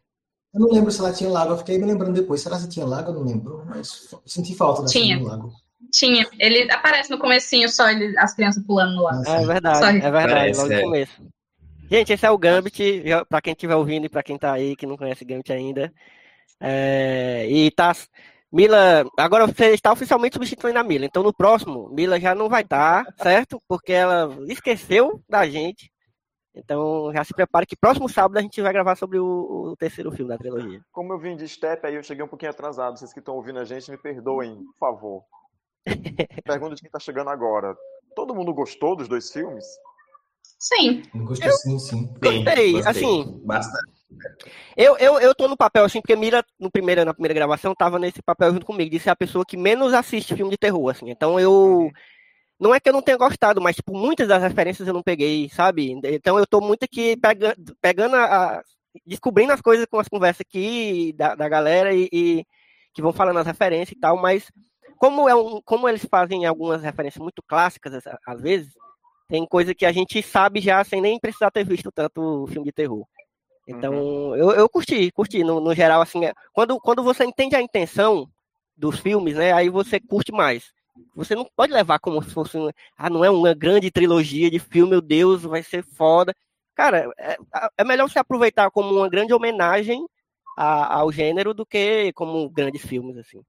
Eu não lembro se ela tinha lago, eu fiquei me lembrando depois. Será que tinha lago? Eu não lembro, mas senti falta da tinha. cena no lago. Tinha. Ele aparece no comecinho só ele, as crianças pulando no lago. É verdade, é verdade, Parece, logo no é. começo. Gente, esse é o Gambit, para quem estiver ouvindo e para quem tá aí que não conhece Gambit ainda. É, e tá. Mila, agora você está oficialmente substituindo a Mila. Então no próximo, Mila já não vai estar, tá, certo? Porque ela esqueceu da gente. Então já se prepare que próximo sábado a gente vai gravar sobre o, o terceiro filme da trilogia. Como eu vim de step, aí eu cheguei um pouquinho atrasado. Vocês que estão ouvindo a gente, me perdoem, por favor. Pergunta de quem está chegando agora. Todo mundo gostou dos dois filmes? Sim. Eu gostei sim, sim. Gostei, gostei. assim. Bastante. Eu, eu, eu tô no papel, assim, porque Mira, no primeiro, na primeira gravação, tava nesse papel junto comigo, de ser a pessoa que menos assiste filme de terror, assim. Então eu. não é que eu não tenha gostado, mas tipo, muitas das referências eu não peguei, sabe? Então eu tô muito aqui pegando, pegando a, a descobrindo as coisas com as conversas aqui da, da galera e, e, que vão falando as referências e tal, mas como é um, como eles fazem algumas referências muito clássicas às vezes, tem coisa que a gente sabe já sem nem precisar ter visto tanto filme de terror. Então, uhum. eu, eu curti, curti, no, no geral, assim, é, quando, quando você entende a intenção dos filmes, né, aí você curte mais. Você não pode levar como se fosse, ah, não é uma grande trilogia de filme, meu Deus, vai ser foda. Cara, é, é melhor você aproveitar como uma grande homenagem a, ao gênero do que como grandes filmes, assim.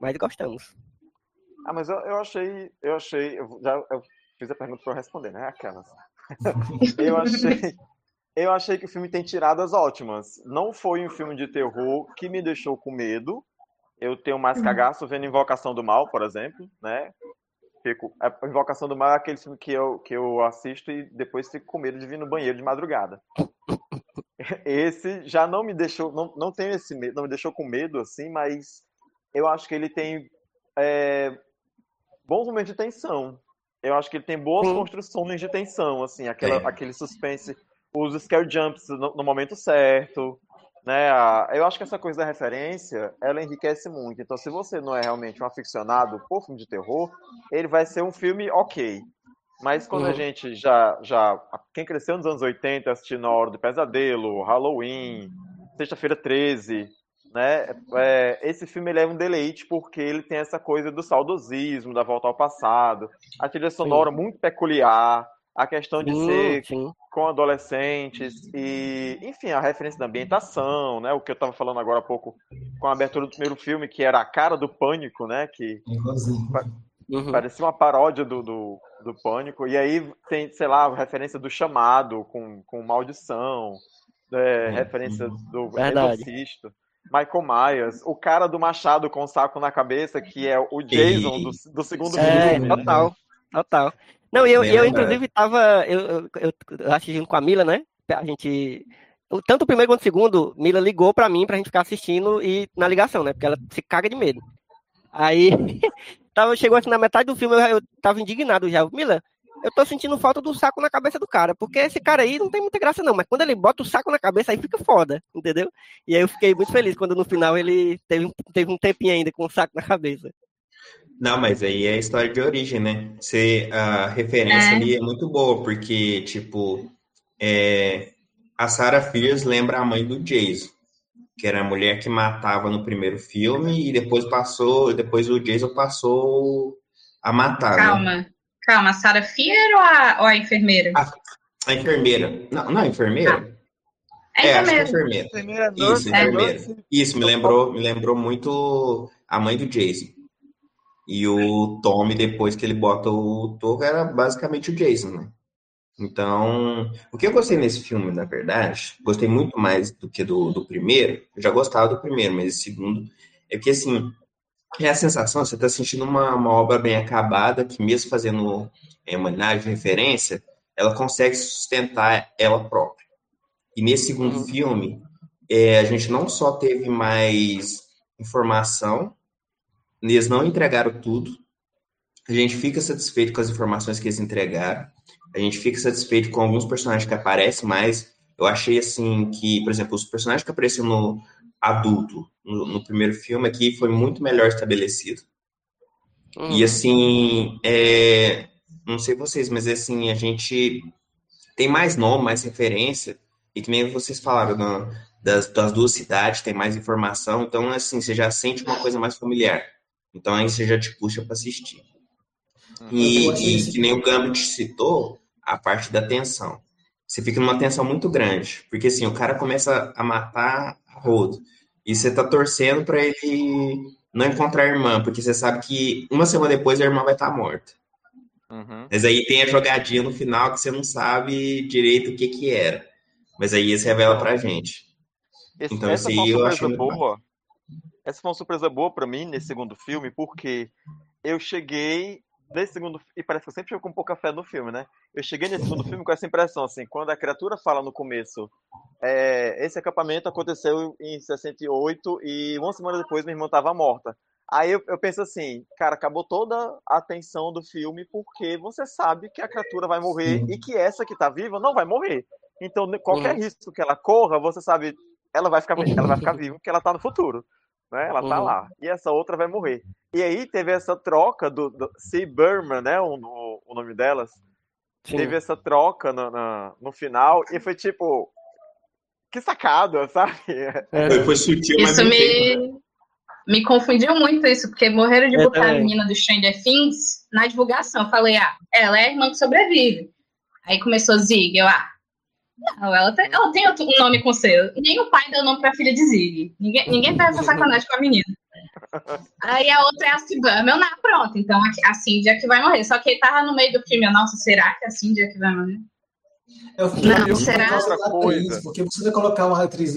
Mas gostamos. Ah, mas eu, eu achei, eu achei, eu já eu fiz a pergunta para eu responder, né? Aquelas. eu achei, eu achei que o filme tem tiradas ótimas. Não foi um filme de terror que me deixou com medo, eu tenho mais uhum. cagaço vendo Invocação do Mal, por exemplo, né? Fico, a Invocação do Mal é aquele filme que eu, que eu assisto e depois fico com medo de vir no banheiro de madrugada. Esse já não me deixou, não, não tenho esse medo, não me deixou com medo, assim, mas eu acho que ele tem é, bons momentos de tensão. Eu acho que ele tem boas Sim. construções de tensão, assim, aquela, é. aquele suspense, os scare jumps no, no momento certo, né? Eu acho que essa coisa da referência, ela enriquece muito. Então, se você não é realmente um aficionado por filme de terror, ele vai ser um filme ok. Mas quando uhum. a gente já, já. Quem cresceu nos anos 80 assistindo A Hora do Pesadelo, Halloween, Sexta-feira 13, né? É, esse filme ele é um deleite porque ele tem essa coisa do saudosismo, da volta ao passado, a trilha sonora sim. muito peculiar, a questão de sim, ser sim. com adolescentes e, enfim, a referência da ambientação, né? O que eu estava falando agora há pouco com a abertura do primeiro filme, que era a cara do pânico, né? Que uhum. parecia uma paródia do, do, do, pânico. E aí tem, sei lá, a referência do chamado com, com maldição, é, uhum. referência do Verdade. exorcista. Michael Myers, o cara do machado com o saco na cabeça, que é o Jason do, do segundo é, filme. Total, total. Não, eu, eu inclusive tava, eu, eu, eu assistindo com a Mila, né? A gente, tanto o primeiro quanto o segundo, Mila ligou pra mim pra gente ficar assistindo e na ligação, né? Porque ela se caga de medo. Aí, tava, chegou assim na metade do filme, eu, eu tava indignado já. Mila, eu tô sentindo falta do saco na cabeça do cara, porque esse cara aí não tem muita graça não, mas quando ele bota o saco na cabeça aí fica foda, entendeu? E aí eu fiquei muito feliz quando no final ele teve, teve um tempinho ainda com o saco na cabeça. Não, mas aí é a história de origem, né? Você, a referência é. ali é muito boa, porque, tipo, é, a Sarah Fierce lembra a mãe do Jason, que era a mulher que matava no primeiro filme e depois passou, depois o Jason passou a matar. Né? Calma, né? Calma, a Sarah Fierce ou a, ou a enfermeira? A, a, enfermeira. Não, não, a enfermeira. Ah. É, é acho que é enfermeira. enfermeira Isso, enfermeira. Isso, me lembrou, me lembrou muito a mãe do Jason. E o Tommy, depois que ele bota o Togo, era basicamente o Jason, né? Então, o que eu gostei nesse filme, na verdade, gostei muito mais do que do, do primeiro. Eu já gostava do primeiro, mas esse segundo é que, assim, é a sensação, você está sentindo uma, uma obra bem acabada, que mesmo fazendo é, homenagem, referência, ela consegue sustentar ela própria. E nesse segundo uhum. filme, é, a gente não só teve mais informação, eles não entregaram tudo. A gente fica satisfeito com as informações que eles entregaram. A gente fica satisfeito com alguns personagens que aparecem, mas eu achei assim que, por exemplo, os personagens que apareceram no adulto, no, no primeiro filme aqui, foi muito melhor estabelecido. Uhum. E assim, é, não sei vocês, mas assim, a gente tem mais nome, mais referência, e que nem vocês falaram, das, das duas cidades, tem mais informação, então assim, você já sente uma coisa mais familiar. Então aí você já te puxa para assistir. Uhum. E, e que nem o Gambit citou, a parte da tensão. Você fica numa tensão muito grande, porque assim, o cara começa a matar a rodo, e você tá torcendo para ele não encontrar a irmã, porque você sabe que uma semana depois a irmã vai estar tá morta. Uhum. Mas aí tem a jogadinha no final que você não sabe direito o que que era. Mas aí isso revela pra gente. Esse, então, essa aí eu acho boa. Essa foi uma surpresa boa para mim nesse segundo filme, porque eu cheguei nesse segundo e parece que eu sempre fico com pouca fé no filme, né? Eu cheguei nesse segundo filme com essa impressão, assim, quando a criatura fala no começo, é, esse acampamento aconteceu em 68 e uma semana depois minha irmã estava morta. Aí eu, eu, penso assim, cara, acabou toda a atenção do filme porque você sabe que a criatura vai morrer Sim. e que essa que tá viva não vai morrer. Então, qualquer uhum. risco que ela corra, você sabe, ela vai ficar, ela vai ficar viva porque ela tá no futuro. Né? Ela tá uhum. lá. E essa outra vai morrer. E aí teve essa troca do, do C. Burman, né? O, o, o nome delas. Sim. Teve essa troca no, no, no final e foi tipo. Que sacada, sabe? É. Foi, foi sutil, mas. Isso me, me confundiu muito isso, porque morreram de botar a menina do Stranger Things na divulgação. Eu falei, ah, ela é a irmã que sobrevive. Aí começou Zig, eu, ah, não, ela tem, ela tem outro nome com C. Nem o pai deu nome pra filha de Zig. Ninguém, ninguém faz essa sacanagem com a menina. Aí a outra é a Sibama. Eu, não, pronto, então a Cindy é que vai morrer. Só que ele tava no meio do filme. Nossa, será que a Cindy é que vai morrer? Eu fiquei não, será? outra coisa. Porque você vai colocar uma atriz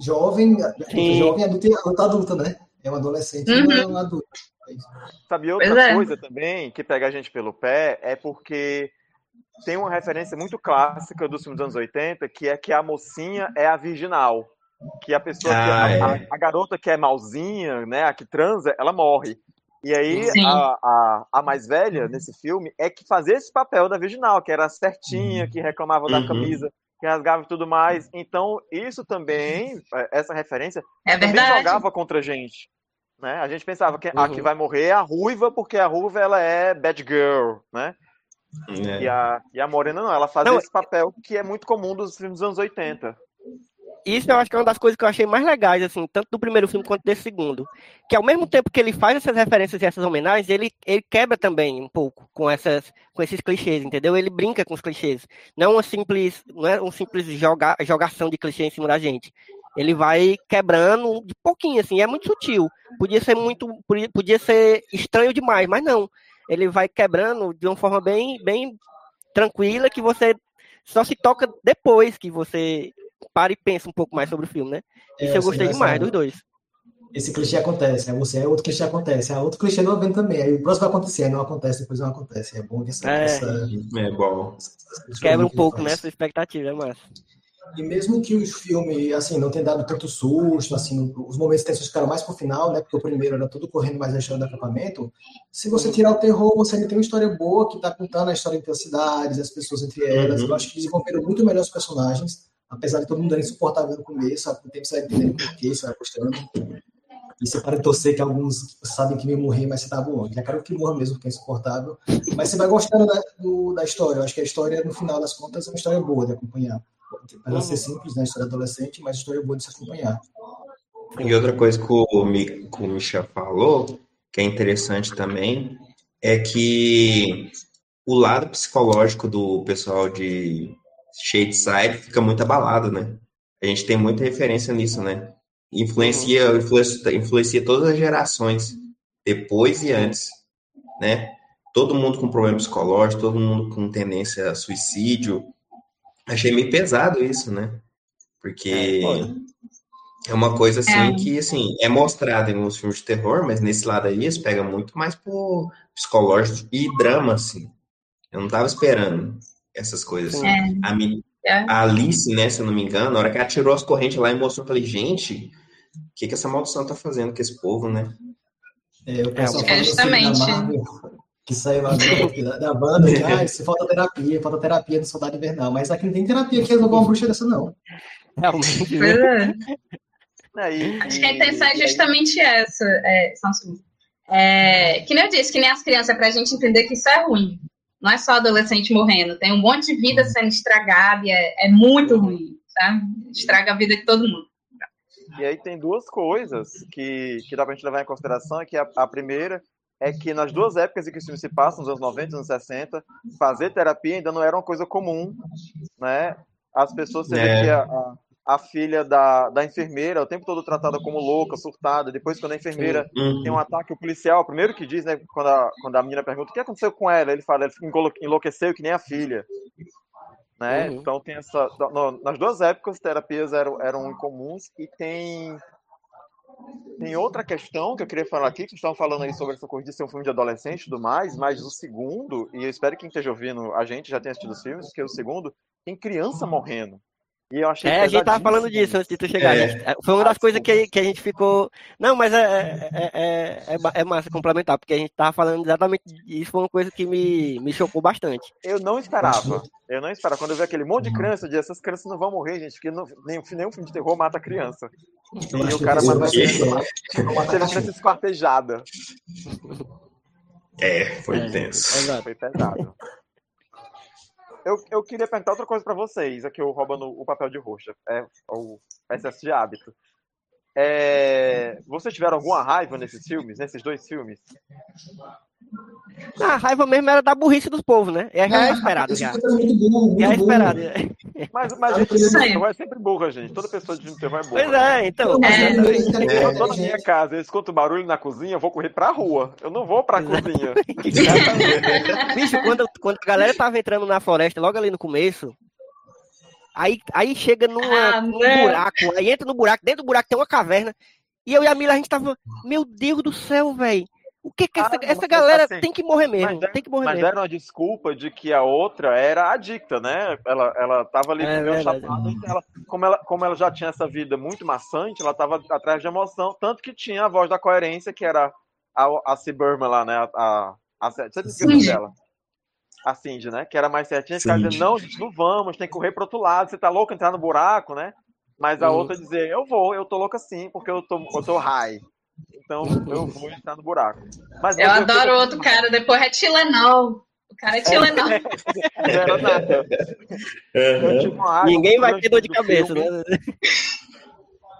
jovem, jovem adulta, adulta, adulta, né? É uma adolescente, uhum. não é uma adulta. Sabe outra é. coisa também que pega a gente pelo pé é porque tem uma referência muito clássica dos filmes dos anos 80, que é que a mocinha é a virginal. Que a pessoa, ah, que, a, é. a, a, garota que é malzinha, né, a que transa, ela morre. E aí a, a, a, mais velha nesse filme é que fazia esse papel da virginal, que era certinha, que reclamava uhum. da camisa, que rasgava e tudo mais. Então, isso também, é, essa referência, é também jogava contra a gente. Né? A gente pensava que uhum. a que vai morrer é a ruiva, porque a ruiva ela é bad girl, né? É. E, a, e a Morena não, ela faz não, esse papel que é muito comum dos filmes dos anos 80. Isso eu acho que é uma das coisas que eu achei mais legais, assim, tanto do primeiro filme quanto desse segundo. Que ao mesmo tempo que ele faz essas referências e essas homenagens, ele, ele quebra também um pouco com, essas, com esses clichês, entendeu? Ele brinca com os clichês. Não, uma simples, não é um simples joga, jogação de clichê em cima da gente. Ele vai quebrando de pouquinho, assim, é muito sutil. Podia ser muito. Podia ser estranho demais, mas não ele vai quebrando de uma forma bem, bem tranquila que você só se toca depois que você para e pensa um pouco mais sobre o filme, né? É, Isso eu gostei demais dos dois. Esse clichê acontece, aí você é outro clichê acontece, aí outro clichê não vem também, aí o próximo vai acontecer, aí não acontece, depois não acontece. É bom essa. É, essa, é bom. Quebra um pouco, né? Essa expectativa, é massa. E mesmo que os filmes, assim, não tenham dado tanto susto, assim, os momentos tensos ficaram mais pro final, né? Porque o primeiro era tudo correndo mais na história do acampamento. Se você tirar o terror, você ainda tem uma história boa que tá contando a história entre as cidades, as pessoas entre elas. Uhum. Eu acho que desenvolveram muito melhor os personagens, apesar de todo mundo era insuportável no começo, com o tempo você vai entendendo por que você vai gostando. E você para de torcer que alguns sabem que me morrer, mas você tá bom. Já quero que morra mesmo, porque é insuportável. Mas você vai gostando da, do, da história. Eu acho que a história, no final das contas, é uma história boa de acompanhar. Para ser simples, né? História adolescente, mas história boa de se acompanhar. E outra coisa que o, que o Michel falou, que é interessante também, é que o lado psicológico do pessoal de Shadeside fica muito abalado, né? A gente tem muita referência nisso, né? Influencia, influencia, influencia todas as gerações, depois e antes, né? Todo mundo com problema psicológico, todo mundo com tendência a suicídio, Achei meio pesado isso, né? Porque é, é uma coisa assim é. que assim, é mostrada em alguns filmes de terror, mas nesse lado aí eles pegam muito mais pro psicológico e drama, assim. Eu não tava esperando essas coisas assim. É. A, é. a, Alice, né, se eu não me engano, na hora que ela tirou as correntes lá e mostrou, eu falei, gente, o que, que essa maldição tá fazendo com esse povo, né? É, o pessoal é, justamente que saiu lá da, da banda, que ah, se falta terapia, falta terapia no Soldado Invernal. Mas aqui não tem terapia que resolva uma bruxa dessa, não. Realmente. Né? É. Acho que a intenção é justamente essa, é, Samsung. É, que nem eu disse, que nem as crianças, é pra gente entender que isso é ruim. Não é só adolescente morrendo, tem um monte de vida sendo estragada e é, é muito ruim, sabe? Estraga a vida de todo mundo. E aí tem duas coisas que, que dá pra gente levar em consideração, que a, a primeira é que nas duas épocas em que o filme se passa, nos anos 90 e anos 60, fazer terapia ainda não era uma coisa comum, né? As pessoas, você é. vê que a, a, a, filha da, da enfermeira, o tempo todo tratada como louca, surtada, depois quando a enfermeira uhum. tem um ataque, o policial, o primeiro que diz, né, quando a, quando a menina pergunta o que aconteceu com ela, ele fala, ele enlouqueceu que nem a filha. Né? Uhum. Então tem essa. No, nas duas épocas, terapias eram, eram incomuns e tem tem outra questão que eu queria falar aqui, que estavam falando aí sobre essa coisa de ser um filme de adolescente e tudo mais, mas o segundo, e eu espero que quem esteja ouvindo a gente já tenha assistido os filmes, porque o segundo tem criança morrendo. E eu achei É, a gente tava falando disso antes de tu chegar. É. gente. Foi uma das coisas que, que a gente ficou. Não, mas é, é, é, é, é massa complementar, porque a gente tava falando exatamente disso, foi uma coisa que me, me chocou bastante. Eu não esperava. Eu não esperava. Quando eu vi aquele monte de criança, eu disse, essas crianças não vão morrer, gente, porque não, nenhum, nenhum filme de terror mata criança. E o cara matou a criança, teve criança esquartejada. É, foi É, tenso. Exato. Foi pesado. Eu, eu queria perguntar outra coisa pra vocês, aqui eu roubando o papel de roxa, é o excesso de hábito. É, vocês tiveram alguma raiva nesses filmes, nesses dois filmes? A raiva mesmo era da burrice dos povos, né? É, já é esperado, já. É esperado. Mas, mas gente, de é sempre burra, gente. Toda pessoa de terror é burra. Pois é, então. É. Se eu tô na minha casa e eu escuto barulho na cozinha, eu vou correr pra rua. Eu não vou pra cozinha. Bicho, quando, quando a galera tava entrando na floresta, logo ali no começo, aí, aí chega numa, Ah, num não. buraco, aí entra no buraco, dentro do buraco tem uma caverna, e eu e a Mila, a gente tava, meu Deus do céu, velho, o que que essa, Ah, essa galera assim, tem que morrer mesmo, mas der- tem que morrer Mas mesmo. deram a desculpa de que a outra era adicta, né? Ela, ela tava ali É. Ela, como, ela, como ela já tinha essa vida muito maçante, ela tava atrás de emoção. Tanto que tinha a voz da coerência, que era a, a Ciburma lá, né? A, a, a, nome Cindy. dela. A Cindy, né? Que era mais certinha. Cindy. dizendo, não, gente, não vamos, tem que correr pro outro lado. Você tá louco entrar no buraco, né? Mas a Uhum. outra dizer, eu vou, eu tô louca sim, porque eu tô, eu tô high. Então eu vou entrar no buraco. Mas Eu adoro fiquei- outro cara, depois é Tilenol. O cara é Tilenol. Não era nada. Eu tive uma raiva Ninguém vai ter dor de do cabeça, filme, né?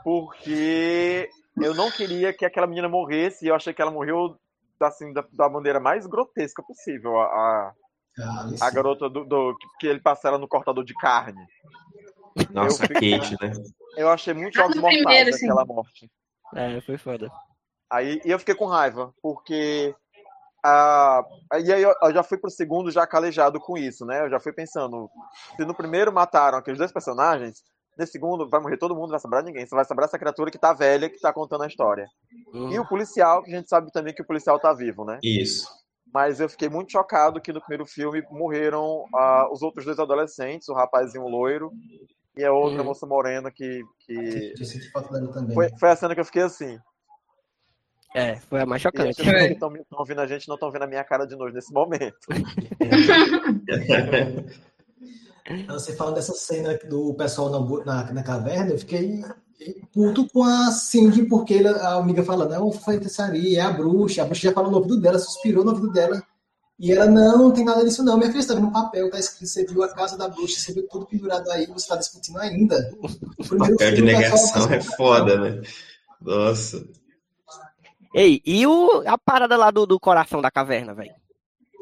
Porque eu não queria que aquela menina morresse e eu achei que ela morreu assim, da, da maneira mais grotesca possível. A, a, Ah, a garota do, do- que ele passa ela no cortador de carne. Nossa, Eu a Kate, né? Eu achei muito Ah, jogos mortais primeiro, sim. aquela morte. É, foi foda. Aí e eu fiquei com raiva, porque a, e aí eu, eu já fui pro segundo já calejado com isso, né? Eu já fui pensando, se no primeiro mataram aqueles dois personagens, nesse segundo vai morrer todo mundo, não vai sobrar ninguém. Só vai sobrar essa criatura que tá velha, que tá contando a história. Uhum. E o policial, que a gente sabe também que o policial tá vivo, né? Isso. Mas eu fiquei muito chocado que no primeiro filme morreram ah, os outros dois adolescentes, o rapazinho loiro e a outra Uhum. moça morena que. que... Eu senti falta dela também. Foi, foi a cena que eu fiquei assim. É, foi a mais chocante. que estão ouvindo a gente não estão vendo a minha cara de nojo nesse momento. Então, Você falando dessa cena do pessoal na, na, na caverna, eu fiquei puto com a Cindy, porque ela- a amiga fala, não, foi feitiçaria, é a bruxa, a bruxa já falou no ouvido dela, suspirou no ouvido dela, e ela, não, não tem nada disso não, minha filha, você tá vendo no papel, tá escrito, você viu a casa da bruxa, você viu tudo pendurado aí, você tá discutindo ainda. O Papel de filme, pessoal negação tá é foda, né? Nossa. Ei, e o, a parada lá do, do coração da caverna, velho?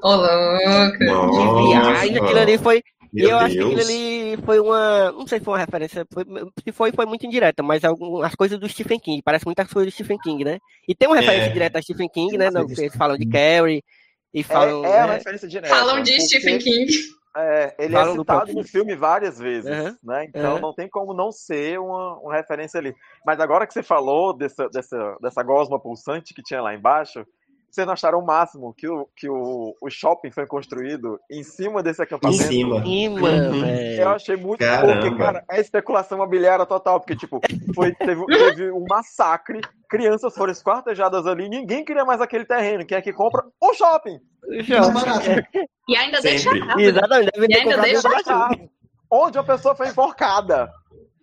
Ô, louco. De viagem, aquilo ali foi. Meu eu acho que aquilo Deus. ali foi uma. Não sei se foi uma referência. Foi, se foi, foi muito indireta, mas algum, as coisas do Stephen King. Parece muitas coisas do Stephen King, né? E tem uma referência É. direta a Stephen King, né? Não, eles falam de Carrie e falam. é, é uma né? referência direta. Falam de porque, Stephen King. É, ele é do citado no filme várias vezes, Aham, né? Então aham. não tem como não ser uma, uma referência ali. Mas agora que você falou dessa, dessa, dessa gosma pulsante que tinha lá embaixo, vocês não acharam o máximo que o, que o, o shopping foi construído em cima desse Em acampamento? cima. Cima, Uhum. Eu achei muito Caramba. porque, cara, é especulação imobiliária total, porque, tipo, foi, teve, teve um massacre, crianças foram esquartejadas ali, ninguém queria mais aquele terreno. Quem é que compra? O shopping! barato. E ainda deixa Sempre. errado. Exatamente, deve E ter ainda deixa. Onde a pessoa foi enforcada.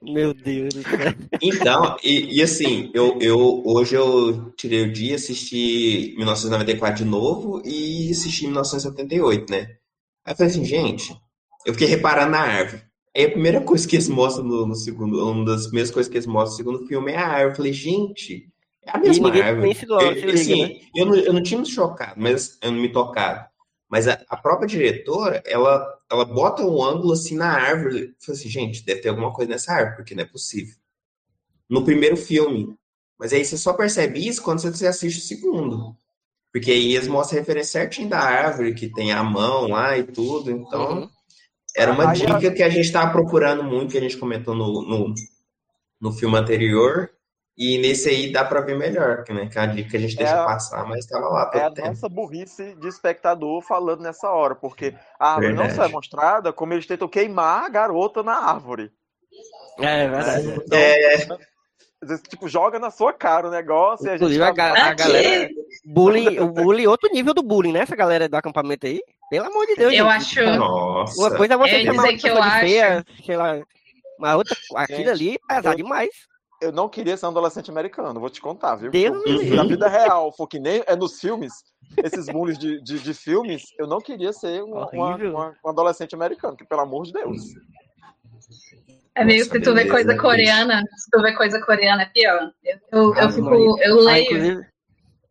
Meu Deus do céu. Então, e, e assim, eu, eu hoje eu tirei o dia, assisti 1994 de novo e assisti 1978, né? Aí eu falei assim, gente, eu fiquei reparando na árvore. Aí a primeira coisa que eles mostram no, no segundo, uma das primeiras coisas que eles mostram no segundo filme é a árvore. Eu falei, gente, é a mesma árvore. logo, Eu- se liga, assim, né? eu, não, eu não tinha me chocado, mas eu não me tocado. Mas a, a própria diretora, ela, ela bota um ângulo assim na árvore. Eu falei assim, gente, deve ter alguma coisa nessa árvore, porque não é possível. No primeiro filme. Mas aí você só percebe isso quando você assiste o segundo. Porque aí eles mostram a referência certinho da árvore, que tem a mão lá e tudo. Então, Uhum. era uma Aí dica que a gente estava procurando muito, que a gente comentou no, no, no filme anterior. E nesse aí dá pra ver melhor, que, né? Que é a dica que a gente deixa É a- passar, mas estava lá todo É a tempo. nossa burrice de espectador falando nessa hora, porque a árvore não Verdade. só é mostrada, como eles tentam queimar a garota na árvore. É verdade. Então, É, tipo, joga na sua cara o negócio e a gente. Inclusive, a, tá- ga- a galera. Bullying, o bullying, outro nível do bullying, né? Essa galera do acampamento aí. Pelo amor de Deus. Eu gente. acho. nossa. Uma coisa é você Eu ia chamar dizer uma que eu pessoa de acho- feia, sei lá. Mas outra, aquilo Gente, ali é pesado eu- demais. Eu não queria ser um adolescente americano, vou te contar, viu? Deus Se me livre. na vida real for que nem é nos filmes, esses bullies de, de, de filmes, eu não queria ser um, uma- uma- um adolescente americano, que pelo amor de Deus. É meio Nossa, se tu vê coisa né, coreana, se tu vê coisa coreana é pior. Eu, eu, eu fico, eu Ah, leio,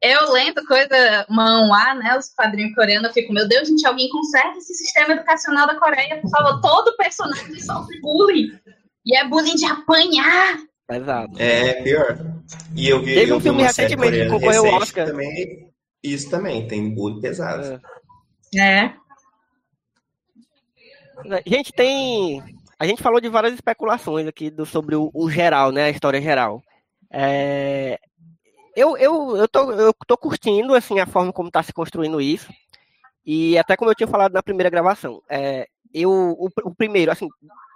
eu lendo coisa manhwa, né, os quadrinhos coreanos, eu fico, meu Deus, gente, alguém conserta esse sistema educacional da Coreia, por favor, todo personagem sofre bullying. E é bullying de apanhar. Pesado. É, pior. E eu vi, Teve um filme recentemente que concorreu ao Oscar. Também, isso também, tem bullying pesado. É. É. Gente, tem. A gente falou de várias especulações aqui do, sobre o, o geral, né? A história geral. É, Eu, eu, eu, tô, eu tô curtindo assim, a forma como está se construindo isso. E até como eu tinha falado na primeira gravação, é, eu, o, o primeiro, assim,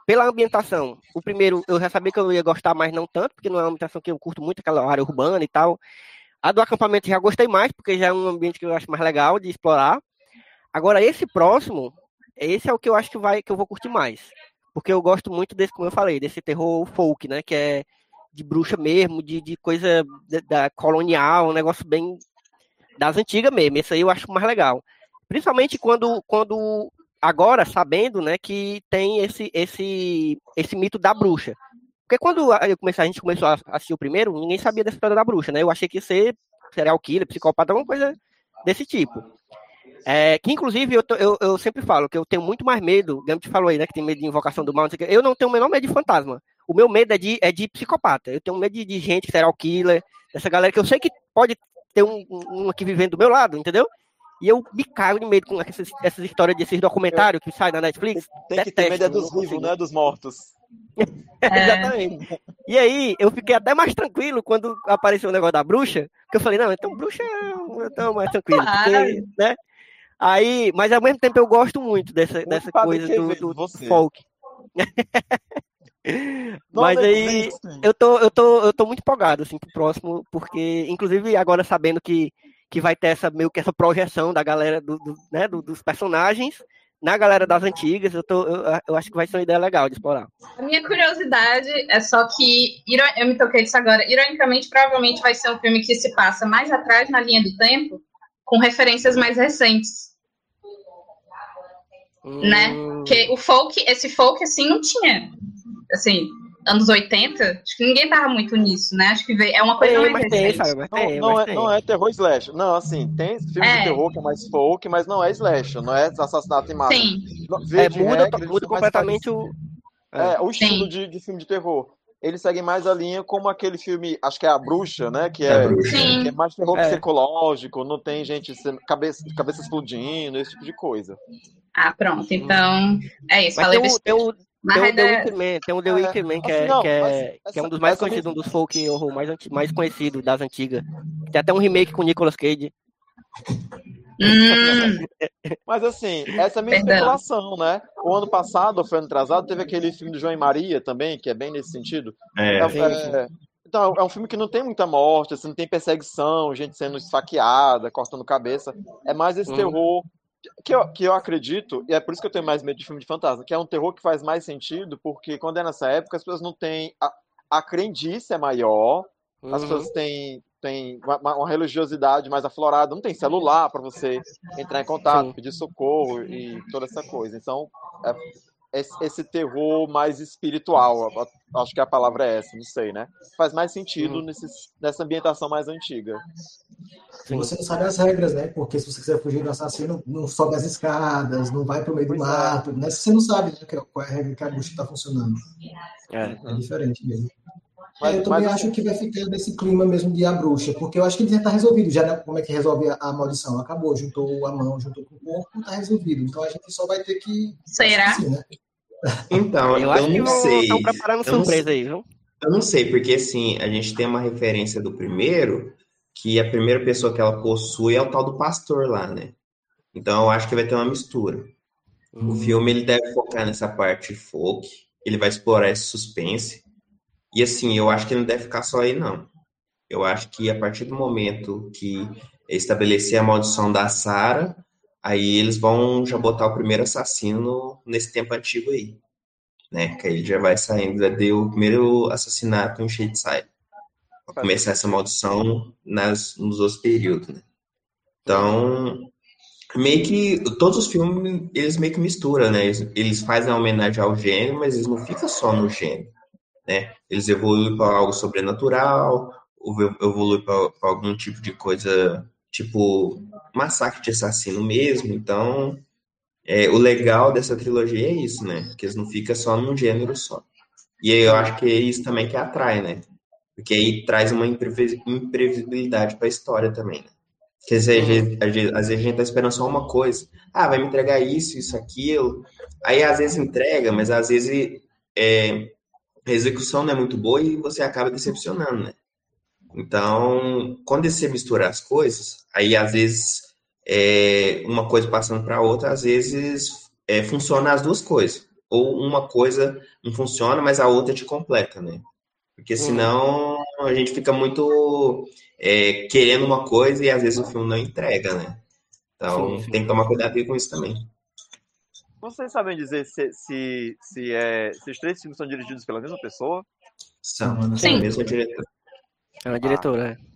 pela ambientação, o primeiro eu já sabia que eu ia gostar, mas não tanto, porque não é uma ambientação que eu curto muito, aquela área urbana e tal. A do acampamento já gostei mais, porque já é um ambiente que eu acho mais legal de explorar. Agora, esse próximo, esse é o que eu acho que vai que eu vou curtir mais. Porque eu gosto muito desse, como eu falei, desse terror folk, né? Que é de bruxa mesmo, de, de coisa da, da colonial, um negócio bem das antigas mesmo. Esse aí eu acho mais legal. Principalmente quando, quando agora, sabendo, né, que tem esse, esse, esse mito da bruxa. Porque quando eu comecei, a gente começou a assistir o primeiro, ninguém sabia dessa história da bruxa, né? Eu achei que ia ser serial killer, psicopata, alguma coisa desse tipo. É, que inclusive eu, eu, eu sempre falo que eu tenho muito mais medo, Gambit falou aí, né, que tem medo de invocação do mal, não sei o quê. eu não tenho o menor medo de fantasma. O meu medo é de, é de psicopata. Eu tenho medo de, de gente, serial killer, dessa galera que eu sei que pode ter um, um aqui vivendo do meu lado, entendeu? E eu me cago de medo com essas, essas histórias desses documentários que saem na Netflix. Tem que ter medo é Detesto, dos vivos, né? Dos mortos. É. Exatamente. E aí, eu fiquei até mais tranquilo quando apareceu o negócio da bruxa, que eu falei, não, então bruxa eu tô mais tranquilo. Claro. Porque, né? Aí, mas ao mesmo tempo eu gosto muito dessa, Muito dessa coisa do, do você. folk. Mas não aí, existe. eu tô, eu tô, eu tô muito empolgado, assim, pro próximo, porque, inclusive, agora sabendo que, que vai ter essa, meio que essa projeção da galera, do, do- né, do- dos personagens, na galera das antigas, eu, tô, eu, eu acho que vai ser uma ideia legal de explorar. A minha curiosidade é só que, eu me toquei disso agora, ironicamente, provavelmente vai ser um filme que se passa mais atrás na linha do tempo, com referências mais recentes, né? Hum, Porque o folk, esse folk, assim, não tinha, assim, anos 80, acho que ninguém tava muito nisso, né? Acho que veio, é uma coisa tem, mais mas tem, recente. sabe? Mas Não, tem, não mas é, tem. não é terror slash. Não, assim, tem filmes É. de terror que é mais folk, mas não é slash, não é assassinato em massa. Sim, Não, É, muda, regra, muda completamente o. É, o estilo de, de filme de terror. Eles seguem mais a linha como aquele filme, acho que é A Bruxa, né? Que É é, que é mais terror É. psicológico, não tem gente sendo, cabeça, cabeça explodindo, esse tipo de coisa. Ah, pronto, então, é isso, Mas falei tem o, tem o, Mas tem o The ideia- Wicker Man, tem o The É, Wicker Man, que, é, assim, não, que, é, que é um essa- dos mais conhecidos, um dos folk horror mais, mais conhecidos das antigas. Tem até um remake com Nicolas Cage. Hum, Mas assim, essa é a minha Perdão. especulação, né? O ano passado, ou foi ano atrasado, teve aquele filme do João e Maria também, que é bem nesse sentido. É, É, sim, é, então, é um filme que não tem muita morte, assim, não tem perseguição, gente sendo esfaqueada, cortando cabeça. É mais esse Uhum. terror que eu, que eu acredito, e é por isso que eu tenho mais medo de filme de fantasma, que é um terror que faz mais sentido, porque quando é nessa época, as pessoas não têm. A, a crendice é maior, as Uhum. pessoas têm, têm uma, uma- uma religiosidade mais aflorada, não tem celular para você entrar em contato, Sim. pedir socorro e toda essa coisa. Então, é- esse, esse terror mais espiritual, acho que a palavra é essa, não sei, né? Faz mais sentido Uhum. nesses- nessa ambientação mais antiga. E você não sabe as regras, né? Porque se você quiser fugir do assassino, não sobe as escadas, não vai para o meio do é. mato, né? Você não sabe né, que- qual é a regra que a bruxa está funcionando. É. É diferente mesmo. Mas- É, eu também mas, acho que vai ficar nesse clima mesmo de a bruxa, porque eu acho que ele já está resolvido. Já né, como é que resolve a, a maldição? Acabou, juntou a mão, juntou com o corpo, está resolvido. Então a gente só vai ter que. será? Assim, né? Então, Eu eu, acho que não sei. estão preparando Eu não surpresa aí, viu? Eu não sei, porque assim, a gente tem uma referência do primeiro, que a primeira pessoa que ela possui é o tal do pastor lá, né? Então eu acho que vai ter uma mistura. O Uhum. filme ele deve focar nessa parte folk. ele vai explorar esse suspense. E assim, eu acho que não deve ficar só aí, não. Eu acho que a partir do momento que estabelecer a maldição da Sara, aí eles vão já botar o primeiro assassino nesse tempo antigo aí. Né? Que aí já vai saindo, já deu o primeiro assassinato em Shadeside. Pra começar essa maldição nas, nos outros períodos, né? Então, meio que todos os filmes eles meio que misturam, né? Eles, eles fazem a homenagem ao gênero, mas eles não ficam só no gênero, né? Eles evoluem para algo sobrenatural, evoluem para algum tipo de coisa, tipo massacre de assassino mesmo. Então, é, o legal dessa trilogia é isso, né? Que eles não ficam só num gênero só. E eu acho que é isso também que atrai, né? Porque aí traz uma imprevisibilidade para a história também, né? Porque às vezes, às vezes a gente tá esperando só uma coisa. Ah, vai me entregar isso, isso, aquilo. Aí às vezes entrega, mas às vezes é, a execução não é muito boa e você acaba decepcionando, né? Então, quando você mistura as coisas, aí às vezes é, uma coisa passando para outra, às vezes é, funciona as duas coisas. Ou uma coisa não funciona, mas a outra te completa, né? Porque uhum. senão a gente fica muito é, querendo uma coisa e às vezes o filme não entrega, né? Então sim, sim. tem que tomar cuidado com isso também. Vocês sabem dizer se, se, se, é, se os três filmes são dirigidos pela mesma pessoa? São, sim. a mesma diretora. É uma diretora, ah.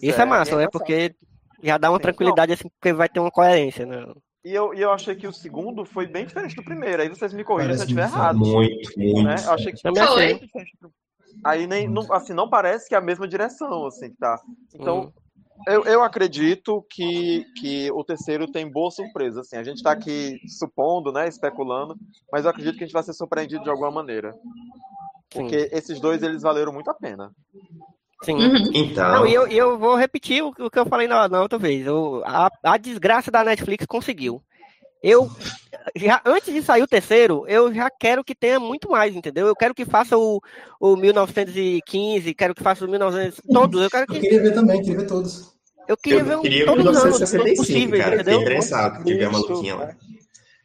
Isso é, é massa, né? Porque já dá uma sim, tranquilidade não. assim, porque vai ter uma coerência, né? E eu, e eu achei que o segundo foi bem diferente do primeiro. Aí vocês me corrigem se eu estiver errado. Muito, muito. Né? Eu achei que foi. Aí nem, não, assim, não parece que é a mesma direção, assim, que tá. Então, uhum. eu, eu acredito que, que o terceiro tem boa surpresa, assim. A gente está aqui supondo, né, especulando, mas eu acredito que a gente vai ser surpreendido de alguma maneira. Porque Sim. esses dois, eles valeram muito a pena. Sim. Uhum. Então. E eu, eu vou repetir o, o, que eu falei na, na outra vez. Eu, a, a desgraça da Netflix conseguiu. Eu, já, antes de sair o terceiro, eu já quero que tenha muito mais, entendeu? Eu quero que faça o, o 1915, quero que faça o 1900, todos. Eu, quero que... eu queria ver também, queria ver todos. Eu queria eu ver queria todos os anos, possíveis, cara, entendeu? interessado que tiver uma lutinha lá.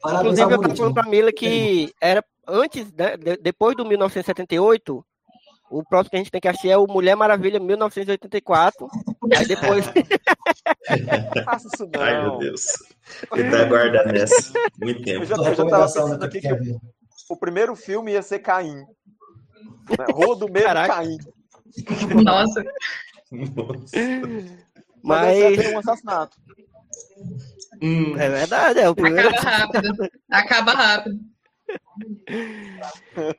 Inclusive, eu tava falando pra Mila que era antes, né, depois do 1978, o próximo que a gente tem que assistir é o Mulher Maravilha 1984. Aí depois. Faça isso não. Ai, meu Deus. Ele tá guardando essa. Muito tempo. Eu já, eu já tava pensando aqui que o primeiro filme ia ser Caim. Né? Rua do meio Caim. Nossa. Mas. Mas... um assassinato. Hum, é verdade, é o primeiro. Acaba rápido. Acaba rápido.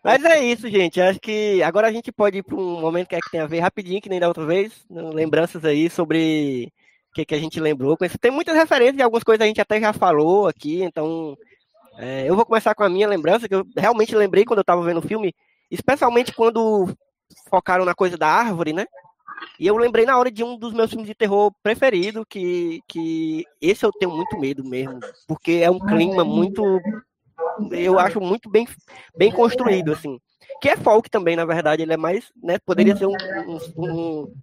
Mas é isso, gente. Acho que agora a gente pode ir para um momento que é que tem a ver rapidinho, que nem da outra vez. Né, lembranças aí sobre o que, que a gente lembrou. Tem muitas referências e algumas coisas a gente até já falou aqui, então é, eu vou começar com a minha lembrança, que eu realmente lembrei quando eu estava vendo o filme, especialmente quando focaram na coisa da árvore, né? E eu lembrei na hora de um dos meus filmes de terror preferido, que, que esse eu tenho muito medo mesmo, porque é um clima muito eu acho muito bem, bem construído, assim. Que é folk também, na verdade, ele é mais, né, poderia ser um, um, um,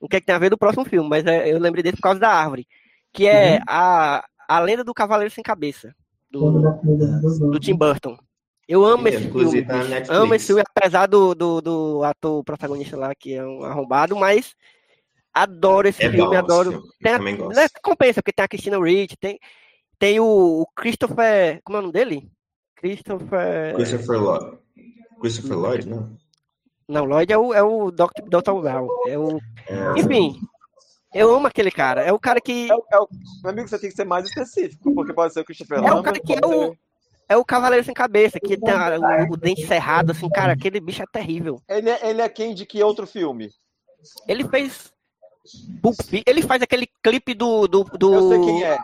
um que, é que tem a ver do próximo filme, mas é, eu lembrei dele por causa da árvore, que é uhum. a, a lenda do Cavaleiro Sem Cabeça, do, do Tim Burton. Eu amo esse filme. Tá amo esse filme, apesar do, do, do, ator protagonista lá, que é um arrombado, mas adoro esse é filme, bom, adoro. Tem a, né, compensa, porque tem a Christina Ricci, tem, tem o, o Christopher. Como é o nome dele? Christopher. Christopher Lloyd. Christopher Lloyd, não? Não, Lloyd é o, é o Dr. Dr. Brown. É o... É... Enfim, eu amo aquele cara. É o cara que. É, é o... Meu amigo, você tem que ser mais específico, porque pode ser o Christopher Lloyd. É o cara que é o. É o Cavaleiro Sem Cabeça, que tem a, o, o, dente cerrado, assim, cara, aquele bicho é terrível. Ele é, ele é quem de que outro filme? Ele fez. Ele faz aquele clipe do. do, do... Eu sei quem é.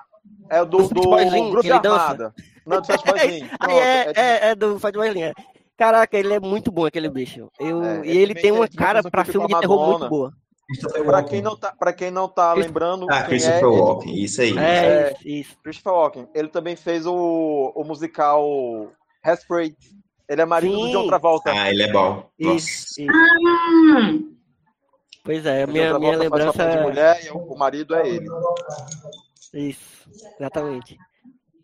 É do, do, do Grupo Armada. Não, do Fat Boyzinho. é, é, é, do Fat Boyzinho. É. Caraca, ele é muito bom, aquele bicho. Eu, é, e ele tem uma cara pra filme de terror muito boa. Pra quem não tá, pra quem não tá lembrando. Ah, Christopher é, Walken, isso aí. É, isso. Christopher Walken. Ele também fez o, o musical Hairspray. Ele é marido Sim. do John Travolta. Ah, ele é bom. Isso, isso. Ah. Pois é, a minha, minha lembrança. De mulher e o marido é ele. Isso, exatamente.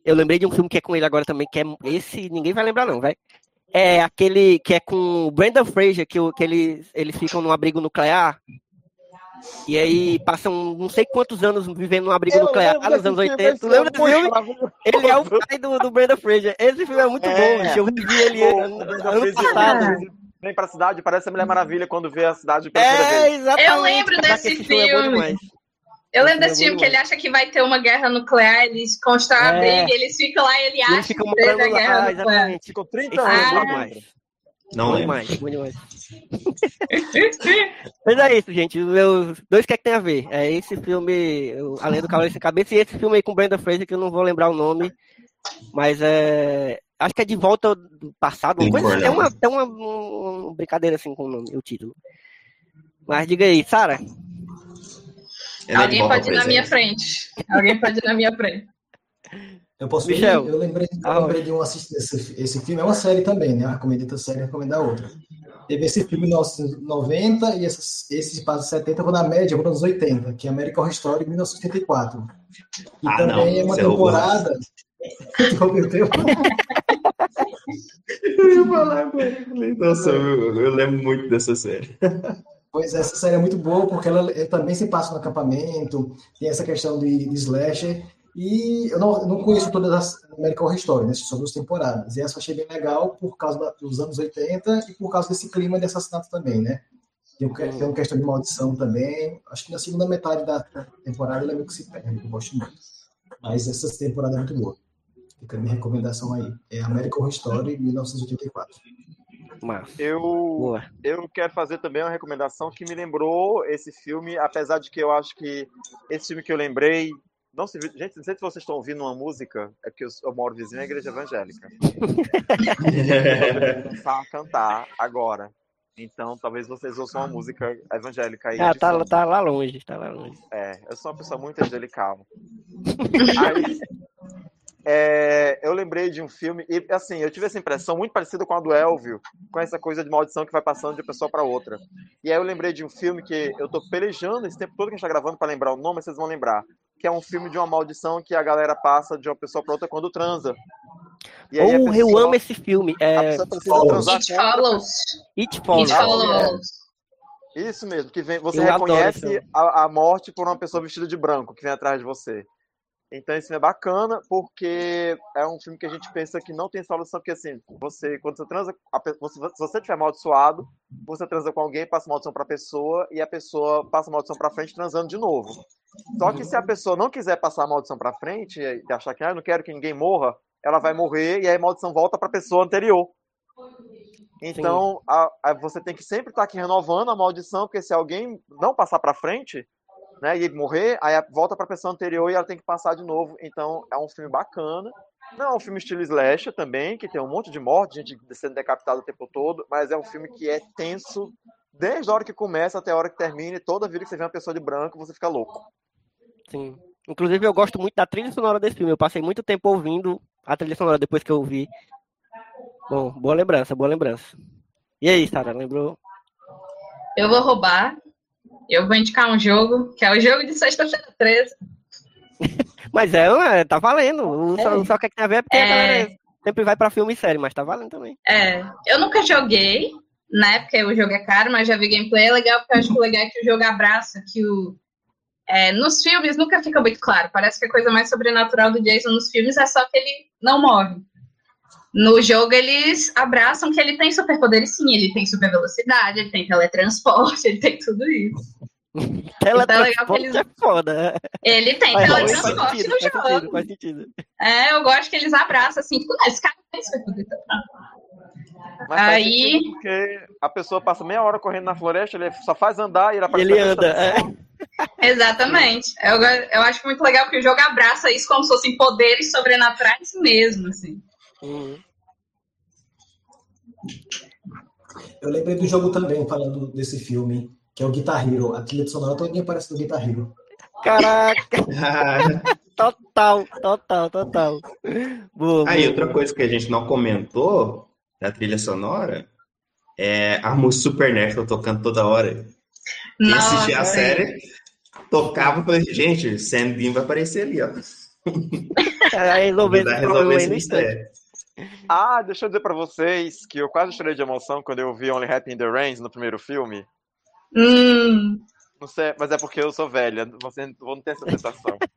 Eu lembrei de um filme que é com ele agora também, que é esse, ninguém vai lembrar não, vai. É aquele que é com o Brandon Fraser, que, que eles, eles ficam num abrigo nuclear. E aí passam não sei quantos anos vivendo num abrigo eu nuclear nos anos 80. Tu lembra desse filme? Ele é o pai do, do Brandon Fraser. Esse filme é muito é, bom, bicho. Eu revi ele ano, ano passado. Vem pra cidade, parece a Mulher Maravilha quando vê a cidade pela é, vez. Exatamente. Eu lembro desse filme. É eu lembro desse filme que ele acha que vai ter uma guerra nuclear, eles constroem é. a briga, eles ficam lá e ele acha que vai ter a guerra lá, nuclear. Ficou 30 anos. Ah. Não bom demais, bom demais. Mas é isso, gente. Os dois que, é que tem a ver? É esse filme, Além do Calor Sem Cabeça, e esse filme aí com Brenda Fraser, que eu não vou lembrar o nome. Mas é. Acho que é de volta do passado. Uma coisa, tem uma, tem uma, uma, brincadeira assim com o nome, o título. Mas diga aí, Sara. Alguém pode ir na minha frente. Alguém pode ir na minha frente. Eu posso Michel. Eu lembrei, eu lembrei de um assistir esse, esse filme, é uma série também, né? Recomendei a série, recomendar outra. Teve esse filme nos 1990 e esses, esses passos 70 vão na média, vão nos 80, que é American Horror Story 1984. E ah, também não, é uma temporada. Interrompeu tempo. eu ia falar, Nossa, eu, eu lembro muito dessa série. Pois é, essa série é muito boa porque ela, ela, também se passa no acampamento, tem essa questão de, de slasher, e eu não, não conheço todas as American Horror Story, né? São duas temporadas. E essa eu achei bem legal por causa da, dos anos 80 e por causa desse clima de assassinato também, né? Tem, tem uma questão de maldição também. Acho que na segunda metade da temporada ela é meio que se perde, eu gosto muito. Mas essa temporada é muito boa. Fica a minha recomendação aí. É American Horror Story 1984. Eu, eu quero fazer também uma recomendação que me lembrou esse filme, apesar de que eu acho que esse filme que eu lembrei não se, gente, não sei se vocês estão ouvindo uma música, é porque eu, eu moro vizinho à igreja evangélica. eu vou começar a cantar agora. Então, talvez vocês ouçam uma música evangélica aí. Ah, tá, tá, lá longe, tá lá longe. É, eu sou uma pessoa muito angelical. aí, é, eu lembrei de um filme, e assim, eu tive essa impressão muito parecida com a do Elvio, com essa coisa de maldição que vai passando de uma pessoa para outra. E aí eu lembrei de um filme que eu tô pelejando esse tempo todo que a gente tá gravando para lembrar o nome, vocês vão lembrar. Que é um filme de uma maldição que a galera passa de uma pessoa para outra quando transa. E aí oh, pessoa, eu amo esse filme. É... A pessoa precisa transar It Follows. It Follows. It follows. Isso mesmo, que vem, você eu reconhece a, a morte por uma pessoa vestida de branco que vem atrás de você. Então esse filme é bacana porque é um filme que a gente pensa que não tem solução, porque assim, você, quando você transa, você, se você estiver amaldiçoado, você transa com alguém, passa maldição para a pessoa e a pessoa passa maldição para frente transando de novo. Só que se a pessoa não quiser passar a maldição para frente e achar que ah, eu não quero que ninguém morra, ela vai morrer e aí a maldição volta para a pessoa anterior. Então, a, a, você tem que sempre estar tá aqui renovando a maldição, porque se alguém não passar para frente, né, e morrer, aí volta para a pessoa anterior e ela tem que passar de novo. Então é um filme bacana. Não é um filme estilo slasher também, que tem um monte de morte, gente sendo decapitada o tempo todo, mas é um filme que é tenso desde a hora que começa até a hora que termina, e toda vida que você vê uma pessoa de branco, você fica louco. Sim. Inclusive, eu gosto muito da trilha sonora desse filme. Eu passei muito tempo ouvindo a trilha sonora depois que eu vi. Bom, boa lembrança, boa lembrança. E aí, Sara, lembrou? Eu vou roubar eu vou indicar um jogo, que é o jogo de sexta-feira 13. mas é, tá valendo. O é. só, que tem a ver é porque é... a galera sempre vai pra filme e série, mas tá valendo também. É, eu nunca joguei, na época o jogo é caro, mas já vi gameplay, é legal, porque eu acho que o legal é que o jogo abraça, que o... É, nos filmes nunca fica muito claro, parece que a coisa mais sobrenatural do Jason nos filmes é só que ele não morre. No jogo, eles abraçam que ele tem superpoderes, sim. Ele tem super velocidade, ele tem teletransporte, ele tem tudo isso. teletransporte então, é, eles... é foda. Ele tem Mas, teletransporte sentido, no jogo. Sentido, faz sentido. É, eu gosto que eles abraçam assim, tipo, esse cara tem superpoder. Mas Aí... porque a pessoa passa meia hora correndo na floresta, ele só faz andar e ele aparece. Ele anda, é. Exatamente. Eu, eu acho muito legal que o jogo abraça isso como se fossem poderes sobrenaturais mesmo, assim. Uhum. Eu lembrei do jogo também, falando desse filme, que é o Guitar Hero. A trilha sonora todinha parece do Guitar Hero. Caraca! total, total, total. Boa, Aí, outra coisa que a gente não comentou da trilha sonora é a música Supernatural tocando toda hora. Quem assistia a série tocava e falei, gente, Sam Bean vai aparecer ali, ó. Aí resolvendo, resolver esse mistério. Ah, deixa eu dizer pra vocês que eu quase chorei de emoção quando eu vi Only Happy in the Rains no primeiro filme. Hum. Não sei, mas é porque eu sou velha, você não tem essa sensação.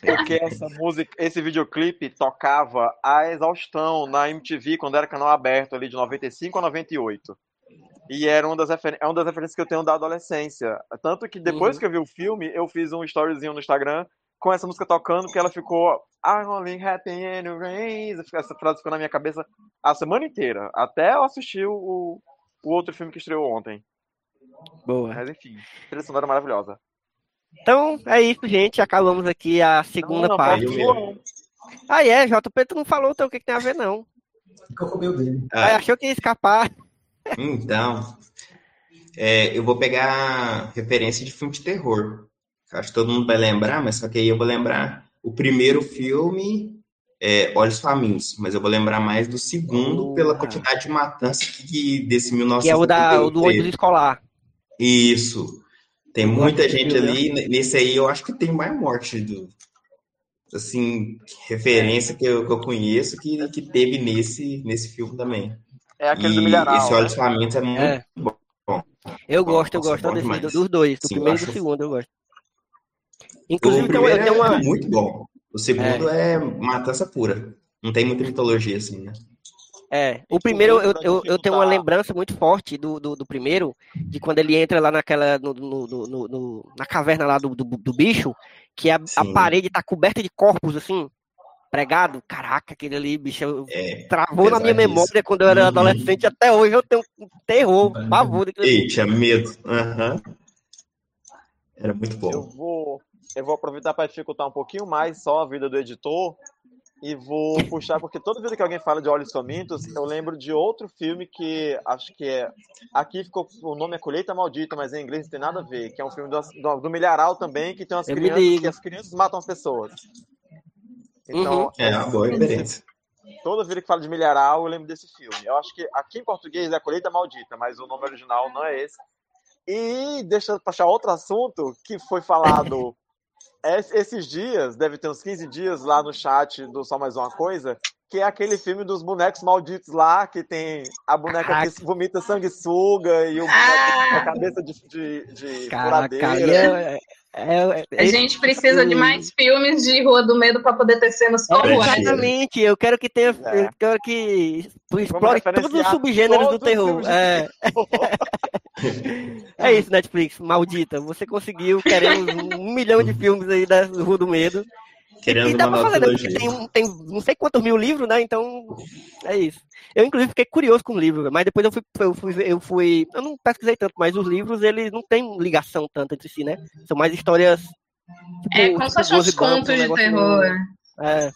Porque essa música, esse videoclipe tocava a exaustão na MTV quando era canal aberto ali de 95 a 98. E era uma das, refer... é uma das referências que eu tenho da adolescência. Tanto que depois Uhum. que eu vi o filme, eu fiz um storyzinho no Instagram com essa música tocando, que ela ficou I'm only happy in the rain. Essa frase ficou na minha cabeça a semana inteira. Até eu assistir o, o outro filme que estreou ontem. Boa. Mas enfim, trilha sonora maravilhosa. Então, é isso, gente. Acabamos aqui a segunda Não, não, parte. voar. Ah, é, JP, tu não falou então, o que, que tem a ver, não. Que é o meu dele? Aí Ah, achou que ia escapar. então, é, eu vou pegar referência de filme de terror. Acho que todo mundo vai lembrar, mas só que aí eu vou lembrar o primeiro filme, é, Olhos Famintos, mas eu vou lembrar mais do segundo pela Ah. quantidade de matança que desse Que é o, da, o do 1978 ônibus escolar. Isso. Tem Eu gosto muita gente filme, ali. Nesse aí eu acho que tem mais morte do. Assim, referência que eu, que eu conheço que, que teve nesse, nesse filme também. É aquele do E milharal. esse né? Olhos Famintos é muito É. bom. Eu gosto, eu nossa, gosto bom desse, demais. dos dois, do Sim, primeiro e eu do segundo, eu gosto. O Inclusive, tem, uma- primeiro é uma. muito bom. O segundo é, matança pura. Não tem muita mitologia assim, né? É, o primeiro eu, eu, eu tenho uma lembrança muito forte do, do, do primeiro, de quando ele entra lá naquela, no, no- no- no- no- na caverna lá do, do, do bicho, que a, a parede tá coberta de corpos, assim, pregado. Caraca, aquele ali, bicho, eu- É. travou na minha pesadíssimo. memória quando eu era Uhum. adolescente, até hoje eu tenho um terror, pavor daquele ali. Ei, tinha medo. Aham. Era muito Eu bom. vou, eu vou aproveitar para dificultar um pouquinho mais só a vida do editor e vou puxar, porque toda vez que alguém fala de Olhos Famintos, eu lembro de outro filme que acho que é. Aqui ficou. O nome é Colheita Maldita, mas em inglês não tem nada a ver, que é um filme do, do, do milharal também, que tem umas Eu crianças que as crianças matam as pessoas. Então, Uhum. É uma boa referência. toda vez que fala de milharal, eu lembro desse filme. Eu acho que aqui em português é Colheita Maldita, mas o nome original não é esse. E deixa eu puxar outro assunto que foi falado esses dias, deve ter uns 15 dias lá no chat do Só Mais Uma Coisa, que é aquele filme dos bonecos malditos lá, que tem a boneca Caraca. que vomita sanguessuga e o boneco com a cabeça de, de, de Caraca, furadeira. é, é, é, A gente precisa de mais filmes de Rua do Medo para poder ter cenas como É, essa. Exatamente, eu quero que tenha, É. eu quero que tu explore todos os subgêneros do todos os terror. É, é isso, Netflix, maldita. Você conseguiu, queremos um, um milhão de filmes aí da Rua do Medo. Querendo e dá uma pra fazer, né? Tem, tem não sei quantos mil livros, né? Então, é isso. Eu, inclusive, fiquei curioso com o livro, mas depois eu fui, eu fui, ver- eu fui, eu não pesquisei tanto, mas os livros, eles não têm ligação tanto entre si, né? São mais histórias. Tipo, É como se fossem contos de terror. meio- É,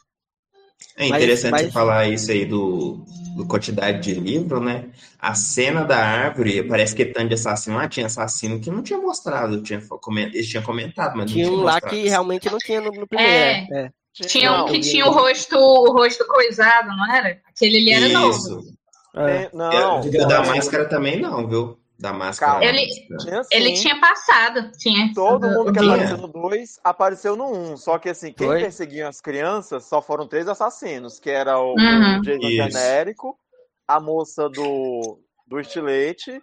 É Mas- interessante mas- você falar isso aí do, do quantidade de livro, né? A cena da árvore, parece que tanto de assassino lá, tinha assassino que não tinha mostrado, tinha, eles tinham comentado, mas não tinha tinha um lá que realmente não tinha no, no primeiro. É. é. É. Tinha um Não, que tinha o rosto, o rosto coisado, não era? Aquele ali era novo. Isso. É. Tem- não, o da máscara também não, viu? Da máscara. Calma. Ele- tinha sim. Ele tinha passado, tinha. Todo mundo que Tinha. apareceu no 2 apareceu no 1. Um, só que assim, quem Foi? perseguiam as crianças só foram três assassinos, que era o, Uhum. o Jason Isso. genérico, a moça do, do estilete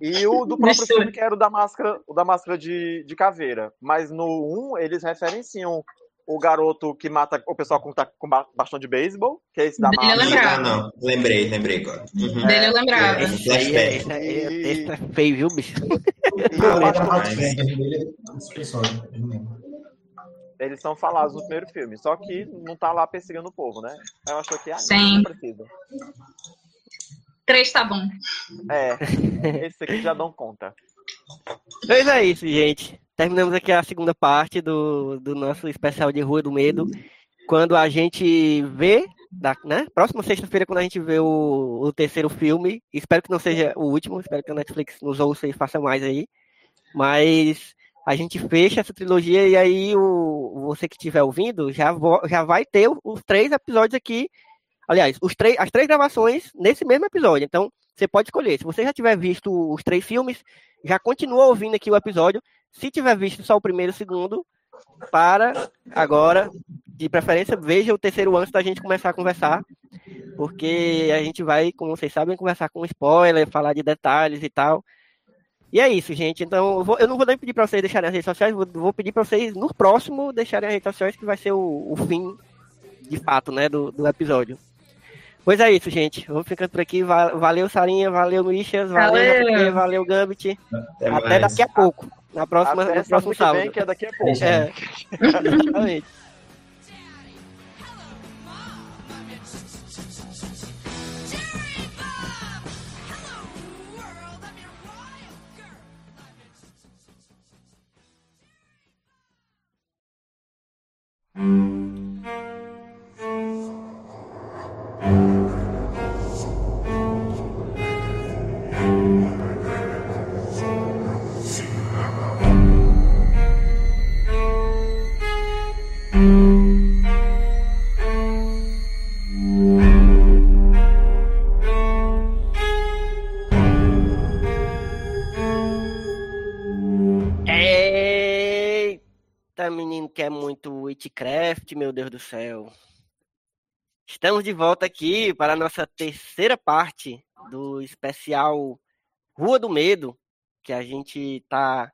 e o do próprio filme, que era o da máscara, o da máscara de, de caveira. Mas no 1 um, eles referenciam o garoto que mata o pessoal com, com ba- bastão de beisebol, que é esse da lembrava. Ah, não. Lembrei, lembrei agora. Uhum. Dele eu lembrava. É. Esse aí é, esse, é, é- esse é feio, viu, bicho? É lembro. Eles são falados no primeiro filme, só que não tá lá perseguindo o povo, né? Eu acho que ah, Sim. não precisa. Três tá bom. É, esse aqui já dão conta. Pois é isso, gente. Terminamos aqui a segunda parte do, do nosso especial de Rua do Medo. Quando a gente vê, da, né? Próxima sexta-feira, quando a gente vê o, o terceiro filme. Espero que não seja o último. Espero que a Netflix nos ouça e faça mais aí. Mas a gente fecha essa trilogia e aí o, você que estiver ouvindo já, vo- já vai ter os três episódios aqui. Aliás, os três, as três gravações nesse mesmo episódio. Então, você pode escolher. Se você já tiver visto os três filmes, já continua ouvindo aqui o episódio. Se tiver visto só o primeiro e o segundo, para agora, de preferência, veja o terceiro antes da gente começar a conversar. porque a gente vai, como vocês sabem, conversar com spoiler, falar de detalhes e tal. E é isso, gente. Então, eu, vou, eu não vou nem pedir para vocês deixarem as redes sociais, vou, vou, pedir para vocês, no próximo, deixarem as redes sociais, que vai ser o, o fim, de fato, né, do, do episódio. Pois é isso, gente. Vou ficando por aqui. Valeu, Sarinha. Valeu, Michas. Valeu, valeu, valeu Gambit. Até, Até daqui a pouco. Na próxima, Até no próximo sábado. Vem, que é daqui a pouco. É. Exatamente. Witchcraft, meu Deus do céu. Estamos de volta aqui para a nossa terceira parte do especial Rua do Medo, que a gente está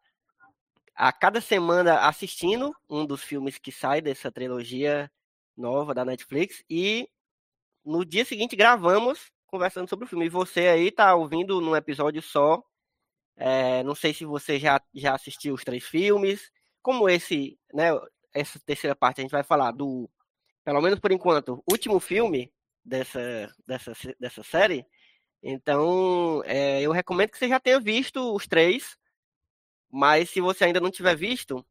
a cada semana assistindo um dos filmes que sai dessa trilogia nova da Netflix e no dia seguinte gravamos conversando sobre o filme. E você aí tá ouvindo num episódio só. É, não sei se você já, já assistiu os três filmes. Como esse, né? Essa terceira parte a gente vai falar do, pelo menos por enquanto, último filme dessa, dessa, dessa série. Então, é, eu recomendo que você já tenha visto os três. Mas se você ainda não tiver visto,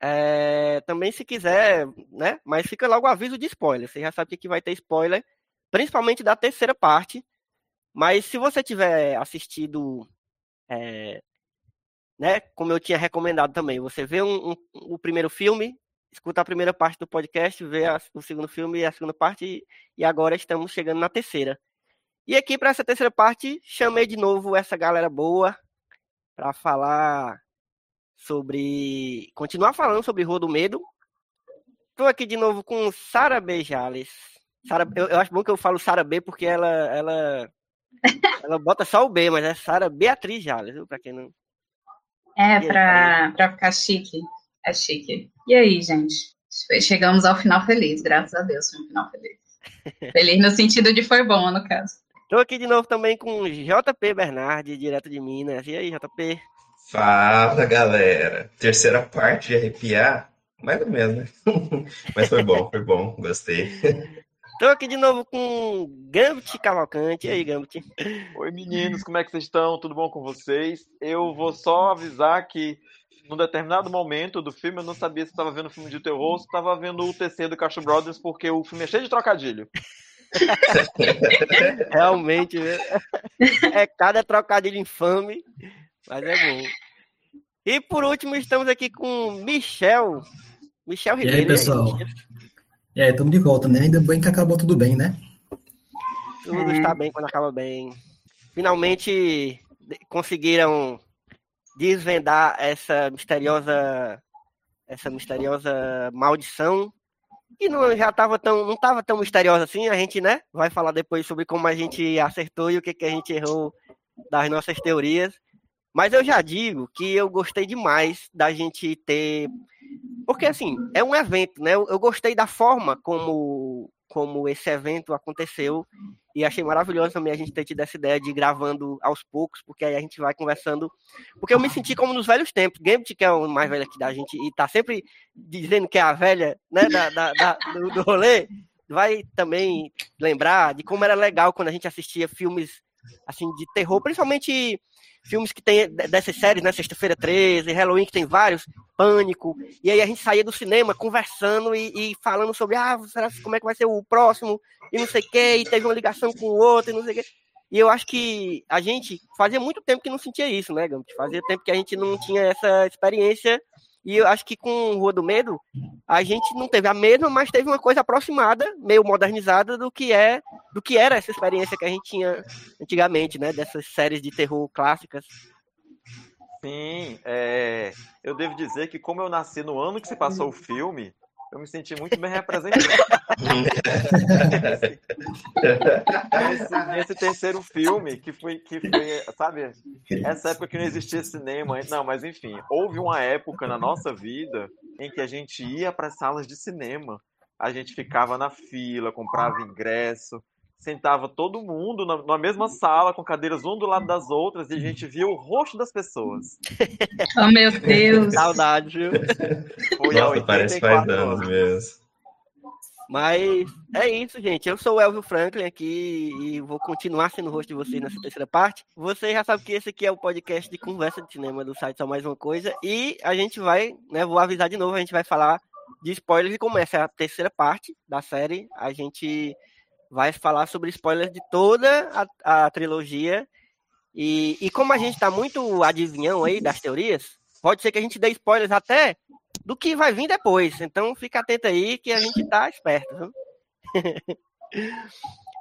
é, também se quiser, né? Mas fica logo o aviso de spoiler. Você já sabe que vai ter spoiler, principalmente da terceira parte. Mas se você tiver assistido é, né, como eu tinha recomendado também, você vê um, um, o primeiro filme, escuta a primeira parte do podcast, vê a, o segundo filme e a segunda parte, e, e agora estamos chegando na terceira. E aqui, para essa terceira parte, chamei de novo essa galera boa para falar sobre. continuar falando sobre Rua do Medo. Estou aqui de novo com Sara B. Jales. Sarah, eu, eu, acho bom que eu falo Sara B porque ela, ela, ela bota só o B, mas é Sara Beatriz Jales, viu? Para quem não. É, para ficar chique. É chique. E aí, gente? Chegamos ao final feliz, graças a Deus, foi um final feliz. Feliz no sentido de foi bom, no caso. Estou aqui de novo também com JP Bernardi, direto de Minas. E aí, JP? Fala, galera. Terceira parte de arrepiar, mais ou menos, né? Mas foi bom, foi bom, gostei. Estou aqui de novo com Gambit Cavalcante. E aí, Gambit? Oi, meninos, como é que vocês estão? Tudo bom com vocês? Eu vou só avisar que num determinado momento do filme, eu não sabia se estava vendo um filme de terror ou se estava vendo o TC do Castro Brothers, porque o filme é cheio de trocadilho. Realmente, né? é cada trocadilho infame, mas é bom. E por último, estamos aqui com Michel. Michel Ribeiro. E aí, pessoal? E aí, estamos de volta, né? Ainda bem que acabou tudo bem, né? Tudo está bem quando acaba bem. Finalmente conseguiram desvendar essa misteriosa essa misteriosa maldição que não já estava tão não estava tão misteriosa assim a gente né vai falar depois sobre como a gente acertou e o que, que a gente errou das nossas teorias. Mas eu já digo que eu gostei demais da gente ter porque assim é um evento né eu, eu gostei da forma como como esse evento aconteceu e achei maravilhoso também a gente ter tido essa ideia de ir gravando aos poucos, porque aí a gente vai conversando. Porque eu me senti como nos velhos tempos. Gambit, que é o mais velho aqui da gente, e tá sempre dizendo que é a velha né, da, da, da do, do rolê, vai também lembrar de como era legal quando a gente assistia filmes assim de terror, principalmente filmes que tem dessas séries, né? Sexta-feira 13, Halloween, que tem vários, Pânico. E aí a gente saía do cinema conversando e, e falando sobre ah, será, como é que vai ser o próximo, e não sei o quê, e teve uma ligação com o outro, e não sei o quê. E eu acho que a gente fazia muito tempo que não sentia isso, né, Gambit? Fazia tempo que a gente não tinha essa experiência e eu acho que com Rua do Medo, a gente não teve a mesma, mas teve uma coisa aproximada, meio modernizada do que é, do que era essa experiência que a gente tinha antigamente, né? Dessas séries de terror clássicas. Sim, é, eu devo dizer que como eu nasci no ano que se passou o filme, eu me senti muito bem representado. Nesse, nesse, terceiro filme, que foi, que foi, sabe, essa época que não existia cinema. Não, mas enfim, houve uma época na nossa vida em que a gente ia para salas de cinema. A gente ficava na fila, comprava ingresso, sentava todo mundo na, na, mesma sala, com cadeiras um do lado das outras, e a gente via o rosto das pessoas. Oh, meu Deus! Saudade, viu? Foi Nossa, parece faz anos mesmo. Mas é isso, gente. Eu sou o Elvio Franklin aqui e vou continuar sendo o host de vocês nessa terceira parte. Você já sabe que esse aqui é o podcast de conversa de cinema do site Só Mais Uma Coisa. E a gente vai, né? Vou avisar de novo, a gente vai falar de spoilers e começa a terceira parte da série. A gente vai falar sobre spoilers de toda a, a trilogia. E, e como a gente está muito adivinhão aí das teorias, pode ser que a gente dê spoilers até do que vai vir depois. Então fica atento aí que a gente tá esperto.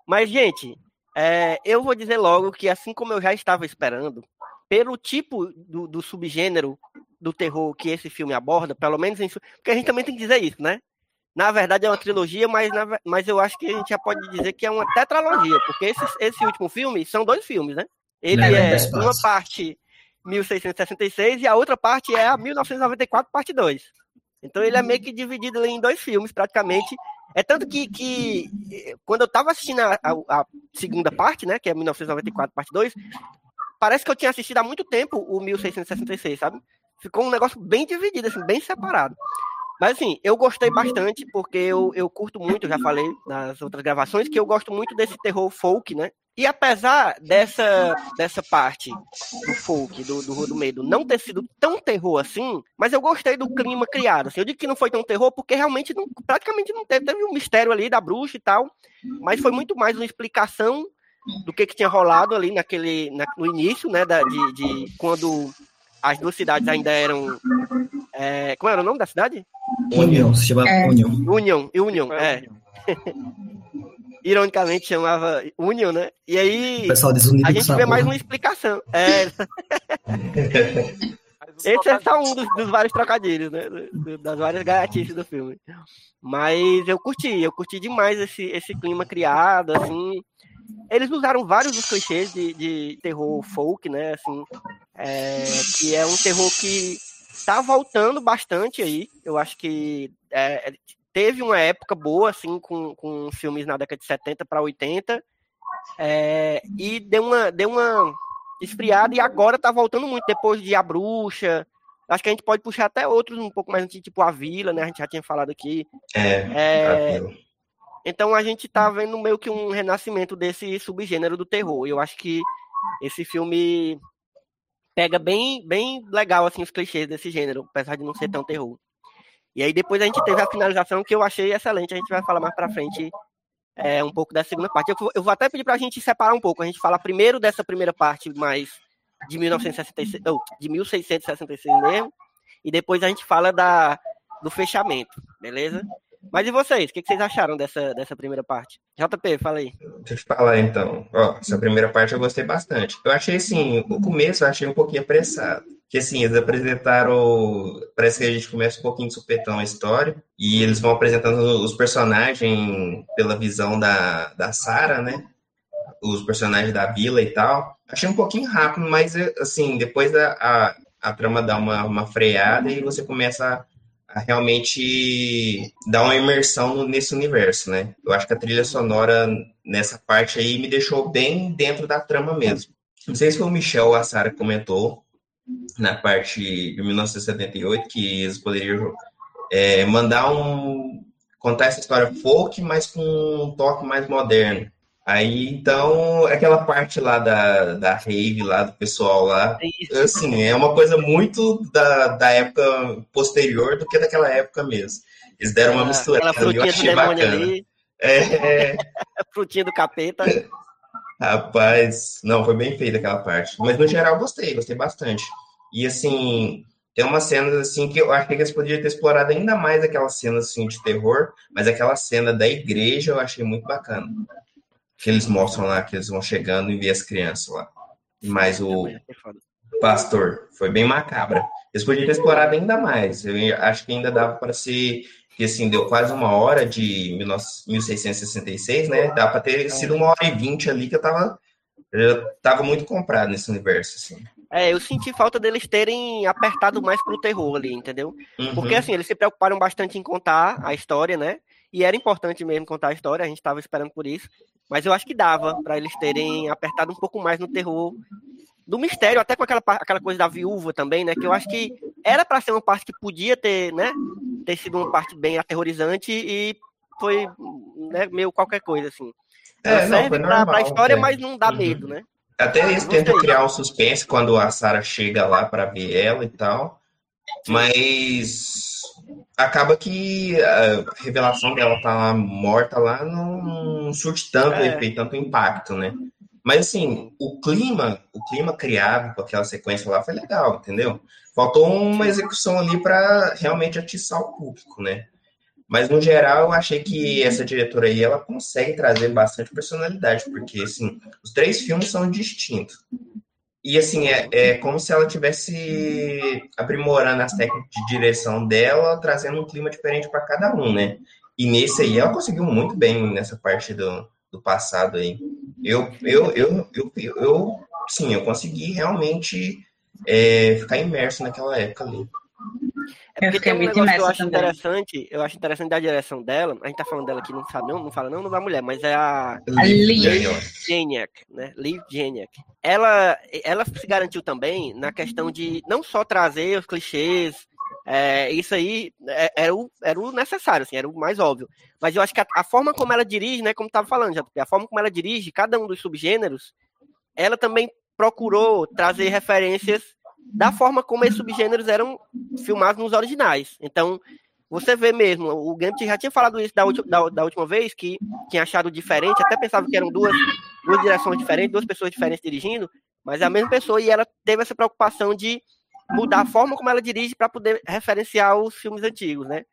Mas, gente, é, eu vou dizer logo que assim como eu já estava esperando, pelo tipo do, do subgênero do terror que esse filme aborda, pelo menos em, porque a gente também tem que dizer isso, né? Na verdade é uma trilogia, mas, na, mas eu acho que a gente já pode dizer que é uma tetralogia, porque esse, esse último filme são dois filmes, né? Ele é, é uma parte 1666 e a outra parte é a 1994, parte 2. Então ele é meio que dividido em dois filmes, praticamente. É tanto que, que quando eu estava assistindo a, a, segunda parte, né, que é 1994, parte 2, parece que eu tinha assistido há muito tempo o 1666, sabe? Ficou um negócio bem dividido, assim, bem separado. Mas assim, eu gostei bastante, porque eu, eu curto muito, já falei nas outras gravações, que eu gosto muito desse terror folk, né? E apesar dessa, dessa parte do folk, do, do do Medo, não ter sido tão terror assim, mas eu gostei do clima criado. Assim, eu digo que não foi tão terror porque realmente não, praticamente não teve, teve um mistério ali da bruxa e tal, mas foi muito mais uma explicação do que, que tinha rolado ali naquele, na, no início, né, da, de, de quando as duas cidades ainda eram. É, como era o nome da cidade? União, se chama é. União. União, Union, é. Ironicamente chamava Union, né? E aí a gente vê mais uma explicação. É. Esse é só um dos, dos vários trocadilhos, né? Das várias gaiatices do filme. Mas eu curti, eu curti demais esse, esse clima criado, assim. Eles usaram vários dos clichês de, de terror folk, né? Assim, é, que é um terror que tá voltando bastante aí. Eu acho que é, teve uma época boa, assim, com, com filmes na década de 70 para 80. É, e deu uma, deu uma esfriada e agora tá voltando muito depois de A Bruxa. Acho que a gente pode puxar até outros um pouco mais antigos, tipo A Vila, né? A gente já tinha falado aqui. É. é então a gente tá vendo meio que um renascimento desse subgênero do terror. Eu acho que esse filme pega bem, bem legal assim os clichês desse gênero, apesar de não ser tão terror. E aí depois a gente teve a finalização que eu achei excelente. A gente vai falar mais para frente é, um pouco da segunda parte. Eu, eu vou até pedir para a gente separar um pouco. A gente fala primeiro dessa primeira parte mais de 1966, ou de 1666 mesmo, e depois a gente fala da, do fechamento, beleza? Mas e vocês? O que vocês acharam dessa, dessa primeira parte? JP, fala aí. Deixa eu falar então. Ó, essa primeira parte eu gostei bastante. Eu achei assim, o começo eu achei um pouquinho apressado. Que assim, eles apresentaram. Parece que a gente começa um pouquinho de supetão a história. E eles vão apresentando os personagens pela visão da, da Sarah, né? Os personagens da vila e tal. Achei um pouquinho rápido, mas assim, depois a, a, a trama dá uma, uma freada e você começa a realmente dar uma imersão nesse universo, né? Eu acho que a trilha sonora nessa parte aí me deixou bem dentro da trama mesmo. Não sei se foi o Michel ou a Sarah que comentou na parte de 1978 que eles poderiam é, mandar um contar essa história folk, mas com um toque mais moderno. Aí, então, aquela parte lá da, da rave, lá do pessoal lá, é assim, é uma coisa muito da, da época posterior do que daquela época mesmo. Eles deram uma mistura. eu achei bacana. Ali. É, frutinha do capeta. Rapaz, não, foi bem feita aquela parte. Mas no geral gostei, gostei bastante. E assim, tem umas cenas assim que eu acho que eles poderiam ter explorado ainda mais aquelas cenas assim de terror, mas aquela cena da igreja eu achei muito bacana que eles mostram lá que eles vão chegando e vê as crianças lá. Mas o pastor foi bem macabra. Eles podiam ter explorado ainda mais. Eu acho que ainda dava para ser que assim, deu quase uma hora de 1666, né? Dá para ter sido uma hora e vinte ali que eu tava, eu tava muito comprado nesse universo, assim. É, eu senti falta deles terem apertado mais pro terror ali, entendeu? Uhum. Porque assim, eles se preocuparam bastante em contar a história, né? E era importante mesmo contar a história, a gente estava esperando por isso. Mas eu acho que dava para eles terem apertado um pouco mais no terror do mistério, até com aquela, aquela coisa da viúva também, né? Que eu acho que era para ser uma parte que podia ter, né? Ter sido uma parte bem aterrorizante e foi né, meio qualquer coisa, assim. É, não, serve pra, pra história, é. mas não dá uhum. medo, né? Até eles tentam criar um suspense quando a Sarah chega lá para ver ela e tal. Mas acaba que a revelação dela tá lá morta lá não surte tanto é. efeito, tanto impacto, né? Mas assim, o clima, o clima criado com aquela sequência lá foi legal, entendeu? Faltou uma execução ali para realmente atiçar o público, né? Mas no geral eu achei que essa diretora aí ela consegue trazer bastante personalidade, porque assim, os três filmes são distintos. E assim, é, é como se ela tivesse aprimorando as técnicas de direção dela, trazendo um clima diferente para cada um, né? E nesse aí ela conseguiu muito bem nessa parte do, do passado aí. Eu, eu, eu, eu, eu, eu sim, eu consegui realmente é, ficar imerso naquela época ali. É porque tem um negócio que eu acho também. interessante, eu acho interessante da direção dela, a gente tá falando dela aqui, não sabe, não, não fala não, não da mulher, mas é a Liv Geniak, né? Liv. Ela, ela se garantiu também na questão de não só trazer os clichês, é, isso aí é, era, o, era o necessário, assim, era o mais óbvio. Mas eu acho que a, a forma como ela dirige, né, como estava falando, já, a forma como ela dirige cada um dos subgêneros, ela também procurou trazer referências da forma como esses subgêneros eram filmados nos originais. Então, você vê mesmo, o Gambit já tinha falado isso da, da, da, última vez, que tinha achado diferente, até pensava que eram duas, duas direções diferentes, duas pessoas diferentes dirigindo, mas é a mesma pessoa e ela teve essa preocupação de mudar a forma como ela dirige para poder referenciar os filmes antigos, né?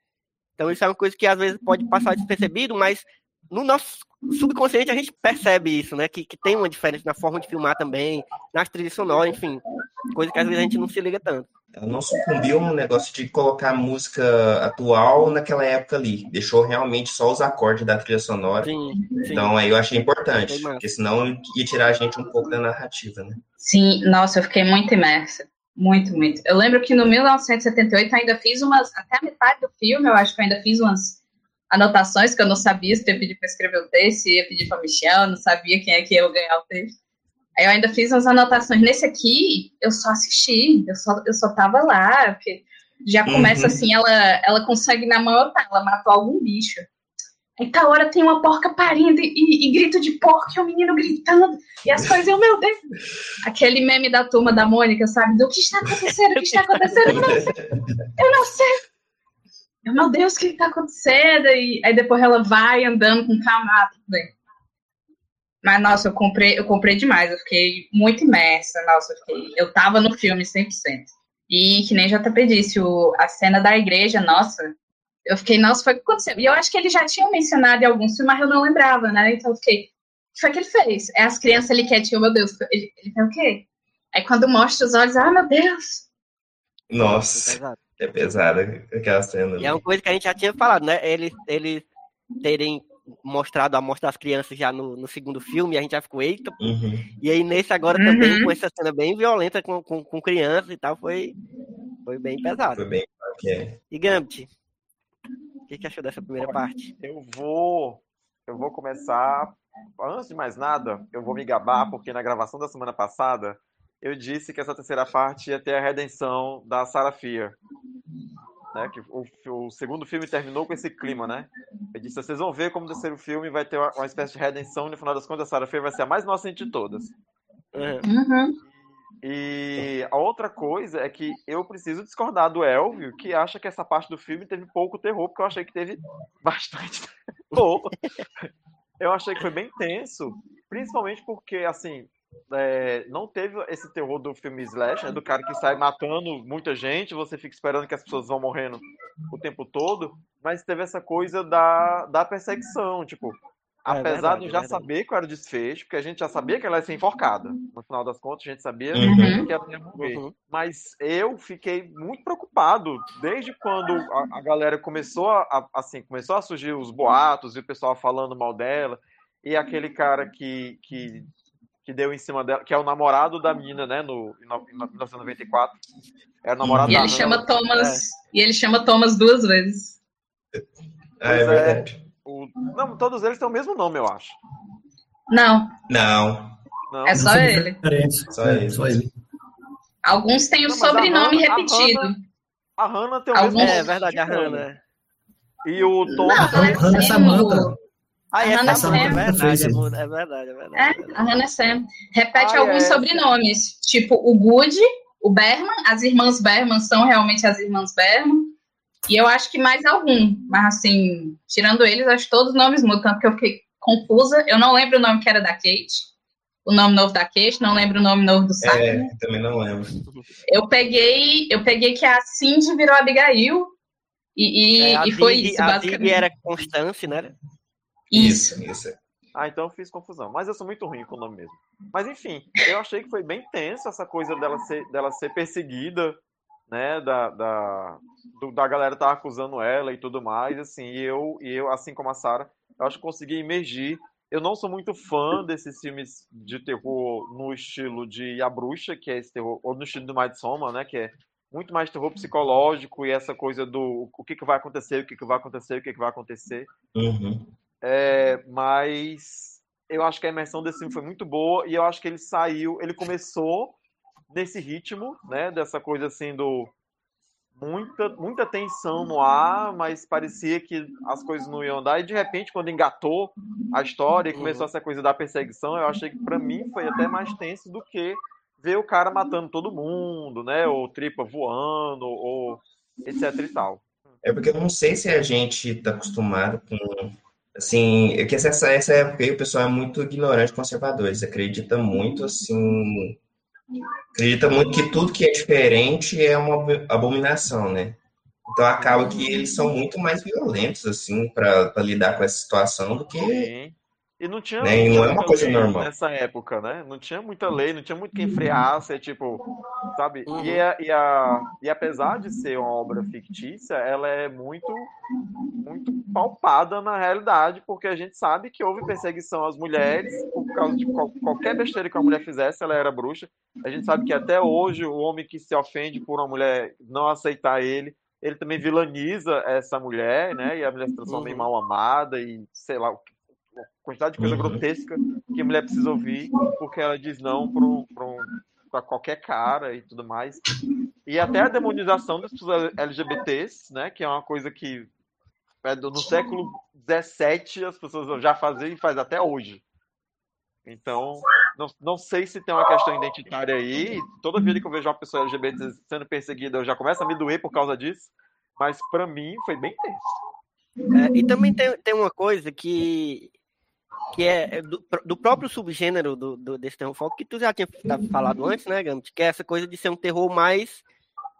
Então isso é uma coisa que às vezes pode passar despercebido, mas no nosso subconsciente a gente percebe isso, né? Que, que tem uma diferença na forma de filmar também, nas trilhas sonoras, enfim. Coisa que às vezes a gente não se liga tanto. Ela não sucumbiu no negócio de colocar música atual naquela época ali. Deixou realmente só os acordes da trilha sonora. Sim, sim. Então aí eu achei importante, porque senão ia tirar a gente um pouco da narrativa, né? Sim, nossa, eu fiquei muito imersa. Muito, muito. Eu lembro que no 1978 eu ainda fiz umas, até a metade do filme, eu acho que eu ainda fiz umas anotações que eu não sabia se eu ia pedir para escrever o texto, se ia pedir para Michel, eu não sabia quem é que ia ganhar o texto. Aí eu ainda fiz umas anotações. Nesse aqui, eu só assisti, eu só, eu só tava lá, porque já começa uhum. assim, ela, ela consegue na maior ela matou algum bicho. Aí tal hora tem uma porca parindo e, e, e grito de porco e o menino gritando e as coisas, eu, meu Deus. Aquele meme da turma da Mônica, sabe? Do que está acontecendo? O que está acontecendo? Eu não sei. Eu não sei. Eu, meu Deus, o que está acontecendo? E aí depois ela vai andando com calma. bem. Mas, nossa, eu comprei, eu comprei demais. Eu fiquei muito imersa. Nossa, eu, fiquei, eu tava no filme 100%. E que nem JP disse, o, a cena da igreja, nossa, eu fiquei, nossa, foi o que aconteceu. E eu acho que ele já tinha mencionado em alguns filmes, mas eu não lembrava, né? Então eu fiquei, o que foi que ele fez? É as crianças ali quietinho, meu Deus, ele, ele fez o quê? Aí quando mostra os olhos, ah, meu Deus! Nossa, é pesada aquela cena. E é uma coisa que a gente já tinha falado, né? Eles, eles terem mostrado a mostra das crianças já no, no segundo filme, a gente já ficou, eita. Uhum. E aí nesse agora uhum. também, com essa cena bem violenta com, com, com crianças e tal, foi, foi bem pesado. Foi bem, ok. E Gambit, o que, que achou dessa primeira parte? Eu vou. Eu vou começar. Antes de mais nada, eu vou me gabar, porque na gravação da semana passada eu disse que essa terceira parte ia ter a redenção da Sarah Fear. Né, que o, o, segundo filme terminou com esse clima, né? Eu disse, vocês vão ver como o terceiro filme vai ter uma, uma espécie de redenção e no final das contas a Sarah Fear vai ser a mais inocente de todas. Uhum. E a outra coisa é que eu preciso discordar do Elvio, que acha que essa parte do filme teve pouco terror, porque eu achei que teve bastante terror. eu achei que foi bem tenso, principalmente porque, assim, é, não teve esse terror do filme Slash, né, do cara que sai matando muita gente, você fica esperando que as pessoas vão morrendo o tempo todo, mas teve essa coisa da, da perseguição, tipo, É Apesar verdade, de eu já é saber qual era o desfecho, porque a gente já sabia que ela ia ser enforcada. No final das contas, a gente sabia uhum. que ela ia morrer. Uhum. Mas eu fiquei muito preocupado desde quando a, a galera começou a, assim, começou a surgir os boatos e o pessoal falando mal dela. E aquele cara que, que, que deu em cima dela, que é o namorado da menina, né, no, em 1994. É o namorado e ele chama Thomas, é. E ele chama Thomas duas vezes. É, é verdade. O... Não, todos eles têm o mesmo nome, eu acho. Não. Não. Não. É só ele. Só ele. Só ele. Alguns têm o não, sobrenome a repetido. A Hannah tem o Alguns... mesmo nome. É verdade, a Hannah. E o Tom. Não, a Hannah é Samantha. Ah, é, a Sam, é, verdade, é, é verdade, é verdade. É, a Hannah Sam. Repete ah, alguns é. sobrenomes, tipo o Good, o Berman, as irmãs Berman são realmente as irmãs Berman. E eu acho que mais algum, mas assim, tirando eles, acho que todos os nomes mudam, tanto que eu fiquei confusa. Eu não lembro o nome que era da Kate, o nome novo da Kate, não lembro o nome novo do Simon. É, também não lembro. Eu peguei, eu peguei que a Cindy virou Abigail, e, e, é, e foi isso, a basicamente. A era Constance, né? Isso. isso. Ah, então eu fiz confusão. Mas eu sou muito ruim com o nome mesmo. Mas enfim, eu achei que foi bem tenso essa coisa dela ser, dela ser perseguida né, da, da, do, da galera tá acusando ela e tudo mais, assim, e eu, e eu assim como a Sara, eu acho que consegui emergir. Eu não sou muito fã desses filmes de terror no estilo de A Bruxa, que é esse terror, ou no estilo do Midsommar, né, que é muito mais terror psicológico e essa coisa do o que, que vai acontecer, o que, que vai acontecer, o que, que vai acontecer. Uhum. É, mas eu acho que a imersão desse filme foi muito boa e eu acho que ele saiu, ele começou nesse ritmo, né? Dessa coisa assim do muita, muita tensão no ar, mas parecia que as coisas não iam andar. E de repente, quando engatou a história e começou uhum. essa coisa da perseguição, eu achei que para mim foi até mais tenso do que ver o cara matando todo mundo, né? Ou tripa voando, ou etc e tal. É porque eu não sei se a gente tá acostumado com. Assim, é que essa, essa época aí o pessoal é muito ignorante, conservador. Eles acreditam muito, assim, acredita muito que tudo que é diferente é uma abominação, né? Então acaba que eles são muito mais violentos, assim, para lidar com essa situação do que. E não tinha, né? não é uma coisa normal. nessa época, né? Não tinha muita lei, não tinha muito quem freasse, é tipo, sabe? Uhum. E, a, e, a, e apesar de ser uma obra fictícia, ela é muito, muito palpada na realidade, porque a gente sabe que houve perseguição às mulheres por causa de qual, qualquer besteira que a mulher fizesse, ela era bruxa. A gente sabe que até hoje o homem que se ofende por uma mulher não aceitar ele, ele também vilaniza essa mulher, né? E a mulher se transforma uhum. em mal amada e sei lá o que quantidade de coisa uhum. grotesca que a mulher precisa ouvir porque ela diz não para qualquer cara e tudo mais. E até a demonização das pessoas LGBTs, né, que é uma coisa que é no século XVII as pessoas já faziam e faz até hoje. Então, não, não sei se tem uma questão identitária aí. Toda vida que eu vejo uma pessoa LGBT sendo perseguida, eu já começo a me doer por causa disso. Mas para mim foi bem tenso. É, e também tem, tem uma coisa que que é, é do, do próprio subgênero do, do, desse terror folk, que tu já tinha falado antes, né, Gambit? Que é essa coisa de ser um terror mais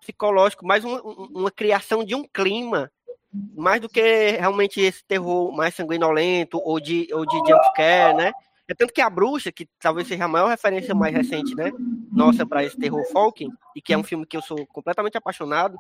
psicológico, mais uma, uma criação de um clima, mais do que realmente esse terror mais sanguinolento ou de, ou de jumpscare, né? É tanto que a bruxa, que talvez seja a maior referência mais recente, né? Nossa, para esse terror folk, e que é um filme que eu sou completamente apaixonado,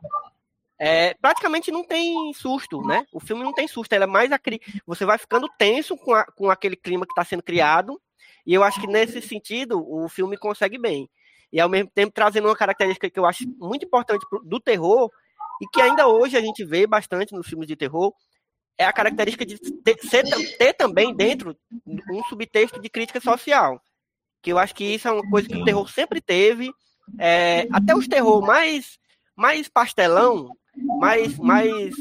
é, praticamente não tem susto, né? O filme não tem susto, ela é mais a você vai ficando tenso com, a, com aquele clima que está sendo criado, e eu acho que nesse sentido o filme consegue bem. E ao mesmo tempo trazendo uma característica que eu acho muito importante do terror, e que ainda hoje a gente vê bastante nos filmes de terror, é a característica de ter, ser, ter também dentro um subtexto de crítica social. Que eu acho que isso é uma coisa que o terror sempre teve. É, até os terror mais, mais pastelão, mais, mais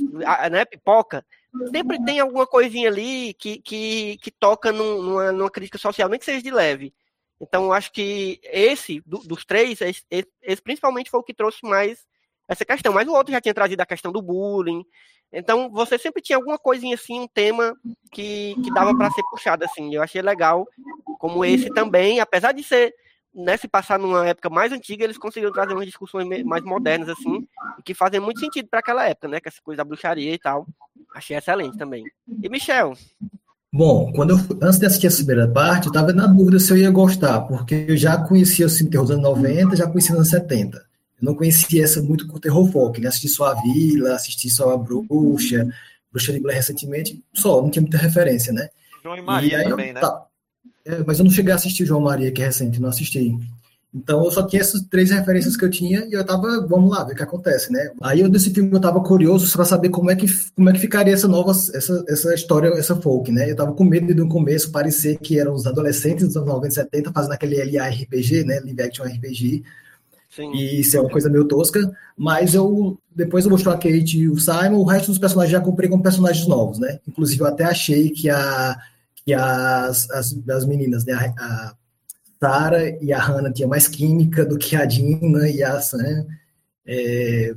né, pipoca, sempre tem alguma coisinha ali que, que, que toca num, numa, numa crítica social, nem que seja de leve. Então, acho que esse, do, dos três, esse, esse, principalmente foi o que trouxe mais essa questão. Mas o outro já tinha trazido a questão do bullying. Então, você sempre tinha alguma coisinha assim, um tema que, que dava para ser puxado, assim. Eu achei legal, como esse também, apesar de ser né, se passar numa época mais antiga, eles conseguiram trazer umas discussões mais modernas, assim, que fazem muito sentido para aquela época, né? Que essa coisa da bruxaria e tal. Achei excelente também. E Michel? Bom, quando eu, antes de assistir a primeira parte, eu estava na dúvida se eu ia gostar, porque eu já conhecia o filme terror dos anos 90, já conhecia os anos 70. Eu não conhecia essa muito com o terror folk, né? Assisti só a Vila, assisti só a Bruxa, Bruxa de Blair recentemente, só, não tinha muita referência, né? João e Maria e também, eu, né? Tá, é, mas eu não cheguei a assistir o João Maria, que é recente, não assisti. Então eu só tinha essas três referências que eu tinha e eu tava, vamos lá, ver o que acontece, né? Aí eu desse filme eu tava curioso para saber como é que como é que ficaria essa nova essa, essa história, essa folk, né? Eu tava com medo de no começo parecer que eram os adolescentes dos anos 90 e 70 fazendo aquele LARPG, né, live action RPG. Sim. E isso é uma coisa meio tosca, mas eu depois eu mostrou a Kate e o Simon, o resto dos personagens já comprei como personagens novos, né? Inclusive eu até achei que a que as, as, as meninas, né, a, a Sarah e a Hannah tinham mais química do que a Dina e a Sam. É,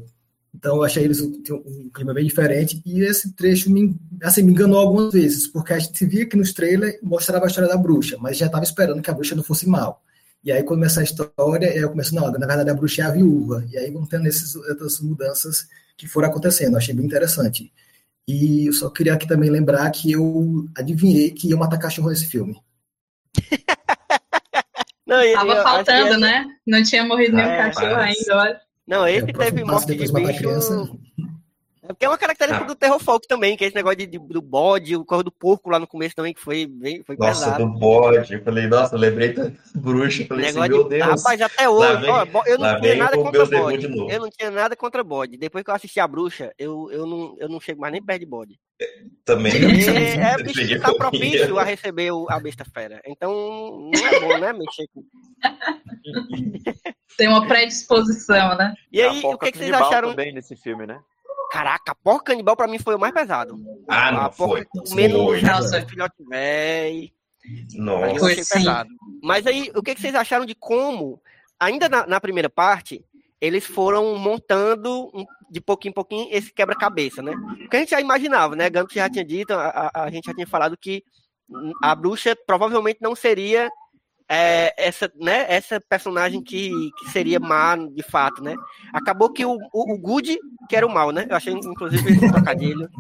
então eu achei eles um, um, clima bem diferente. E esse trecho me, assim, me enganou algumas vezes, porque a gente via que nos trailers mostrava a história da bruxa, mas já estava esperando que a bruxa não fosse mal. E aí começa a história, eu começo, não, na verdade a bruxa é a viúva. E aí vão tendo esses, essas mudanças que foram acontecendo. Eu achei bem interessante. E eu só queria aqui também lembrar que eu adivinhei que ia matar cachorro nesse filme. Não, ele, Tava faltando, né? Não tinha morrido nenhum é, cachorro mas... ainda, olha. Não, ele teve morte de bicho. É porque é uma característica ah. do terror folk também, que é esse negócio de, de, do bode, o corpo do porco lá no começo também, que foi bem foi nossa, pesado. do bode. Eu falei, nossa, eu lembrei da bruxa. falei assim, meu de, Deus. Rapaz, até hoje, vem, ó, eu não tinha nada contra bode. Eu não tinha nada contra bode. Depois que eu assisti a bruxa, eu, eu, não, eu não chego mais nem perto de bode. Também. É, é bicho que tá propício a receber o, a besta fera. Então, não é bom, né, mexer com. Tem uma predisposição, né? E aí, o que, que vocês acharam? também nesse filme, né? Caraca, a porca canibal pra mim foi o mais pesado. Ah, não, a foi. Comendo o filhote velho. Nossa. Achei pesado. Mas aí, o que, que vocês acharam de como, ainda na, na primeira parte, eles foram montando de pouquinho em pouquinho esse quebra-cabeça, né? Porque a gente já imaginava, né? Gantz já tinha dito, a, a, a gente já tinha falado que a bruxa provavelmente não seria é, essa, né, essa personagem que, que, seria má de fato, né? Acabou que o, o, o Good, que era o mal, né? Eu achei, inclusive, esse trocadilho.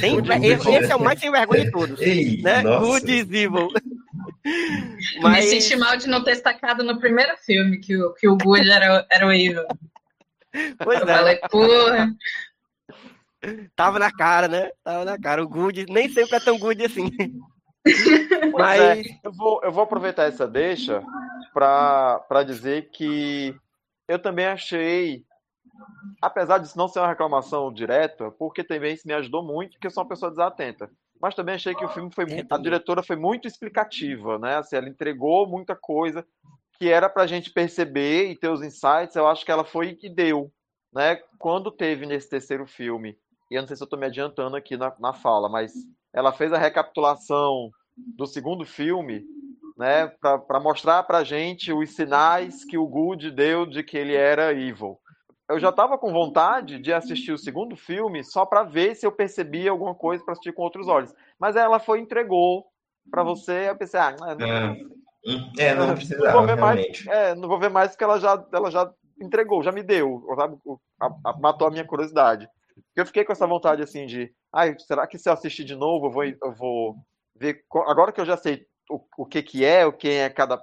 Sem, esse, esse é o mais sem vergonha de todos. Ei, né? Good is evil. Mas... Me senti mal de não ter destacado no primeiro filme que o, que o Good era, era o evil. Pois Eu é. falei, porra. Tava na cara, né? Tava na cara. O Good nem sempre é tão good assim. Mas é, eu, vou, eu vou aproveitar essa deixa para dizer que eu também achei, apesar disso não ser uma reclamação direta, porque também isso me ajudou muito, porque eu sou uma pessoa desatenta. Mas também achei que o filme foi muito, a diretora foi muito explicativa, né? Assim, ela entregou muita coisa que era para a gente perceber e ter os insights. Eu acho que ela foi e deu, né? Quando teve nesse terceiro filme, e eu não sei se eu estou me adiantando aqui na, na fala, mas ela fez a recapitulação do segundo filme, né, para mostrar para gente os sinais que o Good deu de que ele era evil. Eu já estava com vontade de assistir o segundo filme só para ver se eu percebia alguma coisa para assistir com outros olhos. Mas ela foi entregou para você, eu pensei, ah, não, é, é, não não vou ver mais, é, não vou ver mais porque ela já, ela já entregou, já me deu, sabe? A, a, matou a minha curiosidade. Eu fiquei com essa vontade assim de, ai, será que se eu assistir de novo eu vou, eu vou ver. Agora que eu já sei o, o que, que é, o que é cada,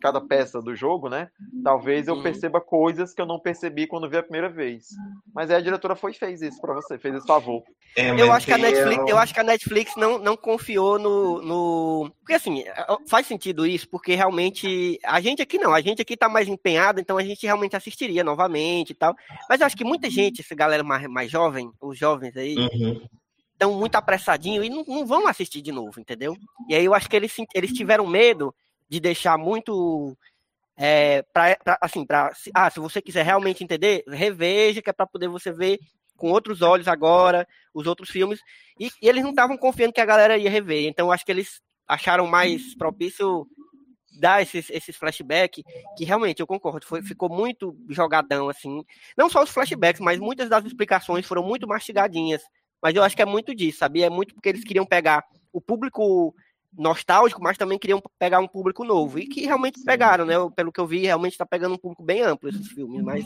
cada peça do jogo, né? Talvez eu uhum. perceba coisas que eu não percebi quando vi a primeira vez. Mas aí a diretora foi e fez isso para você, fez esse favor. É, eu, acho que a Netflix, eu acho que a Netflix não, não confiou no, no. Porque assim, faz sentido isso, porque realmente. A gente aqui não, a gente aqui tá mais empenhado, então a gente realmente assistiria novamente e tal. Mas eu acho que muita gente, essa galera mais, mais jovem, os jovens aí, uhum estão muito apressadinhos e não, não, vão assistir de novo, entendeu? E aí eu acho que eles, eles tiveram medo de deixar muito. É, pra, pra, assim, pra, ah, se você quiser realmente entender, reveja, que é para poder você ver com outros olhos agora os outros filmes. E, e eles não estavam confiando que a galera ia rever. Então eu acho que eles acharam mais propício dar esses, esses flashbacks, que realmente eu concordo, foi, ficou muito jogadão, assim. Não só os flashbacks, mas muitas das explicações foram muito mastigadinhas. Mas eu acho que é muito disso, sabia? É muito porque eles queriam pegar o público nostálgico, mas também queriam pegar um público novo. E que realmente pegaram, né? Pelo que eu vi, realmente está pegando um público bem amplo esses filmes, mas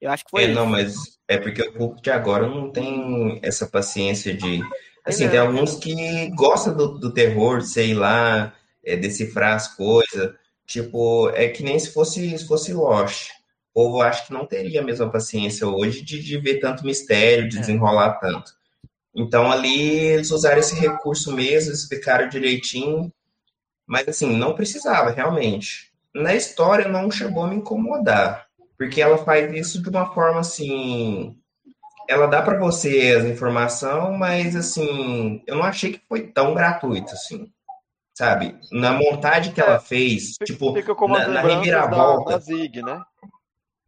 eu acho que foi. É, isso. não, mas é porque o público de agora não tem essa paciência de Assim, tem alguns que gostam do, do terror, sei lá, é, decifrar as coisas. Tipo, é que nem se fosse, se fosse Lost. O povo acho que não teria a mesma paciência hoje de, de ver tanto mistério, de é. desenrolar tanto. Então ali eles usaram esse recurso mesmo, explicaram direitinho, mas assim, não precisava realmente. Na história não chegou a me incomodar, porque ela faz isso de uma forma assim, ela dá para você as informações, mas assim, eu não achei que foi tão gratuito assim. Sabe? Na montagem que ela é, fez, fica, tipo, na, na reviravolta. Da, da Zig, né?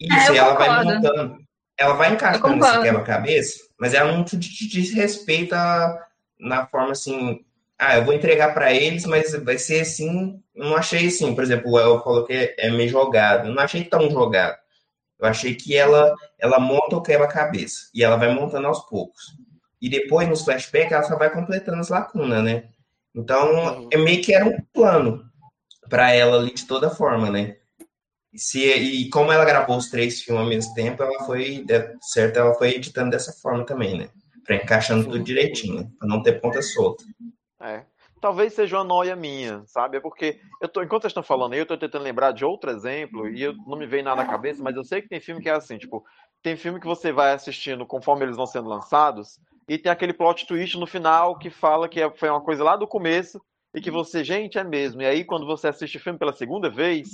Isso, é, ela concordo. vai montando. Ela vai encaixando esse quebra-cabeça, mas ela não te, te desrespeita na forma assim, ah, eu vou entregar para eles, mas vai ser assim. Não achei assim, por exemplo, o El falou que é meio jogado. Eu não achei tão jogado. Eu achei que ela ela monta o quebra-cabeça e ela vai montando aos poucos. E depois, nos flashbacks, ela só vai completando as lacunas, né? Então, uhum. é meio que era um plano para ela ali de toda forma, né? E, se, e como ela gravou os três filmes ao mesmo tempo, ela foi, certo, ela foi editando dessa forma também, né? Para encaixando tudo direitinho, para não ter ponta solta. É. Talvez seja uma noia minha, sabe? É porque eu tô, enquanto vocês estão falando aí, eu tô tentando lembrar de outro exemplo e eu, não me vem nada na cabeça, mas eu sei que tem filme que é assim, tipo, tem filme que você vai assistindo conforme eles vão sendo lançados e tem aquele plot twist no final que fala que é, foi uma coisa lá do começo e que você, gente, é mesmo. E aí quando você assiste o filme pela segunda vez,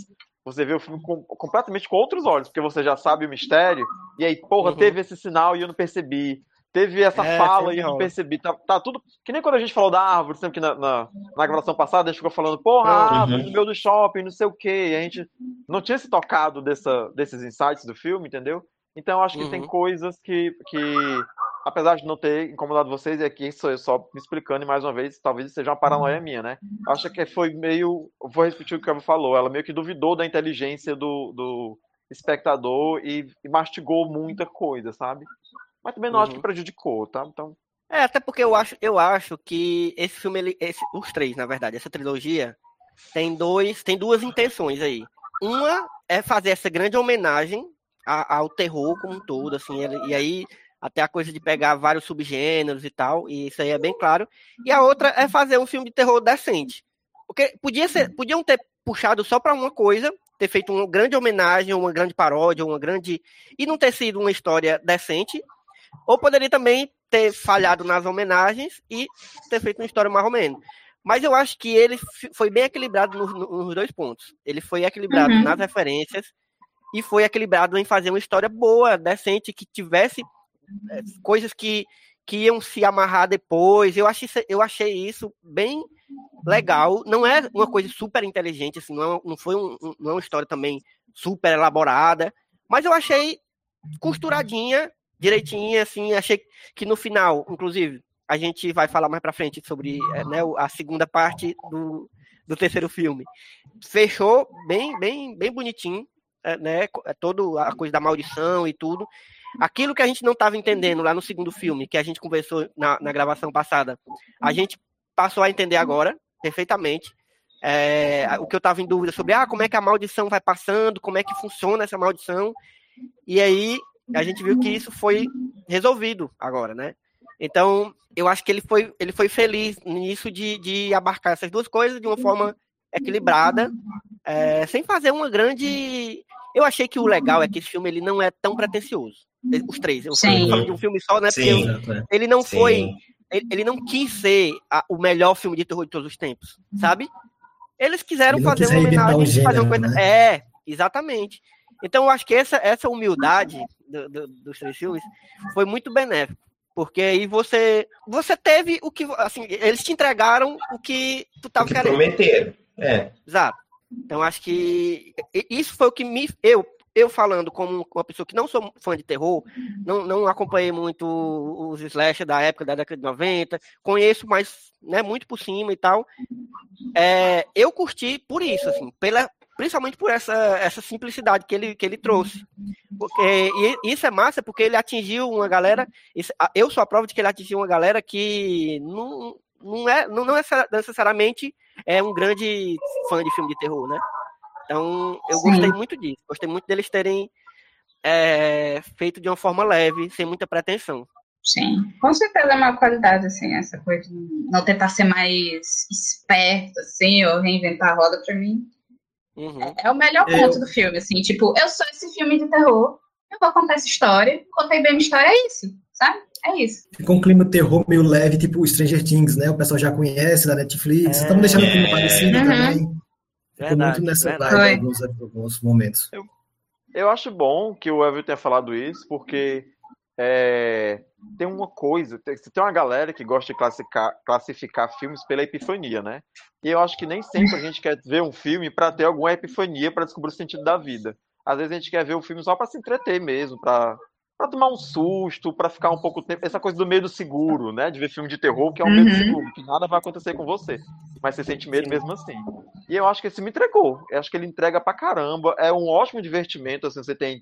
você vê o filme com, completamente com outros olhos, porque você já sabe o mistério, e aí, porra, uhum. teve esse sinal e eu não percebi. Teve essa é, fala e eu não percebi. Tá, tá, tudo. Que nem quando a gente falou da árvore, sempre que na, na, na gravação passada a gente ficou falando, porra, uhum. árvore no meio do shopping, não sei o quê. E a gente não tinha se tocado dessa, desses insights do filme, entendeu? Então eu acho que uhum. tem coisas que, que, apesar de não ter incomodado vocês, e aqui sou eu só me explicando e mais uma vez, talvez seja uma paranoia minha, né? Acho que foi meio. Vou repetir o que o Kevin falou, ela meio que duvidou da inteligência do, do espectador e, e mastigou muita coisa, sabe? Mas também não uhum. acho que uhum. prejudicou, tá? Então. É, até porque eu acho, eu acho que esse filme, ele, esse, os três, na verdade, essa trilogia, tem dois, tem duas intenções aí. Uma é fazer essa grande homenagem ao terror como um todo, assim, e aí até a coisa de pegar vários subgêneros e tal, e isso aí é bem claro. E a outra é fazer um filme de terror decente. Porque podia ser, podiam ter puxado só para uma coisa, ter feito uma grande homenagem, uma grande paródia, uma grande e não ter sido uma história decente, ou poderia também ter falhado nas homenagens e ter feito uma história mais ou menos. Mas eu acho que ele foi bem equilibrado nos, nos dois pontos. Ele foi equilibrado uhum. nas referências e foi equilibrado em fazer uma história boa, decente, que tivesse coisas que, que iam se amarrar depois. Eu achei, eu achei isso bem legal. Não é uma coisa super inteligente, assim, não, é, não foi um, não é uma história também super elaborada, mas eu achei costuradinha direitinho, assim, achei que no final, inclusive, a gente vai falar mais para frente sobre é, né, a segunda parte do, do terceiro filme. Fechou bem, bem, bem bonitinho, é, né? É todo a coisa da maldição e tudo. Aquilo que a gente não estava entendendo lá no segundo filme, que a gente conversou na, na gravação passada, a gente passou a entender agora perfeitamente. É, o que eu estava em dúvida sobre ah, como é que a maldição vai passando, como é que funciona essa maldição. E aí a gente viu que isso foi resolvido agora, né? Então, eu acho que ele foi, ele foi feliz nisso de, de abarcar essas duas coisas de uma forma equilibrada, é, sem fazer uma grande. Eu achei que o legal é que esse filme ele não é tão pretencioso. Os três. Eu falo de um filme só, né? Sim, porque ele não Sim. foi. Ele, ele, não quis ser a, o melhor filme de terror de todos os tempos, sabe? Eles quiseram fazer uma homenagem, fazer uma coisa. Né? É, exatamente. Então, eu acho que essa, essa humildade do, do, dos três filmes foi muito benéfico. Porque aí você você teve o que assim, eles te entregaram o que tu estava querendo. Prometeram. É. Exato. Então acho que isso foi o que me eu eu falando como uma pessoa que não sou fã de terror, não, não acompanhei muito os slasher da época da década de 90, conheço mais, né, muito por cima e tal. É, eu curti por isso, assim, pela, principalmente por essa, essa simplicidade que ele, que ele trouxe. Porque, e isso é massa porque ele atingiu uma galera. Isso, eu sou a prova de que ele atingiu uma galera que não, não, é, não, não é necessariamente é um grande fã de filme de terror, né? Então, eu Sim. gostei muito disso. Gostei muito deles terem é, feito de uma forma leve, sem muita pretensão. Sim, com certeza é uma qualidade, assim, essa coisa de não tentar ser mais esperto, assim, ou reinventar a roda pra mim. Uhum. É, é, o melhor ponto eu... do filme, assim, tipo, eu sou esse filme de terror, eu vou contar essa história, contei bem a minha história, é isso, sabe? É isso. Ficou um clima terror meio leve, tipo Stranger Things, né? O pessoal já conhece da Netflix, é... estamos deixando o filme parecido uhum. também. Ficou verdade, muito nessa vibe em alguns, alguns momentos. Eu, eu acho bom que o Evan tenha falado isso, porque é, tem uma coisa, tem, tem uma galera que gosta de classificar, classificar filmes pela epifania, né? E eu acho que nem sempre a gente quer ver um filme para ter alguma epifania para descobrir o sentido da vida. Às vezes a gente quer ver o filme só para se entreter mesmo, para para tomar um susto, para ficar um pouco tempo. Essa coisa do medo seguro, né? De ver filme de terror, que é um uhum. medo seguro, que nada vai acontecer com você. Mas você sente medo mesmo assim. E eu acho que esse me entregou. Eu acho que ele entrega pra caramba. É um ótimo divertimento. Assim, você tem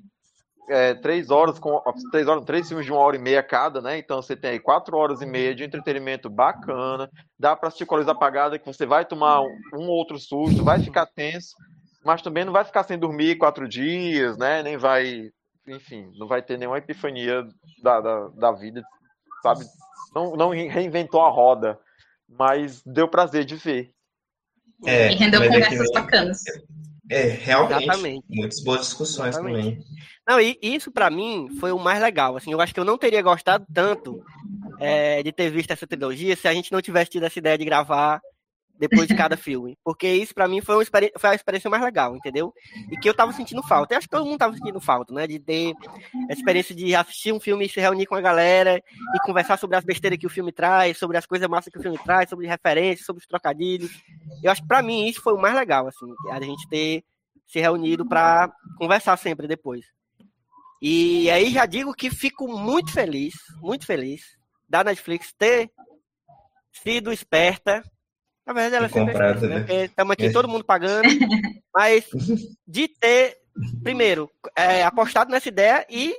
é, três horas com três horas, três filmes de uma hora e meia cada, né? Então você tem aí quatro horas e meia de entretenimento bacana. Dá para assistir com a luz apagada que você vai tomar um, um outro susto, vai ficar tenso, mas também não vai ficar sem dormir quatro dias, né? Nem vai, enfim, não vai ter nenhuma epifania da, da, da vida, sabe? Não, não reinventou a roda, mas deu prazer de ver. É, e rendeu conversas é que... bacanas. É, realmente. Exatamente. Muitas boas discussões Exatamente. também. Não, e isso para mim foi o mais legal. Assim, eu acho que eu não teria gostado tanto é, de ter visto essa trilogia se a gente não tivesse tido essa ideia de gravar depois de cada filme. Porque isso para mim foi, foi a experiência mais legal, entendeu? E que eu tava sentindo falta. Eu acho que todo mundo tava sentindo falta, né? De ter a experiência de assistir um filme e se reunir com a galera e conversar sobre as besteiras que o filme traz, sobre as coisas massas que o filme traz, sobre referências, sobre os trocadilhos. Eu acho que para mim isso foi o mais legal, assim, a gente ter se reunido para conversar sempre depois. E aí já digo que fico muito feliz, muito feliz da Netflix ter sido esperta. Na verdade, ela é sempre esperta, né? né? Estamos aqui é. todo mundo pagando, mas de ter, primeiro, é, apostado nessa ideia e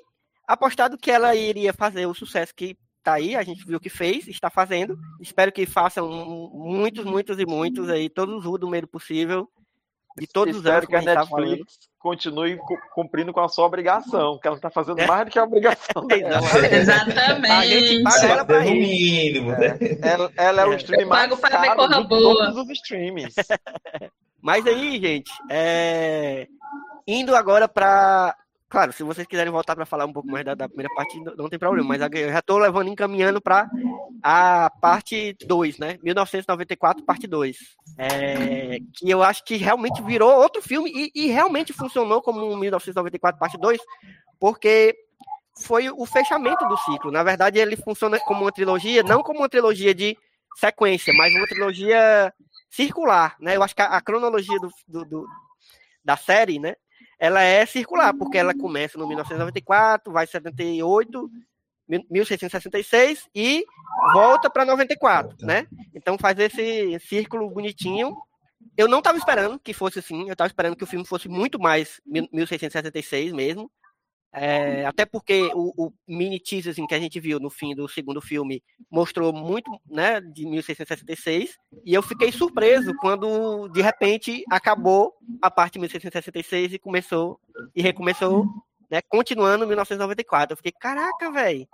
apostado que ela iria fazer o sucesso que tá aí, a gente viu que fez, está fazendo. Espero que façam muitos, muitos e muitos aí, todos os do meio possível de todos os anos que a Netflix continue cumprindo com a sua obrigação, que ela está fazendo é. mais do que a obrigação dela. Exatamente. A gente paga ela para mínimo, né? Ela, ela é o stream mais caro de todos os streams. Mas aí, gente, é... indo agora para Claro, se vocês quiserem voltar para falar um pouco mais da, da, primeira parte, não tem problema, mas eu já estou levando, encaminhando para a parte 2, né? 1994, parte 2. É, que eu acho que realmente virou outro filme e, e realmente funcionou como um 1994, parte 2, porque foi o fechamento do ciclo. Na verdade, ele funciona como uma trilogia, não como uma trilogia de sequência, mas uma trilogia circular, né? Eu acho que a, a cronologia do, do, do, da série, né? Ela é circular, porque ela começa no 1994, vai 78, 1666 e volta para 94, né? Então faz esse círculo bonitinho. Eu não estava esperando que fosse assim, eu estava esperando que o filme fosse muito mais 1666 mesmo. É, até porque o, o, mini teaser assim, que a gente viu no fim do segundo filme mostrou muito né, de 1666 e eu fiquei surpreso quando de repente acabou a parte de 1666 e começou e recomeçou, né, continuando em 1994. Eu fiquei, caraca, velho.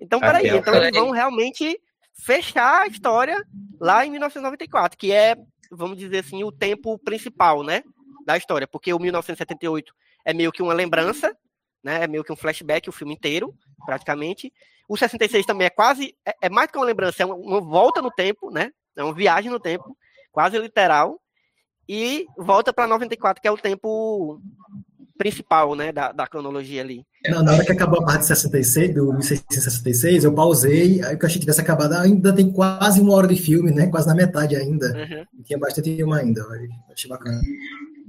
Então, peraí, então eles vão realmente fechar a história lá em 1994, que é, vamos dizer assim, o tempo principal, né, da história, porque o 1978 é meio que uma lembrança né? É meio que um flashback o filme inteiro, praticamente. O 66 também é quase, é, é mais que uma lembrança, é uma, uma, volta no tempo, né? É uma viagem no tempo, quase literal. E volta para 94, que é o tempo principal, né, da, da cronologia ali. Não, na hora que acabou a parte de 66, do 1666, eu pausei, aí que eu achei que tivesse acabado, ainda tem quase uma hora de filme, né, quase na metade ainda. Uhum. Tinha bastante filme ainda, achei bacana.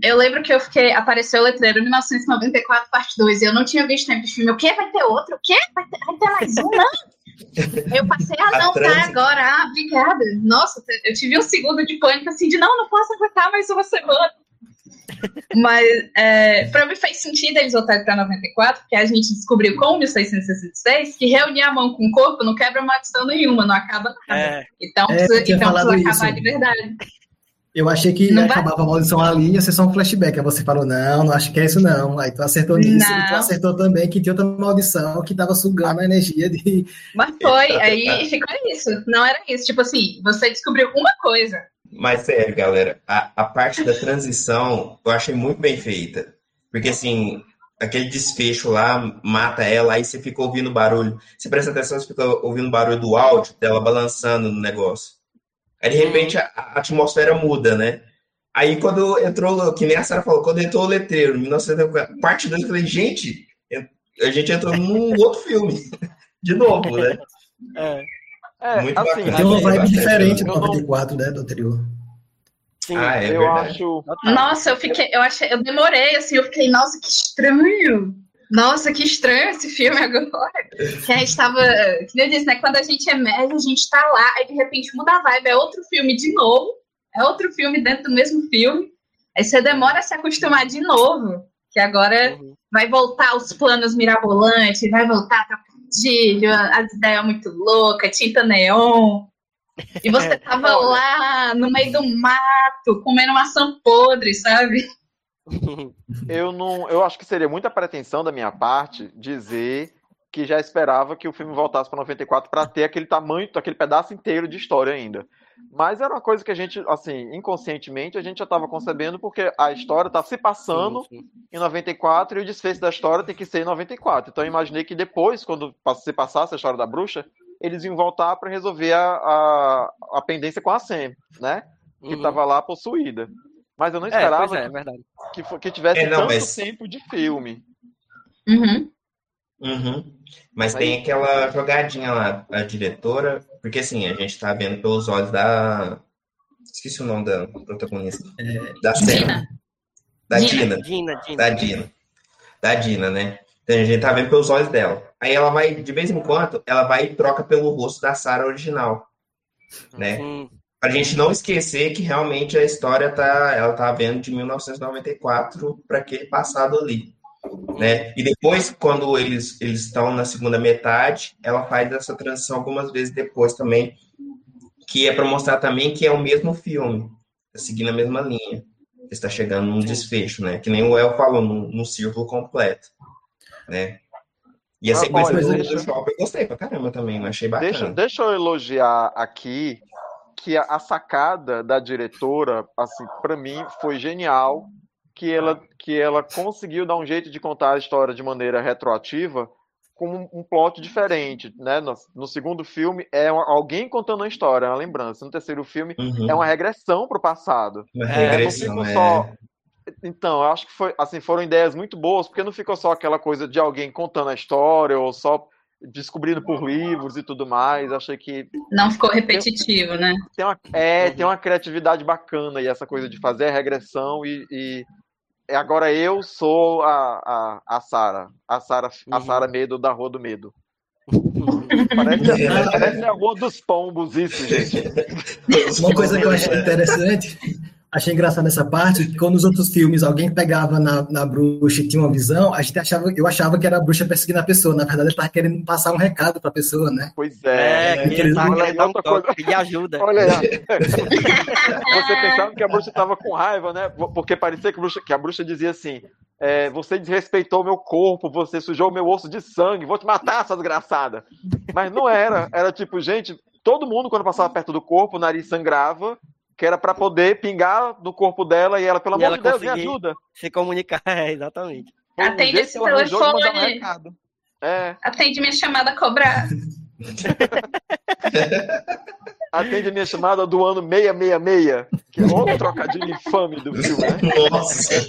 Eu lembro que eu fiquei. Apareceu o letreiro 1994, parte 2. E eu não tinha visto tempo de filme. O quê? Vai ter outro? O quê? Vai ter, vai ter mais um? Não? Eu passei, ah, não, tá agora. Ah, obrigada. Nossa, eu tive um segundo de pânico assim, de não, não posso aguentar mais uma semana. Mas é, para mim faz sentido eles voltarem para 94, porque a gente descobriu com 1666 que reunir a mão com o corpo não quebra maldição nenhuma, não acaba nada. É. Então, é, então precisa acabar isso. de verdade. Eu achei que não acabava vai... a maldição ali, ia ser só um flashback. Aí você falou, não, não acho que é isso não. Aí tu acertou nisso, não. e tu acertou também que tinha outra maldição que tava sugando a energia de... Mas foi, aí ficou isso. Não era isso. Tipo assim, você descobriu uma coisa. Mas sério, galera, a, a parte da transição eu achei muito bem feita. Porque assim, aquele desfecho lá mata ela, aí você fica ouvindo barulho. Você presta atenção, você fica ouvindo barulho do áudio dela balançando no negócio. Aí de repente a, a atmosfera muda, né? Aí quando entrou, que nem a Sarah falou, quando entrou o letreiro, 1994, parte 2, eu falei, gente, a gente entrou num outro filme. De novo, né? É. é Muito assim, bacana. Tem uma vibe diferente do 94, né, do anterior. Sim, ah, é eu verdade. acho. Nossa, eu fiquei, eu achei, eu demorei, assim, eu fiquei, nossa, que estranho. Nossa, que estranho esse filme agora. Que a gente tava. Que eu disse, né? Quando a gente é médio, a gente tá lá, aí de repente muda a vibe, é outro filme de novo. É outro filme dentro do mesmo filme. Aí você demora a se acostumar de novo. Que agora uhum. vai voltar os planos mirabolantes, vai voltar trocadilho, as ideias muito loucas, tinta neon. E você tava lá no meio do mato, comendo maçã podre, sabe? Eu não, eu acho que seria muita pretensão da minha parte dizer que já esperava que o filme voltasse para 94 para ter aquele tamanho, aquele pedaço inteiro de história ainda. Mas era uma coisa que a gente, assim, inconscientemente, a gente já estava concebendo porque a história está se passando sim, sim. em 94 e o desfecho da história tem que ser em 94. Então eu imaginei que depois, quando se passasse a história da bruxa, eles iam voltar para resolver a, a, a, pendência com a Sam, né? Que estava uhum. lá possuída. Mas eu não é, esperava é, é, que, que, que, tivesse é, não, tanto mas... tempo de filme. Uhum. Uhum. Mas Aí... tem aquela jogadinha lá, a diretora, porque assim, a gente tá vendo pelos olhos da. Esqueci o nome da protagonista. É... Da cena. Da Dina. Dina. Dina. Da Dina. Da Dina, né? Então a gente tá vendo pelos olhos dela. Aí ela vai, de vez em quando, ela vai e troca pelo rosto da Sarah original. Né? Uhum. Pra gente não esquecer que realmente a história tá, ela tá vendo de 1994 para aquele passado ali. Né? E depois, quando eles eles estão na segunda metade, ela faz essa transição algumas vezes depois também, que é para mostrar também que é o mesmo filme, tá seguindo a mesma linha. Está chegando num desfecho, né? Que nem o El falou, num, num círculo completo né? E a ah, sequência olha, do, deixa... shopping eu gostei pra caramba também, achei bacana. Deixa, deixa eu elogiar aqui que a, a sacada da diretora, assim, para mim foi genial, que ela, que ela conseguiu dar um jeito de contar a história de maneira retroativa com um, um plot diferente, né? No, no, segundo filme é uma, alguém contando uma história, uma lembrança. No terceiro filme uhum. é uma regressão para o passado. Uma é, regressão, não fica só é. Então, eu acho que foi, assim, foram ideias muito boas, porque não ficou só aquela coisa de alguém contando a história ou só descobrindo por livros e tudo mais. Achei que. Não ficou repetitivo, tem, né? Tem uma, é, uhum. tem uma criatividade bacana e essa coisa de fazer a regressão e. e agora eu sou a, a, a Sara. A Sara uhum. a Sara Medo da Rua do Medo. parece, parece a Rua dos Pombos, isso, gente. Uma coisa que eu achei interessante achei engraçado nessa parte que quando nos outros filmes alguém pegava na, na bruxa e tinha uma visão, a gente achava, eu achava que era a bruxa perseguindo a pessoa. Na verdade, ele estava querendo passar um recado para a pessoa, né? Pois é. é que ele tá querendo um pedir ajuda. Olha aí. Você pensava que a bruxa estava com raiva, né? Porque parecia que a bruxa, que a bruxa dizia assim: é, você desrespeitou meu corpo, você sujou meu osso de sangue, vou te matar, sua desgraçada. Mas não era. Era tipo, gente, todo mundo, quando passava perto do corpo, o nariz sangrava que era para poder pingar no corpo dela e ela, pelo e amor de Deus, me ajuda. Se comunicar, é, exatamente. Atende esse telefone. Um é. Atende minha chamada a cobrar. Atende minha chamada do ano 666, que é outro trocadilho infame do filme, né? Nossa!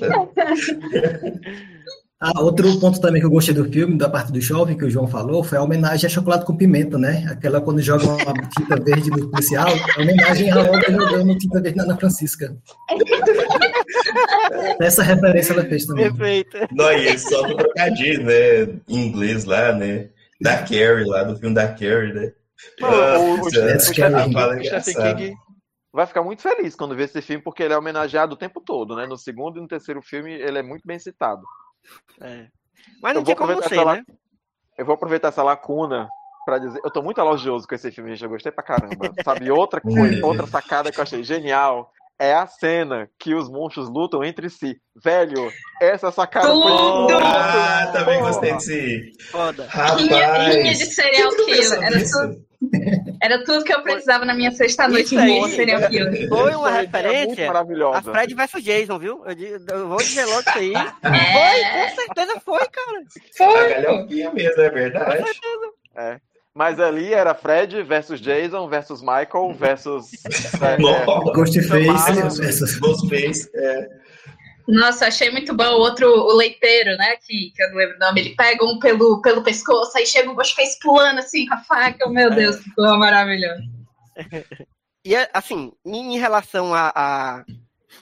Ah, outro ponto também que eu gostei do filme, da parte do jovem que o João falou, foi a homenagem a chocolate com pimenta, né? Aquela quando joga uma tinta verde no policial, a homenagem a Olga jogando tinta verde na Ana Francisca. Essa referência ela fez também. Perfeito. Não, e só do trocadilho, né? Em inglês lá, né? Da Carrie, lá do filme da Carrie, né? o, o, Stephen King vai ficar muito feliz quando ver esse filme, porque ele é homenageado o tempo todo, né? No segundo e no terceiro filme, ele é muito bem citado. É. Mas não tinha como ser, né? Eu vou aproveitar essa lacuna para dizer. Eu tô muito elogioso com esse filme, gente. Eu gostei pra caramba. Sabe, outra coisa, outra sacada que eu achei genial é a cena que os monstros lutam entre si. Velho, essa sacada Tudo! foi... Ah, também Porra. gostei desse. Foda. Rinha, rinha de Rapaz. serial killer. Era tudo, era tudo que eu precisava na minha sexta-noite boa serial killer. Foi uma muito referência a maravilhosa. Fred vs Jason, viu? Eu, eu vou dizer logo isso aí. É. Foi, com certeza foi, cara. A galhofinha mesmo, é verdade. Mas ali era Fred versus Jason versus Michael versus. é, Ghostface versus. Ghostface. É. Nossa, achei muito bom. O outro, o leiteiro, né? Que, que eu não lembro o nome. Ele pega um pelo, pelo pescoço, aí chega o Ghostface pulando assim com a faca. Meu Deus, que coisa maravilhosa. E é, assim, em relação à a,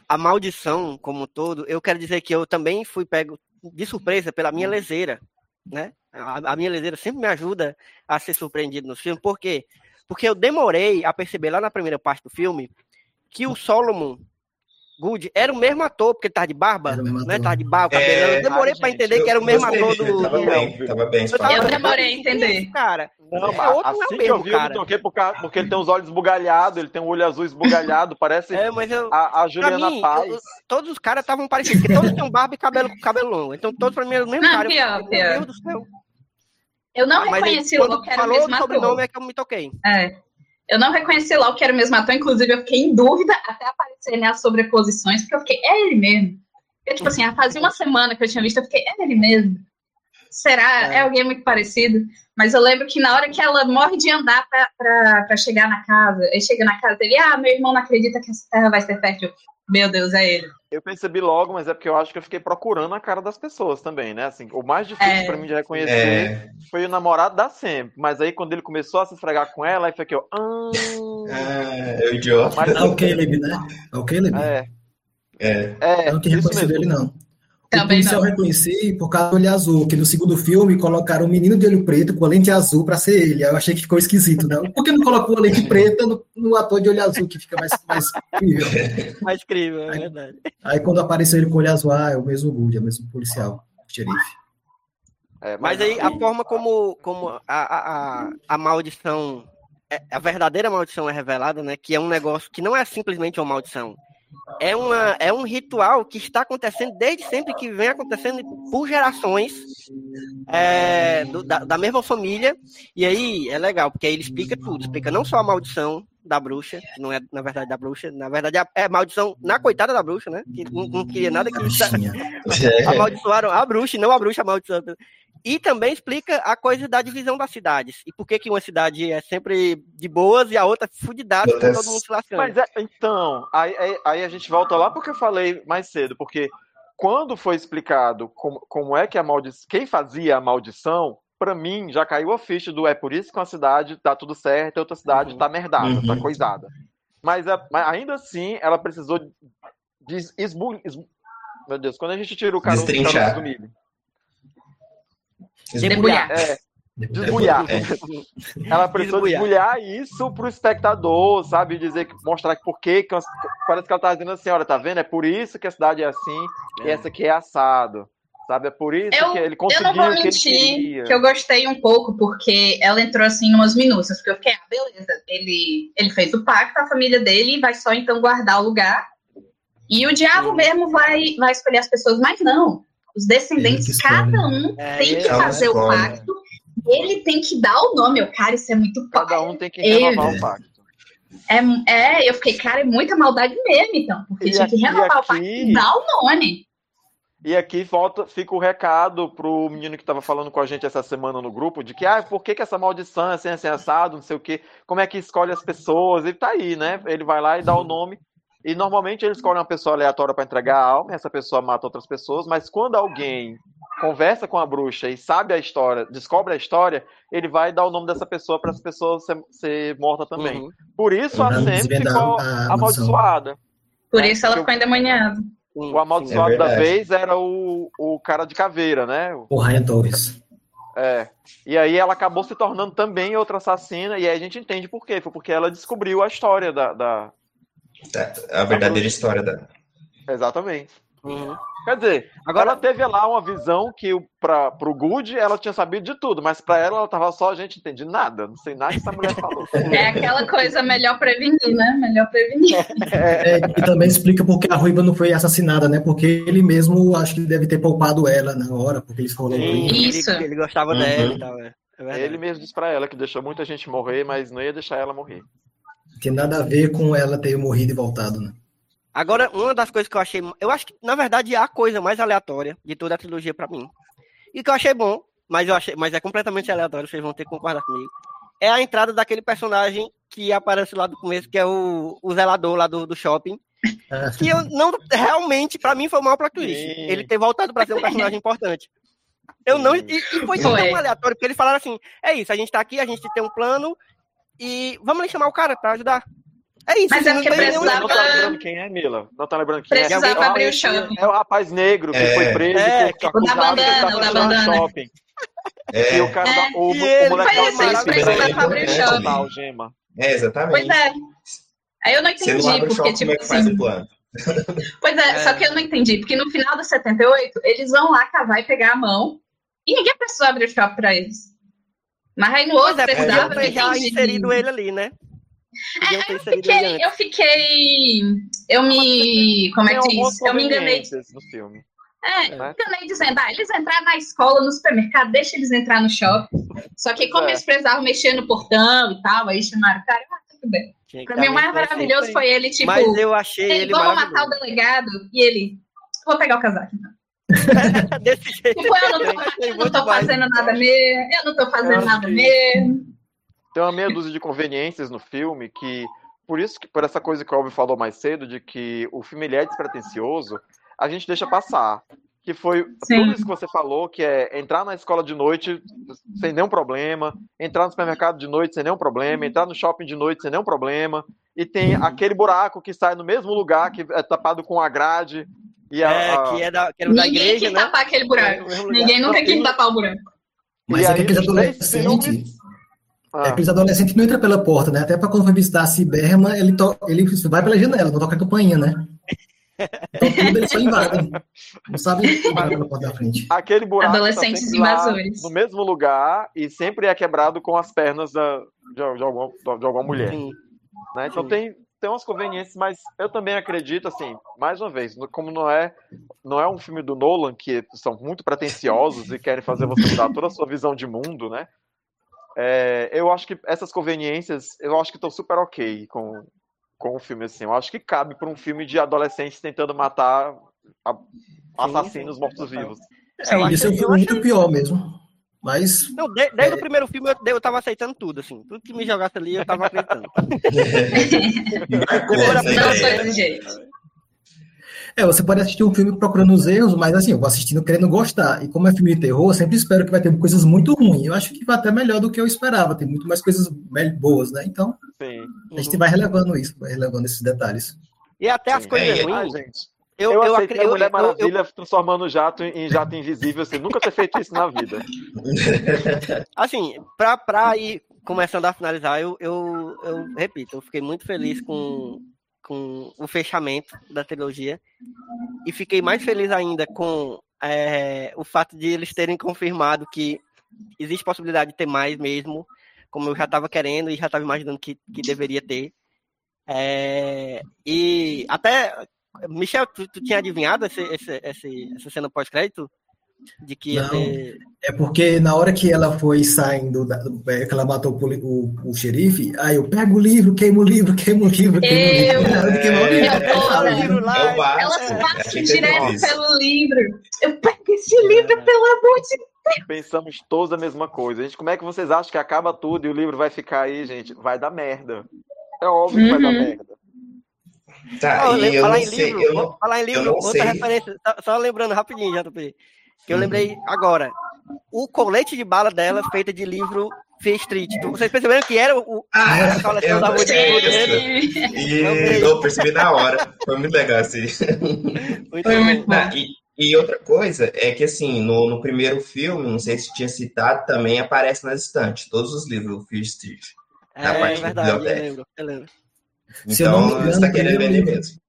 a, maldição como um todo, eu quero dizer que eu também fui pego de surpresa pela minha leseira, né? A, a minha leseira sempre me ajuda a ser surpreendido no filme, por quê? Porque eu demorei a perceber lá na primeira parte do filme que o Solomon Good era o mesmo ator, porque ele tava de barba, né? Tava de barba, É. Eu demorei ai, pra gente, entender que era o mesmo Gostei ator do. Tava do- bem, tava bem. Eu tava Eu demorei a entender cara. Não, É, outro não é assim o que eu mesmo, vi, eu me cara. toquei por causa- porque ele tem os olhos esbugalhados, ele tem um olho azul esbugalhado, parece É, mas eu. a, a Juliana mim, Paz. eu- todos os caras estavam parecidos, porque todos tinham barba e cabelo, cabelo longo. Então todos pra mim eram o mesmo Não, cara. Eu pior, falei, pior. Meu Deus do céu. Eu não aí, reconheci quando logo que era o mesmo o sobrenome ator. é que eu me toquei. É. Eu não reconheci logo que era o mesmo ator, inclusive eu fiquei em dúvida até aparecer né, as sobreposições, porque eu fiquei, é ele mesmo. Eu, tipo assim, fazia uma semana que eu tinha visto, eu fiquei, é ele mesmo. Será? É. É, alguém muito parecido? Mas eu lembro que na hora que ela morre de andar pra, pra, pra chegar na casa, aí chega na casa dele, ah, meu irmão não acredita que essa terra vai ser fértil. Meu Deus, é ele. Eu percebi logo, mas é porque eu acho que eu fiquei procurando a cara das pessoas também, né? Assim, o mais difícil É. pra mim de reconhecer É, foi o namorado da Sam. Mas aí quando ele começou a se esfregar com ela, aí foi que eu. Ah, ah, é o idiota. mas, É o Caleb, né? É o Caleb. é, É. é, Eu não tinha isso reconhecido ele, não. O Também policial não. eu reconheci por causa do olho azul, que no segundo filme colocaram um menino de olho preto com a lente azul pra ser ele. Aí eu achei que ficou esquisito, né? Por que não colocou a lente preta no, no ator de olho azul, que fica mais, mais incrível? Mais incrível, é verdade. Aí quando apareceu ele com o olho azul, ah, é o mesmo Good, é o mesmo policial, xerife. É, Mas aí a forma como, como a, a, a, a maldição, é- a verdadeira maldição é revelada, né? Que é um negócio que não é simplesmente uma maldição. É, uma, é um ritual que está acontecendo desde sempre, que vem acontecendo por gerações é, do- da, da mesma família. E aí é legal, porque aí ele explica tudo. Explica não só a maldição da bruxa, que não é na verdade da bruxa, na verdade é a maldição na coitada da bruxa, né? Que não, não queria nada que. É. amaldiçoaram a bruxa e não a bruxa amaldiçoada. E também explica a coisa da divisão das cidades. E por que, que uma cidade é sempre de boas e a outra fudidaça com todo mundo se lascando. Mas é, então, aí, aí, aí a gente volta lá porque eu falei mais cedo, porque quando foi explicado como, como é que a maldição, quem fazia a maldição, pra mim já caiu a ficha do é por isso que uma cidade tá tudo certo e outra cidade Uhum. tá merdada, Uhum. tá coisada. Mas, a- mas ainda assim, ela precisou de esbu, esbu- Meu Deus, quando a gente tira o caroço, do milho. Debulhar. É, desbulhar. É. Ela precisou Desbulhar. desbulhar isso pro espectador, sabe? Dizer que mostrar que por que parece que ela tá dizendo assim, olha, tá vendo? É por isso que a cidade é assim e essa aqui é assado. Sabe? É por isso Eu- que ele Eu conseguiu não vou que mentir queria. que eu gostei um pouco, porque ela entrou assim numas minúcias, porque eu fiquei, ah, beleza, ele, ele fez o pacto, a família dele vai só então guardar o lugar. E o diabo Sim. mesmo vai, vai escolher as pessoas, mas não. Os que descendentes, escolhe. cada um É, tem que ele fazer o escolhe. pacto. Ele tem que dar o nome. Eu, cara, isso é muito Cada pai. um tem que Ele- renovar o pacto. É, é, eu fiquei, cara, é muita maldade mesmo, então. Porque E tinha que aqui- renovar o pacto aqui- e dar o nome. E aqui volta, fica o recado pro menino que estava falando com a gente essa semana no grupo, de que, ah, por que, que essa maldição é assim, assim, assado, não sei o quê, como é que escolhe as pessoas, e tá aí, né? Ele vai lá e dá o nome, e normalmente ele escolhe uma pessoa aleatória para entregar a alma, e essa pessoa mata outras pessoas, mas quando alguém conversa com a bruxa e sabe a história, descobre a história, ele vai dar o nome dessa pessoa para essa pessoa ser, ser morta também. Uhum. Por isso a Pra Sam ficou a maldição. amaldiçoada. Por É, isso ela ficou endemoniada. Sim, O amaldiçoado É da vez era o, o cara de caveira, né? O Ryan Torres. É. E aí ela acabou se tornando também outra assassina, e aí a gente entende por quê. Foi porque ela descobriu a história da. da... Tá, A verdadeira história da. Exatamente. Uhum. Quer dizer, agora ela teve lá uma visão que para o Good ela tinha sabido de tudo, mas para ela ela tava só, a gente entende nada, não sei nada que essa mulher falou. É aquela coisa melhor prevenir, né? Melhor prevenir. É, e também explica porque a Ruiva não foi assassinada, né? Porque ele mesmo acho que deve ter poupado ela na hora, porque eles foram Isso. Ele, ele gostava uhum. dela e tal, é. É ele mesmo disse para ela que deixou muita gente morrer, mas não ia deixar ela morrer. Tem nada a ver com ela ter morrido e voltado, né? Agora, uma das coisas que eu achei. Eu acho que, na verdade, é a coisa mais aleatória de toda a trilogia para mim. E que eu achei bom, mas eu achei, mas é completamente aleatório, vocês vão ter que concordar comigo. É a entrada daquele personagem que aparece lá do começo, que é o, o zelador lá do, do shopping. É. Que eu não. Realmente, para mim, foi o maior plot twist. Ele ter voltado para ser um personagem importante. Eu não. E, e foi tão aleatório, porque eles falaram assim: é isso, a gente tá aqui, a gente tem um plano, e vamos ali chamar o cara para ajudar. É isso. Mas é porque precisava... Não tá lembrando quem é, Mila? Não tá lembrando quem precisava é. Precisava abrir o shopping. É o rapaz negro que é. foi preso é. por o da bandana, o da bandana. shopping. É. E o cara, é. o, e o, ele, moleque foi isso, precisava abrir o shopping. Gema. É, exatamente. Pois é. Aí eu não entendi, não porque, shopping, tipo assim... Pois é, é, só que eu não entendi, porque no final do 78, eles vão lá cavar e pegar a mão, e ninguém precisou abrir o shopping pra eles. Mas aí no outro é, precisava. É, já inserido ele ali, né? É, eu fiquei, eu fiquei. Eu me. Como é que diz? Eu me enganei. No filme. É, né? enganei dizendo, ah, eles entraram na escola, no supermercado, deixa eles entrar no shopping. Só que como é. eles precisavam mexer no portão e tal, aí chamaram o cara, ah, tudo bem. pra mim, o mais maravilhoso foi ele, tipo, Mas eu achei ele vamos matar o delegado, e ele, vou pegar o casaco, então. Desse jeito. Tipo, eu não tô, eu não tô fazendo nada mesmo, eu não tô fazendo nada mesmo. Tem uma meia dúzia de conveniências no filme que, por isso que, por essa coisa que o Alvin falou mais cedo, de que o filme ele é despretensioso, a gente deixa passar. Que foi Sim. tudo isso que você falou, que é entrar na escola de noite sem nenhum problema, entrar no supermercado de noite sem nenhum problema, entrar no shopping de noite sem nenhum problema, e tem aquele buraco que sai no mesmo lugar, que é tapado com a grade. E a, é, que é da, que é da Ninguém igreja, quis né? tapar aquele buraco. É, Ninguém nunca quis tapar o buraco. Mas é aqueles adolescentes ah. É, aqueles adolescentes não entram pela porta, né? Até para quando foi visitar a Ciberma, ele, to... ele vai pela janela, não toca a campainha, né? Então tudo eles só invadem. Não sabe pela porta da frente. Aquele buraco tá Adolescentes tá invasores. no mesmo lugar e sempre é quebrado com as pernas da, de, de, alguma, de alguma mulher. Né? Então tem, tem umas conveniências, mas eu também acredito, assim, mais uma vez, como não é, não é um filme do Nolan, que são muito pretensiosos e querem fazer você mudar toda a sua visão de mundo, né? É, eu acho que essas conveniências, eu acho que estão super ok com, com o filme, assim. Eu acho que cabe para um filme de adolescentes tentando matar a, assassinos mortos-vivos. É, isso é um filme muito pior mesmo. Mas. Não, desde, desde é... o primeiro filme eu, eu tava aceitando tudo, assim. Tudo que me jogasse ali eu tava acreditando. não foi do jeito. É, você pode assistir um filme procurando os erros, mas assim, eu vou assistindo querendo gostar. E como é filme de terror, eu sempre espero que vai ter coisas muito ruins. Eu acho que vai até melhor do que eu esperava. Tem muito mais coisas boas, né? Então, Sim. a gente vai relevando isso, vai relevando esses detalhes. E até as coisas é, ruins. Gente. Eu, eu, eu aceitei a Mulher Maravilha eu, eu, transformando o jato em jato invisível sem nunca ter feito isso na vida. Assim, pra, pra ir começando a finalizar, eu, eu, eu repito, eu fiquei muito feliz com, com o fechamento da trilogia. E fiquei mais feliz ainda com é, o fato de eles terem confirmado que existe possibilidade de ter mais mesmo, como eu já estava querendo e já estava imaginando que, que deveria ter. É, e até, Michel, tu, tu tinha adivinhado esse, esse, esse, essa cena pós-crédito? De que não, ter... é porque na hora que ela foi saindo, da, é, que ela matou o, o, o, xerife, aí eu pego o livro, queimo o livro, queimo o livro, queimo eu, o livro. Eu, o livro. Eu, livro lá, eu elas passam direto pelo livro. Eu pego esse livro, pelo amor de Deus. Pensamos todos a mesma coisa. Gente, como é que vocês acham que acaba tudo e o livro vai ficar aí, gente? Vai dar merda. É óbvio que vai dar uhum. merda. Tá, oh, falar, em sei, livro, eu, falar em livro, outra sei. referência, só, só lembrando rapidinho, JP que eu lembrei agora. O colete de bala dela, feita de livro Fear Street. Vocês perceberam que era o, ah, a coleção da E eu percebi na hora. Foi muito legal assim. Muito Foi muito bom. Ah, e, e, outra coisa é que, assim, no, no, primeiro filme, não sei se tinha citado, também aparece nas estantes, todos os livros do Fear Street. É, é verdade, eu lembro, eu lembro. Então, você está querendo vender mesmo.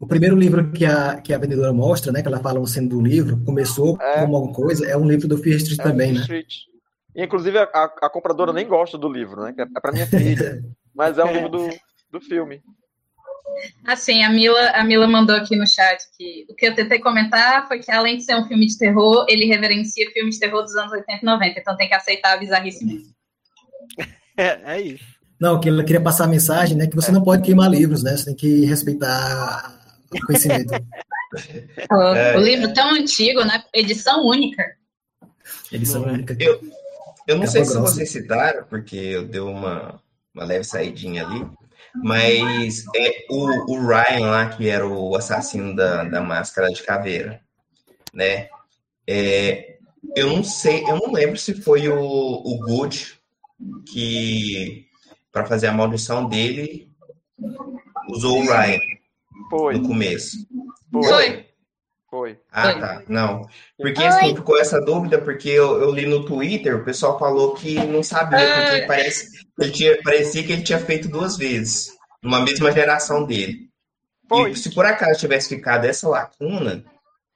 O primeiro livro que a, que a vendedora mostra, né, que ela fala o cena do livro, começou é. como alguma coisa, é um livro do Fear Street é também, né? Street. E, inclusive, a, a, compradora nem gosta do livro, né? É para minha filha. mas é um livro do, do filme. Assim, a Mila, a Mila mandou aqui no chat que o que eu tentei comentar foi que, além de ser um filme de terror, ele reverencia filmes de terror dos anos 80 e 90, então tem que aceitar a bizarrice mesmo. É, é isso. Não, que ela queria passar a mensagem, né? Que você não pode queimar livros, né? Você tem que respeitar é, o livro tão antigo, né? Edição única. Edição não, única. Eu, eu não sei se vocês citaram, porque eu dei uma, uma leve saidinha ali, mas é o, o Ryan lá, que era o assassino da, da máscara de caveira, né? É, eu não sei, eu não lembro se foi o, o Good que, para fazer a maldição dele, usou o Ryan foi. no começo. Foi. Foi. Ah, Foi. tá. Não. Porque assim, ficou essa dúvida, porque eu, eu, li no Twitter, o pessoal falou que não sabia, porque parece, ele tinha, parecia que ele tinha feito duas vezes, numa mesma geração dele. Foi. E se por acaso tivesse ficado essa lacuna,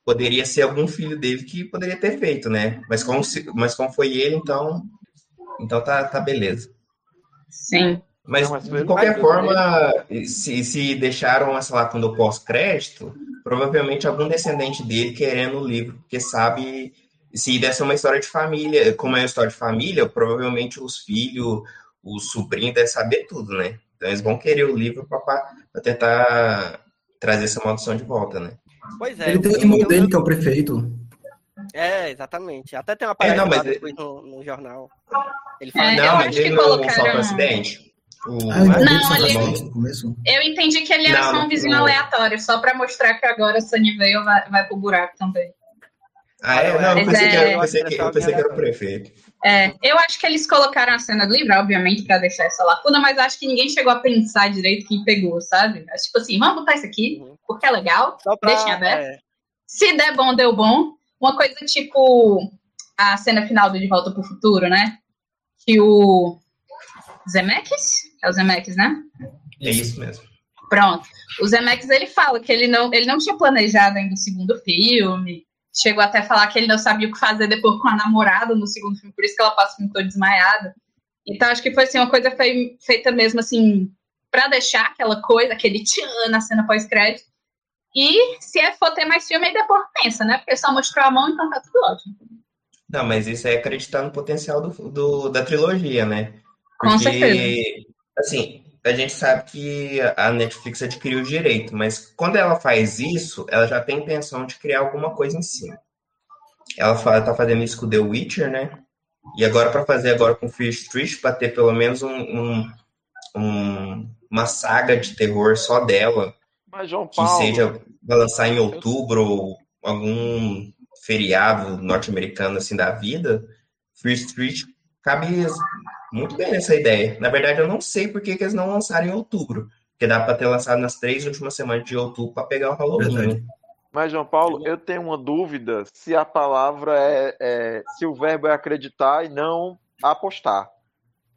poderia ser algum filho dele que poderia ter feito, né? Mas como, se, mas como foi ele, então, então tá, tá beleza. Sim. Mas, não, mas de qualquer forma, se, se deixaram essa lacuna do pós-crédito, provavelmente algum descendente dele querendo o livro, porque sabe se dessa uma história de família, como é uma história de família, provavelmente os filhos, os sobrinhos devem saber tudo, né? Então eles vão querer o livro para tentar trazer essa maldição de volta, né? Pois é. Ele tem o irmão dele, que é o prefeito. É, exatamente. Até tem uma página é, não, mas... depois no, no, jornal. Ele fala, é, não, mas ele não colocaram... só um acidente. O... Não, ele... eu entendi que ele era não, só um vizinho não. aleatório, só para mostrar que agora o Sunnyvale vai, vai pro buraco também. Ah, é? Não, eu pensei, é... que, era, eu pensei, que, eu pensei que era o prefeito. É, eu acho que eles colocaram a cena do livro, obviamente, para deixar essa lacuna, mas acho que ninguém chegou a pensar direito quem pegou, sabe? Acho, tipo assim, vamos botar isso aqui, porque é legal, pra, deixem aberto. É... Se der bom, deu bom. Uma coisa tipo a cena final do De Volta pro Futuro, né? Que o Zemeckis? É o Zemeckis, né? É isso mesmo. Pronto. O Zemeckis, ele fala que ele não, ele não tinha planejado ainda o segundo filme. Chegou até a falar que ele não sabia o que fazer depois com a namorada no segundo filme, por isso que ela passa o filme todo desmaiada. Então, acho que foi assim, uma coisa fei, feita mesmo assim, para deixar aquela coisa, aquele tchan na cena pós-crédito. E se é for ter mais filme, aí depois pensa, né? Porque só mostrou a mão, então tá tudo ótimo. Não, mas isso é acreditar no potencial do, do da trilogia, né? Porque, Com certeza. Assim, a gente sabe que a Netflix adquiriu o direito, mas quando ela faz isso, ela já tem intenção de criar alguma coisa em cima. Ela está fazendo isso com The Witcher, né? E agora para fazer agora com Fear Street, para ter pelo menos um, um, um, uma saga de terror só dela, mas, João Paulo, que seja vai lançar em outubro ou algum feriado norte-americano assim da vida, Fear Street cabe muito bem essa ideia. Na verdade, eu não sei por que, que eles não lançaram em outubro. Porque dá para ter lançado nas três últimas semanas de outubro para pegar o Halloween. Né? Mas, João Paulo, eu tenho uma dúvida se a palavra é, é se o verbo é acreditar e não apostar.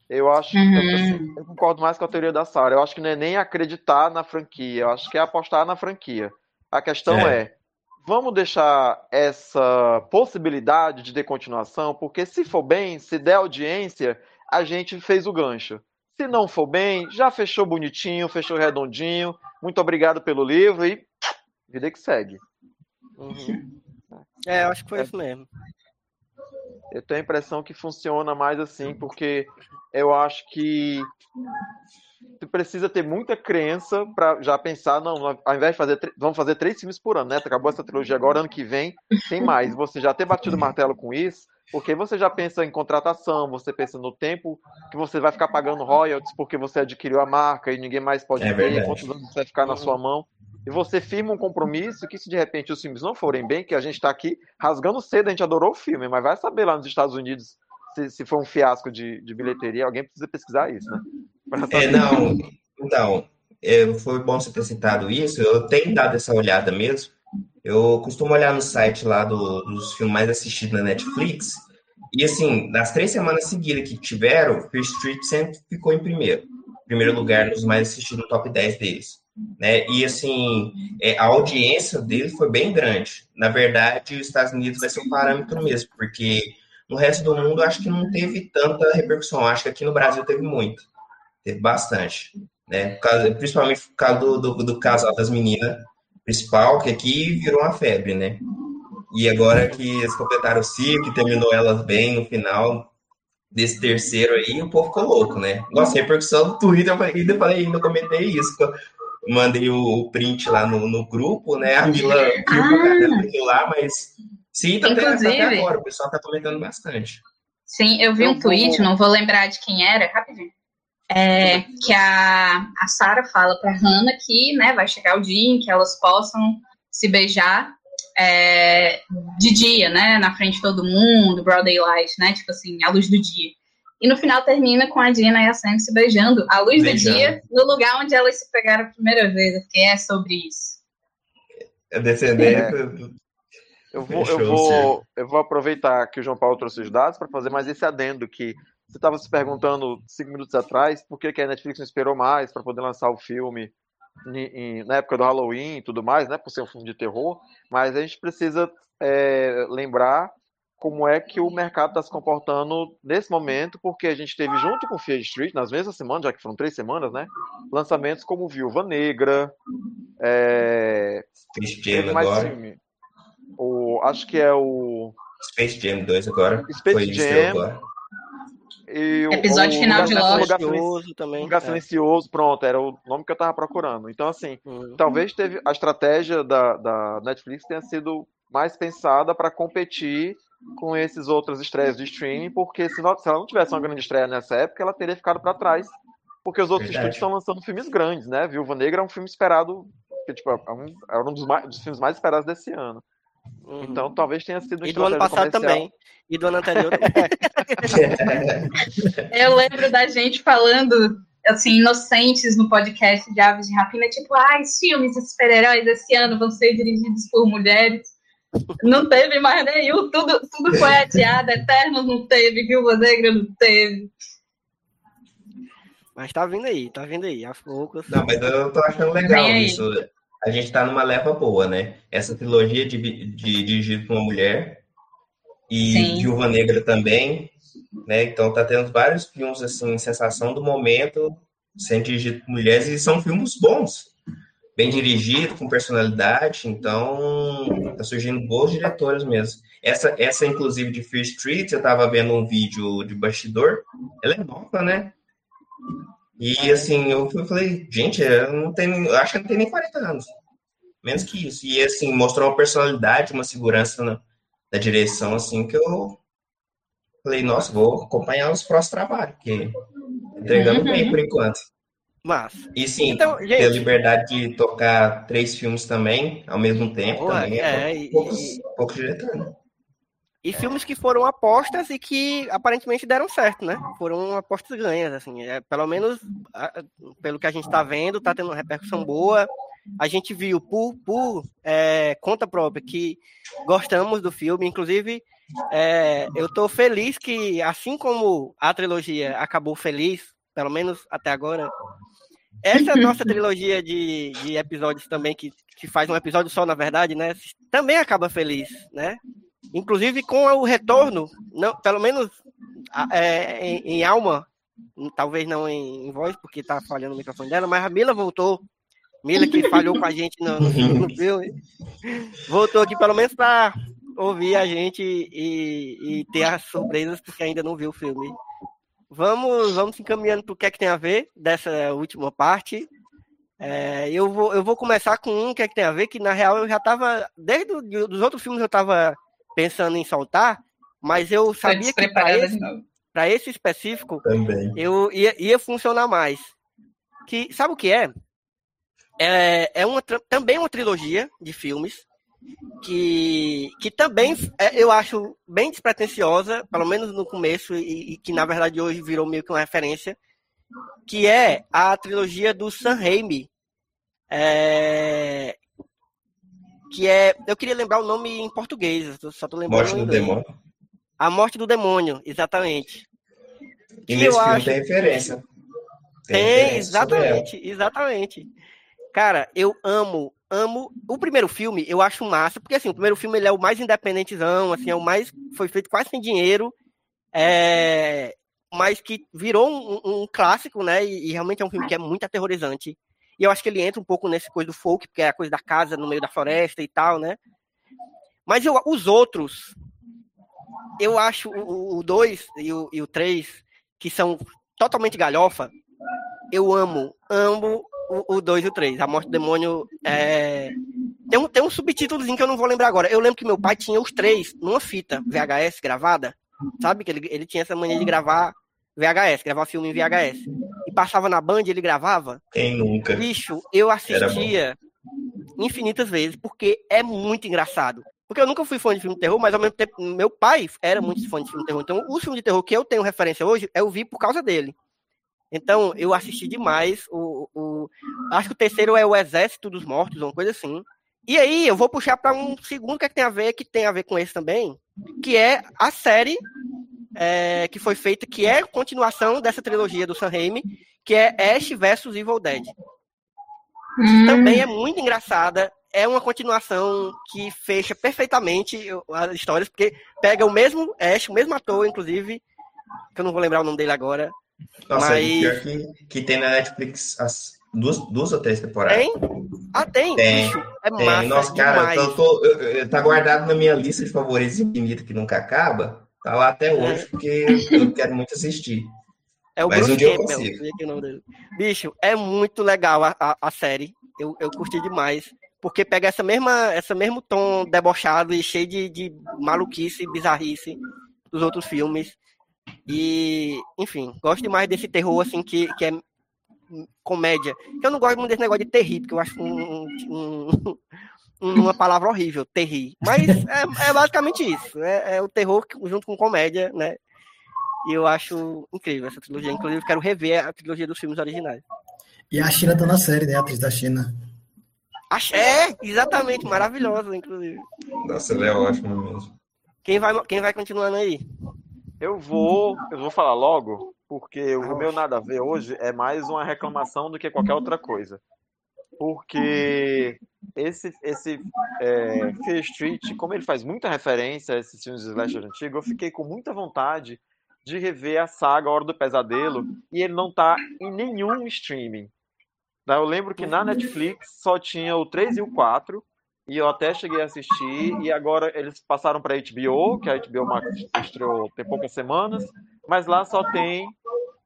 Eu acho uhum. eu, eu, concordo mais com a teoria da Sara. Eu acho que não é nem acreditar na franquia, eu acho que é apostar na franquia. A questão é, é vamos deixar essa possibilidade de ter continuação, porque se for bem, se der audiência, a gente fez o gancho. Se não for bem, já fechou bonitinho, fechou redondinho. Muito obrigado pelo livro e vida que segue. Uhum. É, eu acho que foi é. isso mesmo. Eu tenho a impressão que funciona mais assim, porque eu acho que tu precisa ter muita crença para já pensar, não, ao invés de fazer, vamos fazer três filmes por ano, né? Acabou essa trilogia agora, ano que vem tem mais. Você já ter batido o martelo com isso, porque você já pensa em contratação, você pensa no tempo que você vai ficar pagando royalties porque você adquiriu a marca e ninguém mais pode é ter, quantos anos vai ficar na sua mão. E você firma um compromisso que se de repente os filmes não forem bem, que a gente está aqui rasgando cedo, a gente adorou o filme, mas vai saber lá nos Estados Unidos se, se for um fiasco de, de bilheteria, alguém precisa pesquisar isso, né? É, não, então, é, foi bom você ter citado isso, eu tenho dado essa olhada mesmo, eu costumo olhar no site lá do, dos filmes mais assistidos na Netflix, e assim, das três semanas seguidas que tiveram, Fear Street sempre ficou em primeiro. Primeiro lugar nos mais assistidos no top 10 deles. né? E assim, é, a audiência dele foi bem grande. Na verdade, os Estados Unidos vai ser um parâmetro mesmo, porque no resto do mundo acho que não teve tanta repercussão. Acho que aqui no Brasil teve muito, teve bastante, né? Principalmente por causa do, do, do casal das meninas principal, que aqui virou uma febre, né? E agora que eles completaram o ciclo, terminou elas bem no final desse terceiro aí, o povo ficou louco, né? Nossa, repercussão do Twitter, eu ainda falei, ainda comentei isso, mandei o print lá no, no grupo, né? A Mila viu ah. lá, mas sim, tá até, até, agora, o pessoal tá comentando bastante. Sim, eu vi um tweet, não vou lembrar de quem era, rapidinho. É, que a, a Sara fala para Hannah que né, vai chegar o dia em que elas possam se beijar é, de dia, né, na frente de todo mundo, broad daylight, né, tipo assim, à luz do dia. E no final termina com a Dina e a Sam se beijando à luz beijando. do dia, no lugar onde elas se pegaram a primeira vez. Porque é sobre isso. É descendente. Eu vou, eu, vou, eu vou aproveitar que o João Paulo trouxe os dados para fazer mais esse adendo que você estava se perguntando cinco minutos atrás por que, que a Netflix não esperou mais para poder lançar o filme em, em, na época do Halloween e tudo mais, né? Por ser um filme de terror. Mas a gente precisa é, lembrar como é que o mercado está se comportando nesse momento, porque a gente teve junto com Fear Street, nas mesmas semanas, já que foram três semanas, né? Lançamentos como Viúva Negra, é... Space Jam agora. Filme. O, acho que é o... Space Jam 2 agora. Space Foi Jam. Agora. E Episódio o, final o, de Lost. Lugar silencioso também. Lugar é. silencioso, pronto, era o nome que eu tava procurando. Então, assim, uhum. talvez teve a estratégia da, da Netflix tenha sido mais pensada para competir com esses outras estreias de streaming, porque se, não, se ela não tivesse uma grande estreia nessa época, ela teria ficado para trás. Porque os outros Verdade. estúdios estão lançando filmes grandes, né? Viúva Negra é um filme esperado, que, tipo, é um, é um dos, mais, dos filmes mais esperados desse ano. Uhum. Então, talvez tenha sido E do ano passado comercial. também. E do ano anterior também. Eu lembro da gente falando, assim, inocentes no podcast de Aves de Rapina, tipo, ah, os filmes de super-heróis esse ano vão ser dirigidos por mulheres. Não teve mais nenhum, tudo, tudo foi adiado. Eterno não teve, Viúva Negra não teve. Mas tá vindo aí, tá vindo aí, aos poucos. Não, mas eu tô achando legal isso. A gente tá numa leva boa, né? Essa trilogia de, de dirigida por uma mulher e Sim. Viúva Negra também, né? Então tá tendo vários filmes assim, sensação do momento, sendo dirigido por mulheres e são filmes bons bem dirigido, com personalidade, então tá surgindo bons diretores mesmo. Essa, essa inclusive de Fear Street, eu tava vendo um vídeo de bastidor, ela é nova, né? E assim, eu falei, gente, eu não tenho, eu acho que não tem nem 40 anos. Menos que isso. E assim, mostrou uma personalidade, uma segurança na, na direção, assim, que eu falei, nossa, vou acompanhar os próximos trabalhos, porque entregando bem por enquanto. Mas. E sim, então, gente... ter a liberdade de tocar três filmes também, ao mesmo tempo, também é, é poucos, e... poucos diretor, né? E filmes que foram apostas e que aparentemente deram certo, né? Foram apostas ganhas, assim. É, pelo menos, pelo que a gente está vendo, está tendo uma repercussão boa. A gente viu por, por é, conta própria que gostamos do filme. Inclusive, é, eu estou feliz que, assim como a trilogia acabou feliz, pelo menos até agora, essa nossa trilogia de, de episódios também, que, que faz um episódio só, na verdade, né? Também acaba feliz, né? Inclusive com o retorno, não, pelo menos é, em, em, alma, talvez não em, em, voz, porque tá falhando o microfone dela, mas a Mila voltou. Mila que falhou com a gente no, no, no filme. Voltou aqui pelo menos para ouvir a gente e, e ter as surpresas, porque ainda não viu o filme. Vamos, vamos encaminhando para o que é que tem a ver dessa última parte. É, eu, vou, eu vou começar com um que é que tem a ver, que na real eu já estava, desde os outros filmes eu estava pensando em soltar, mas eu sabia que para esse, esse específico Também. eu ia, ia funcionar mais. Que, sabe o que é? É, é uma, também uma trilogia de filmes que, que também é, eu acho bem despretensiosa, pelo menos no começo, e, e, que na verdade hoje virou meio que uma referência, que é a trilogia do Sam Raimi. É, que é. Eu queria lembrar o nome em português, só tô lembrando. Morte do Demônio. A Morte do Demônio, exatamente. E nesse filme acho... tem referência. Tem, tem exatamente, exatamente. Cara, eu amo, amo. O primeiro filme eu acho massa, porque assim, o primeiro filme ele é o mais independentezão, assim, é o mais. Foi feito quase sem dinheiro. É, mas que virou um, um clássico, né? E, e, realmente é um filme que é muito aterrorizante. E eu acho que ele entra um pouco nesse coisa do folk, porque é a coisa da casa no meio da floresta e tal, né? Mas eu, os outros, eu acho o 2 e o 3, que são totalmente galhofa, eu amo, amo o 2 e o 3. A Morte do Demônio é... tem, um, tem um subtítulozinho que eu não vou lembrar agora. Eu lembro que meu pai tinha os três numa fita VHS gravada, sabe? Que ele, ele tinha essa mania de gravar VHS, gravar filme em VHS. Passava na Band, ele gravava. Quem nunca? Bicho, eu assistia infinitas vezes, porque é muito engraçado. Porque eu nunca fui fã de filme de terror, mas ao mesmo tempo, meu pai era muito fã de filme de terror. Então, o filme de terror que eu tenho referência hoje, eu vi por causa dele. Então, eu assisti demais. O, o, acho que o terceiro é o Exército dos Mortos, uma coisa assim. E aí, eu vou puxar para um segundo que, é que tem a ver, que tem a ver com esse também, que é a série é, que foi feita, que é continuação dessa trilogia do Sam Raimi, que é Ash vs Evil Dead. Hum. Também é muito engraçada. É uma continuação que fecha perfeitamente as histórias, porque pega o mesmo Ash, o mesmo ator, inclusive, que eu não vou lembrar o nome dele agora, nossa, Mas... pior que, que tem na Netflix as duas, duas ou três temporadas. Tem? Ah, tem? Tem. É tem. Massa, Nossa, cara, eu tô, eu, eu, tá guardado na minha lista de favoritos infinita que nunca acaba. Tá lá até hoje, é. porque eu quero muito assistir. É o Mas Bruce um dia eu consigo. Bicho, é muito legal a, a, a, série. Eu, eu curti demais. Porque pega essa mesma, essa mesmo tom debochado e cheio de, de maluquice e bizarrice dos outros filmes. E, enfim, gosto demais desse terror, assim, que, que é comédia. Eu não gosto muito desse negócio de terrir, porque eu acho um, um, um, uma palavra horrível, terrir. Mas é, é basicamente isso. É, é, o terror junto com comédia, né? E eu acho incrível essa trilogia. Inclusive, quero rever a trilogia dos filmes originais. E a China tá na série, né? A atriz da China. É, exatamente, maravilhosa, inclusive. Nossa, ela é ótima mesmo. Quem vai, quem vai continuando aí? Eu vou, eu vou falar logo, porque o meu nada a ver hoje é mais uma reclamação do que qualquer outra coisa. Porque esse, esse é, Fear Street, como ele faz muita referência a esses filmes de slasher antigo, eu fiquei com muita vontade de rever a saga Hora do Pesadelo e ele não tá em nenhum streaming. Eu lembro que na Netflix só tinha o 3 e o 4, e eu até cheguei a assistir, e agora eles passaram para HBO, que a HBO Max estreou tem poucas semanas, mas lá só tem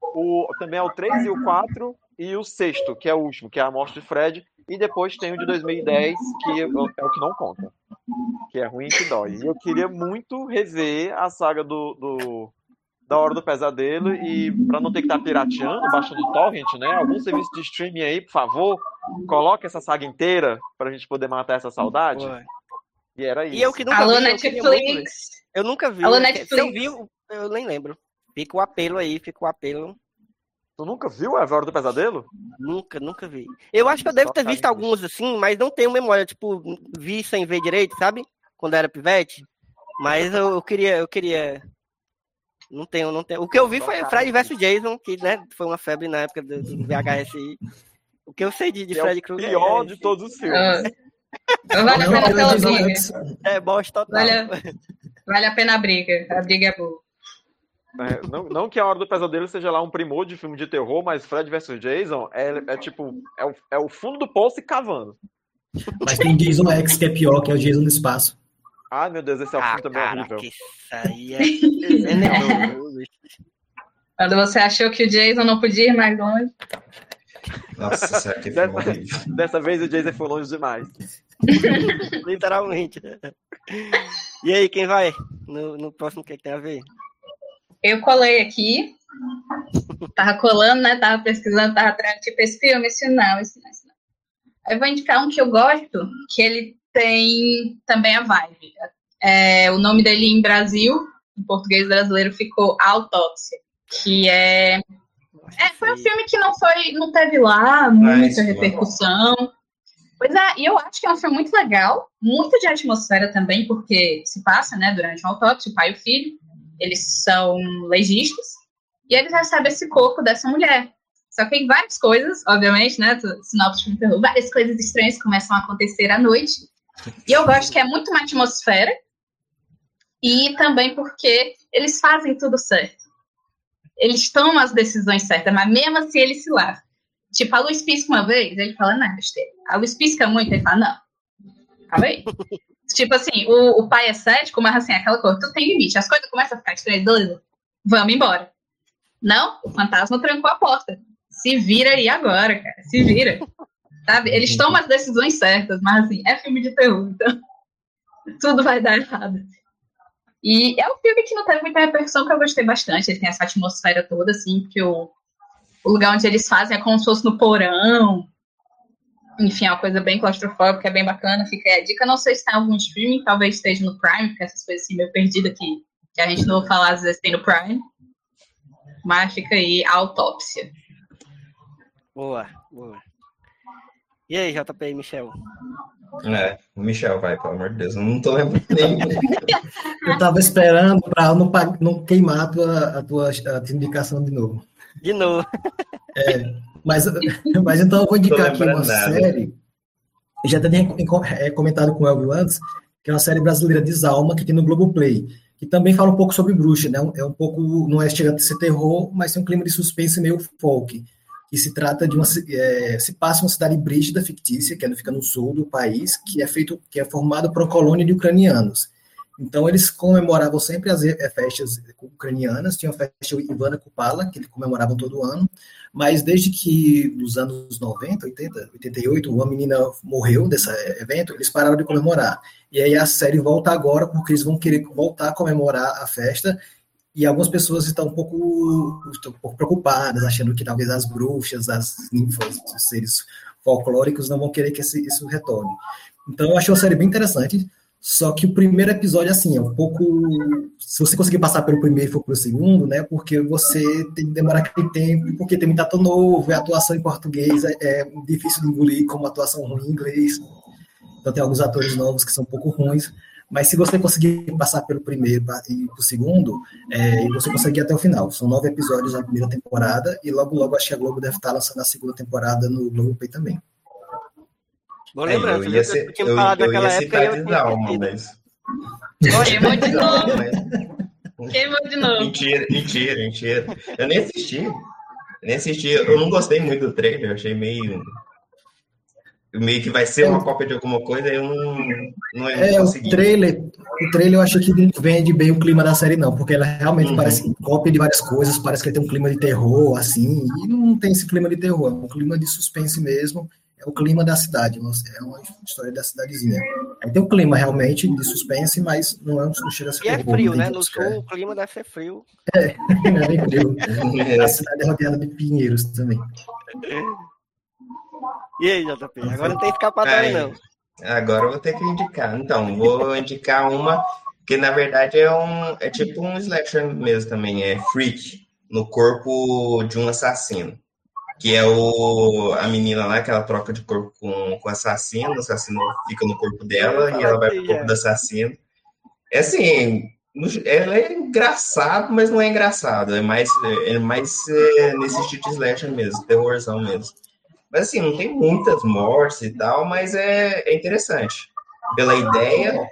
o, também é o 3 e o 4 e o sexto, que é o último, que é a morte de Fred, e depois tem o de 2010, que é o que não conta, que é ruim e que dói. E eu queria muito rever a saga do, do da Hora do Pesadelo e para não ter que estar tá pirateando, baixando torrent, né? Algum serviço de streaming aí, por favor, coloque essa saga inteira para a gente poder matar essa saudade. Ué. E era isso. E eu que nunca Alô, vi, Netflix. Eu, eu nunca vi. Alô, Netflix. Se eu vi, eu nem lembro. Fica o apelo aí, fica o apelo. Tu nunca viu a Hora do Pesadelo? Nunca, nunca vi. Eu acho que eu devo ter visto alguns assim, mas não tenho memória. Tipo, vi sem ver direito, sabe? Quando era pivete. Mas eu, eu queria, eu queria não tenho, não tenho. O que eu vi foi Fred vs Jason, que né, foi uma febre na época do, do VHS. O que eu sei de, de Fred é Krueger. O pior é de todos os filmes. Uh, vale a pena pela briga. É bosta total. Vale a, vale a pena a briga. A briga é boa. É, não, não, que a Hora do Pesadelo seja lá um primor de filme de terror, mas Fred vs Jason é, é tipo, é o, é o fundo do poço e cavando. Mas tem Jason X que é pior, que é o Jason no espaço. Ai, meu Deus, esse é o ah, filme também cara, horrível. Isso aí é. Quando você achou que o Jason não podia ir mais longe. Nossa, dessa, dessa vez o Jason foi longe demais. Literalmente. E aí, quem vai? No, no próximo, o que, é que tem a ver? Eu colei aqui. Tava colando, né? Tava pesquisando, tava atrás, tipo, esse filme, esse não, esse não, esse não. Eu vou indicar um que eu gosto, que ele tem também a vibe. É, o nome dele em Brasil, em português brasileiro, ficou Autópsia, que é, é foi um filme que não foi, não teve lá muita repercussão. Pois é, e eu acho que é um filme muito legal, muito de atmosfera também, porque se passa, né, durante uma autópsia, o pai e o filho, eles são legistas, e eles recebem esse corpo dessa mulher. Só que tem várias coisas, obviamente, né? Sinopse de terror, várias coisas estranhas começam a acontecer à noite. E eu gosto que é muito uma atmosfera. E também porque eles fazem tudo certo. Eles tomam as decisões certas, mas mesmo assim eles se lascam. Tipo, a luz pisca uma vez, ele fala, não, besteira. A luz pisca muito, ele fala, não, calma aí. Tipo assim, o, o pai é cético, mas assim, aquela coisa, tu tem limite. As coisas começam a ficar estranhas, vamos embora. Não, o fantasma trancou a porta. Se vira aí agora, cara, se vira. Sabe? Eles tomam as decisões certas, mas assim, é filme de terror, então tudo vai dar errado. E é um filme que não teve muita repercussão, que eu gostei bastante. Ele tem essa atmosfera toda, assim, porque o, o lugar onde eles fazem é como se fosse no porão. Enfim, é uma coisa bem claustrofóbica, é bem bacana. Fica aí a dica. Não sei se tem algum streaming, talvez esteja no Prime, porque essas coisas assim meio perdidas que, que a gente não vai falar, às vezes tem no Prime. Mas fica aí a autópsia. Boa, boa. E aí, JP e Michel? É, o Michel vai, pelo amor de Deus, eu não tô lembrando nem. eu tava esperando para não, não queimar a tua, a tua a indicação de novo. De novo. É, mas, mas então eu vou indicar aqui uma nada. série. Já até tinha é, comentado com o Elvio antes, que é uma série brasileira de Zalma, que tem no Globoplay, que também fala um pouco sobre bruxa, né? É um pouco, não é chegando a ser terror, mas tem um clima de suspense meio folk que se trata de uma é, se passa uma cidade brígida fictícia que fica no sul do país que é feito que é formada por uma colônia de ucranianos então eles comemoravam sempre as é, festas ucranianas. Tinha a festa Ivana Kupala que eles comemoravam todo ano. Mas desde que nos anos 90 80 88 uma menina morreu desse evento eles pararam de comemorar. E aí a série volta agora porque eles vão querer voltar a comemorar a festa. E algumas pessoas estão um pouco, estão um pouco preocupadas, achando que talvez as bruxas, as ninfas, os seres folclóricos não vão querer que esse, isso retorne. Então, eu achei uma série bem interessante, só que o primeiro episódio, assim, é um pouco. Se você conseguir passar pelo primeiro e for pro segundo, né? Porque você tem que demorar aquele tempo, porque tem muito ator novo, a atuação em português é, é difícil de engolir como atuação ruim em inglês. Então, tem alguns atores novos que são um pouco ruins. Mas se você conseguir passar pelo primeiro e pro segundo, é, você consegue até o final. São nove episódios na primeira temporada e logo, logo acho que a Globo deve estar lançando a segunda temporada no Globo Play também. Bom lembrança, eu ia ser, eu, eu, eu ia citar época, de Dalma, mas... Queimou de novo. Queimou de novo. Mentira, mentira, mentira. Eu nem assisti. Nem assisti. Eu não gostei muito do trailer, achei meio meio que vai ser é, uma cópia de alguma coisa, eu não, não é, é o trailer, o trailer eu acho que não vende bem o clima da série não, porque ela realmente uhum. parece cópia de várias coisas, parece que tem um clima de terror assim, e não tem esse clima de terror, é um clima de suspense mesmo, é o clima da cidade, é uma história da cidadezinha. Aí tem um clima realmente de suspense, mas não, é, não chega a ser E é frio, né? No sul o clima deve ser frio. É, é bem frio. a cidade é rodeada de pinheiros também. E aí, JP? Agora não tem escapatória, não. Agora eu vou ter que indicar. Então, vou indicar uma que na verdade é um é tipo um slasher mesmo também, é Freak, no corpo de um assassino. Que é o, a menina lá que ela troca de corpo com, com o assassino, o assassino fica no corpo dela e ela vai pro corpo do assassino. É assim, ela é engraçado, mas não é engraçado. É mais, é mais é, nesse estilo de slasher mesmo, terrorzão mesmo. Mas assim, não tem muitas mortes e tal, mas é, é interessante. Pela ideia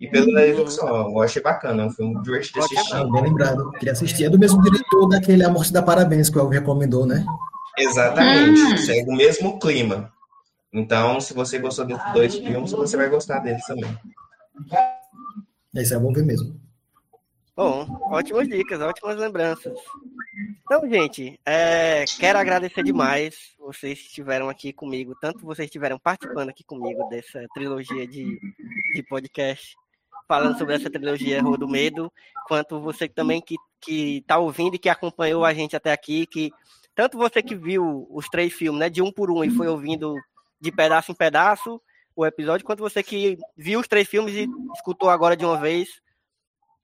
e pela execução. Eu achei bacana, é um filme divertido de assistir. Ah, bem lembrado. Queria assistir. É do mesmo diretor daquele A Morte da Parabéns, que o Elvio recomendou, né? Exatamente. Hum. Segue o mesmo clima. Então, se você gostou desses dois filmes, você vai gostar deles também. Esse é bom ver mesmo. Bom, ótimas dicas, ótimas lembranças. Então, gente, é, quero agradecer demais vocês que estiveram aqui comigo, tanto vocês estiveram participando aqui comigo dessa trilogia de, de podcast, falando sobre essa trilogia Rua do Medo, quanto você também que está ouvindo e que acompanhou a gente até aqui, que tanto você que viu os três filmes, né, de um por um e foi ouvindo de pedaço em pedaço o episódio, quanto você que viu os três filmes e escutou agora de uma vez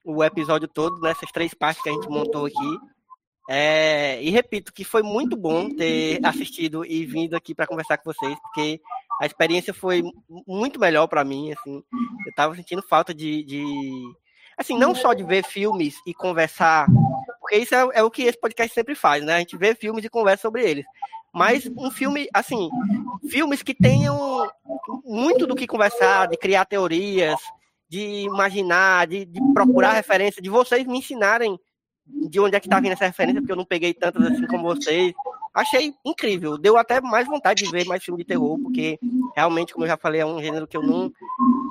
o episódio todo, nessas três partes que a gente montou aqui. É, e repito que foi muito bom ter assistido e vindo aqui para conversar com vocês, porque a experiência foi muito melhor para mim. Assim, eu estava sentindo falta de, de, assim, não só de ver filmes e conversar, porque isso é, é, o que esse podcast sempre faz, né? A gente vê filmes e conversa sobre eles. Mas um filme, assim, filmes que tenham muito do que conversar, de criar teorias, de imaginar, de, de procurar referência, de vocês me ensinarem de onde é que tá vindo essa referência, porque eu não peguei tantas assim como vocês. Achei incrível. Deu até mais vontade de ver mais filme de terror, porque realmente, como eu já falei, é um gênero que eu não.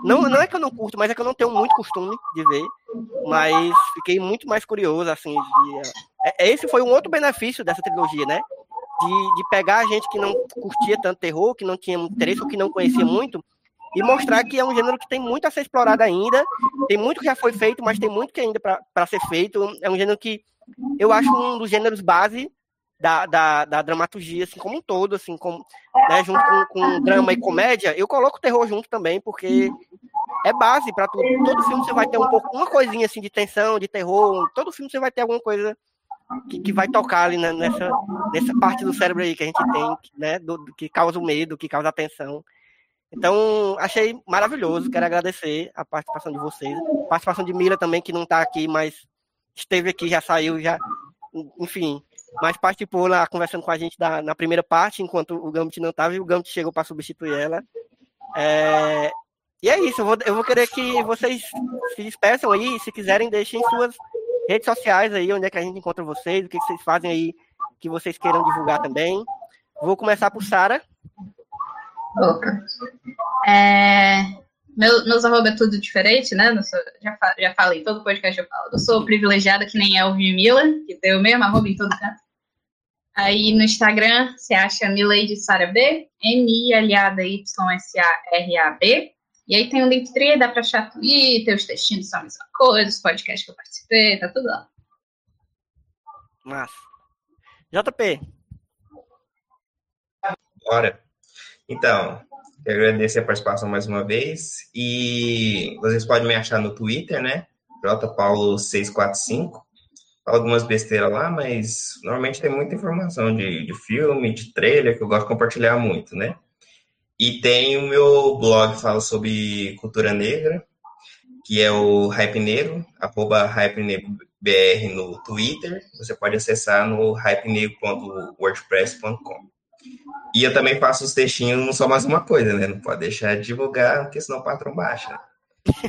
Não, não é que eu não curto, mas é que eu não tenho muito costume de ver. Mas fiquei muito mais curioso, assim. De... É, esse foi um outro benefício dessa trilogia, né? De, de pegar a gente que não curtia tanto terror, que não tinha interesse ou que não conhecia muito, e mostrar que é um gênero que tem muito a ser explorado ainda, tem muito que já foi feito, mas tem muito que ainda para ser feito. É um gênero que eu acho um dos gêneros base da, da, da dramaturgia, assim, como um todo, assim, como, né, junto com, com drama e comédia, eu coloco o terror junto também, porque é base para tudo. Todo filme você vai ter um pouco, uma coisinha assim de tensão, de terror, todo filme você vai ter alguma coisa que, que vai tocar ali nessa, nessa parte do cérebro aí que a gente tem, né, do, que causa o medo, que causa a tensão. Então, achei maravilhoso. Quero agradecer a participação de vocês. A participação de Mila também, que não está aqui, mas esteve aqui, já saiu, já. Enfim, mas participou lá conversando com a gente da, na primeira parte, enquanto o Gambit não estava, e o Gambit chegou para substituir ela. É, e é isso, eu vou, eu vou querer que vocês se despeçam aí, se quiserem, deixem suas redes sociais aí, onde é que a gente encontra vocês, o que, que vocês fazem aí que vocês queiram divulgar também. Vou começar por Sara. Opa. É, meu, meus arroba é tudo diferente, né? Sou, já, já falei, todo podcast eu falo. Eu sou privilegiada que nem Elvin Mila, que tem o mesmo arroba em todo canto. Aí no Instagram você acha Milady Sara B, M-I-L-A-D-Y-S-A-R-A-B. E aí tem o Linktree, dá pra achar Twitter, os textinhos são a mesma coisa, os podcasts que eu participei, tá tudo lá. Massa. JP. Bora. Então, quero agradecer a participação mais uma vez. E vocês podem me achar no Twitter, né? jpaulo645. Falo algumas besteiras lá, mas normalmente tem muita informação de, de filme, de trailer, que eu gosto de compartilhar muito, né? E tem o meu blog que fala sobre cultura negra, que é o Hype Negro, arroba Hype Negro BR no Twitter. Você pode acessar no hypenegro.wordpress.com. E eu também faço os textinhos não só mais uma coisa, né? Não pode deixar de divulgar, porque senão o patrão baixa.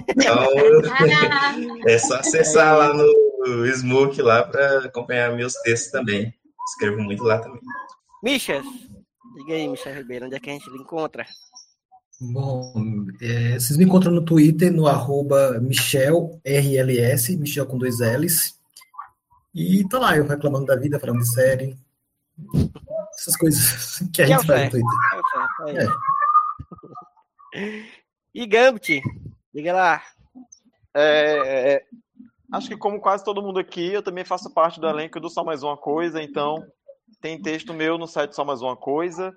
Então, é só acessar lá no Smook lá para acompanhar meus textos também. Escrevo muito lá também. Michas, diga aí, Michel Ribeiro, onde é que a gente encontra? Bom, é, vocês me encontram no Twitter, no arroba Michel, RLS, Michel com dois L's. E tô lá, eu reclamando da vida, falando de série, essas coisas que a que gente é faz no Twitter. É, é. E Gambit, diga lá. É, é, acho que como quase todo mundo aqui, eu também faço parte do elenco do Só Mais Uma Coisa, então tem texto meu no site Só Mais Uma Coisa.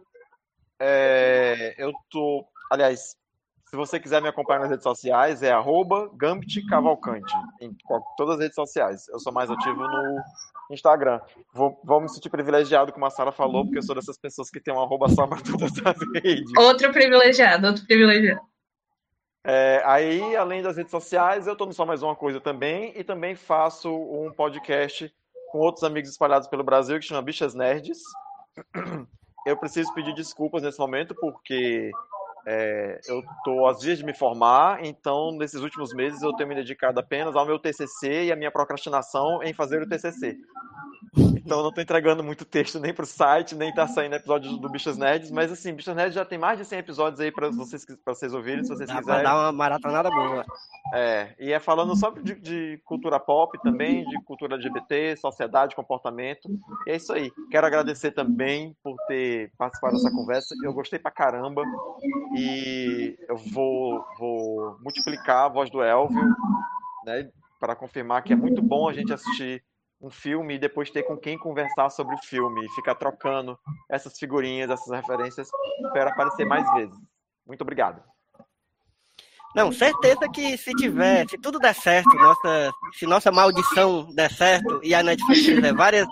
É, eu tô, aliás, se você quiser me acompanhar nas redes sociais, é arroba Gambit Cavalcante, em todas as redes sociais. Eu sou mais ativo no Instagram. Vou, vou me sentir privilegiado, como a Sara falou, porque eu sou dessas pessoas que tem um arroba só para todas as redes. Outro privilegiado, outro privilegiado. É, aí, além das redes sociais, eu estou no Só Mais Uma Coisa também, e também faço um podcast com outros amigos espalhados pelo Brasil, que chama Bichas Nerds. Eu preciso pedir desculpas nesse momento, porque é, eu estou às vezes de me formar, então nesses últimos meses eu tenho me dedicado apenas ao meu TCC e à minha procrastinação em fazer o TCC. Então não estou entregando muito texto nem para o site, nem está saindo episódio do Bichas Nerds, mas assim, Bichas Nerds já tem mais de 100 episódios aí para vocês, pra vocês ouvirem, se vocês Dá quiserem. Dá uma maratonada boa. É, e é falando só de, de, cultura pop também, de cultura LGBT, sociedade, comportamento. E é isso aí. Quero agradecer também por ter participado dessa conversa. Eu gostei pra caramba. E eu vou, vou multiplicar a voz do Elvio, né, para confirmar que é muito bom a gente assistir um filme e depois ter com quem conversar sobre o filme e ficar trocando essas figurinhas, essas referências para aparecer mais vezes. Muito obrigado. Não, certeza que se tiver, se tudo der certo, nossa, se nossa maldição der certo e a Netflix fizer várias,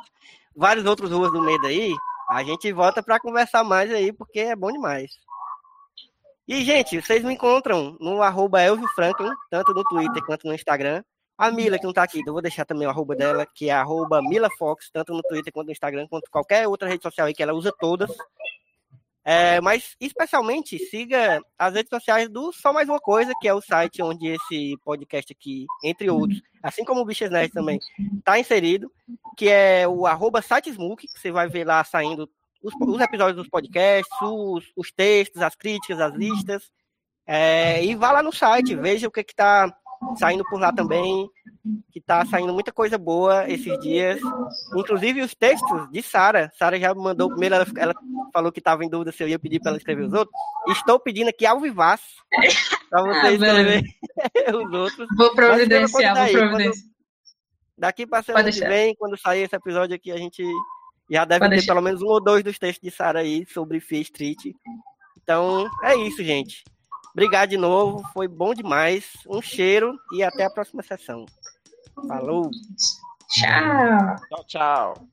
vários outros ruas no meio daí, a gente volta para conversar mais aí, porque é bom demais. E, gente, vocês me encontram no arroba Elvio Franklin, tanto no Twitter quanto no Instagram. A Mila, que não tá aqui, eu vou deixar também o arroba dela, que é arroba Mila Fox, tanto no Twitter quanto no Instagram, quanto qualquer outra rede social aí que ela usa todas. É, mas, especialmente, siga as redes sociais do Só Mais Uma Coisa, que é o site onde esse podcast aqui, entre outros, assim como o Bichas Nerd também, está inserido, que é o arroba sitesmook, que você vai ver lá saindo os, os episódios dos podcasts, os, os, textos, as críticas, as listas. É, e vá lá no site, veja o que está saindo por lá também, que tá saindo muita coisa boa esses dias. Inclusive os textos de Sara. Sara já mandou primeiro, ela, ela falou que estava em dúvida se eu ia pedir para ela escrever os outros. Estou pedindo aqui ao vivaço para você ah, escrever os outros. Vou providenciar, vou providenciar. Daqui para semana que vem, quando sair esse episódio aqui, a gente já deve Pode ter deixar. pelo menos um ou dois dos textos de Sara aí sobre Fear Street. Então, é isso, gente. Obrigado de novo, foi bom demais. Um cheiro e até a próxima sessão. Falou. Tchau. Tchau, tchau.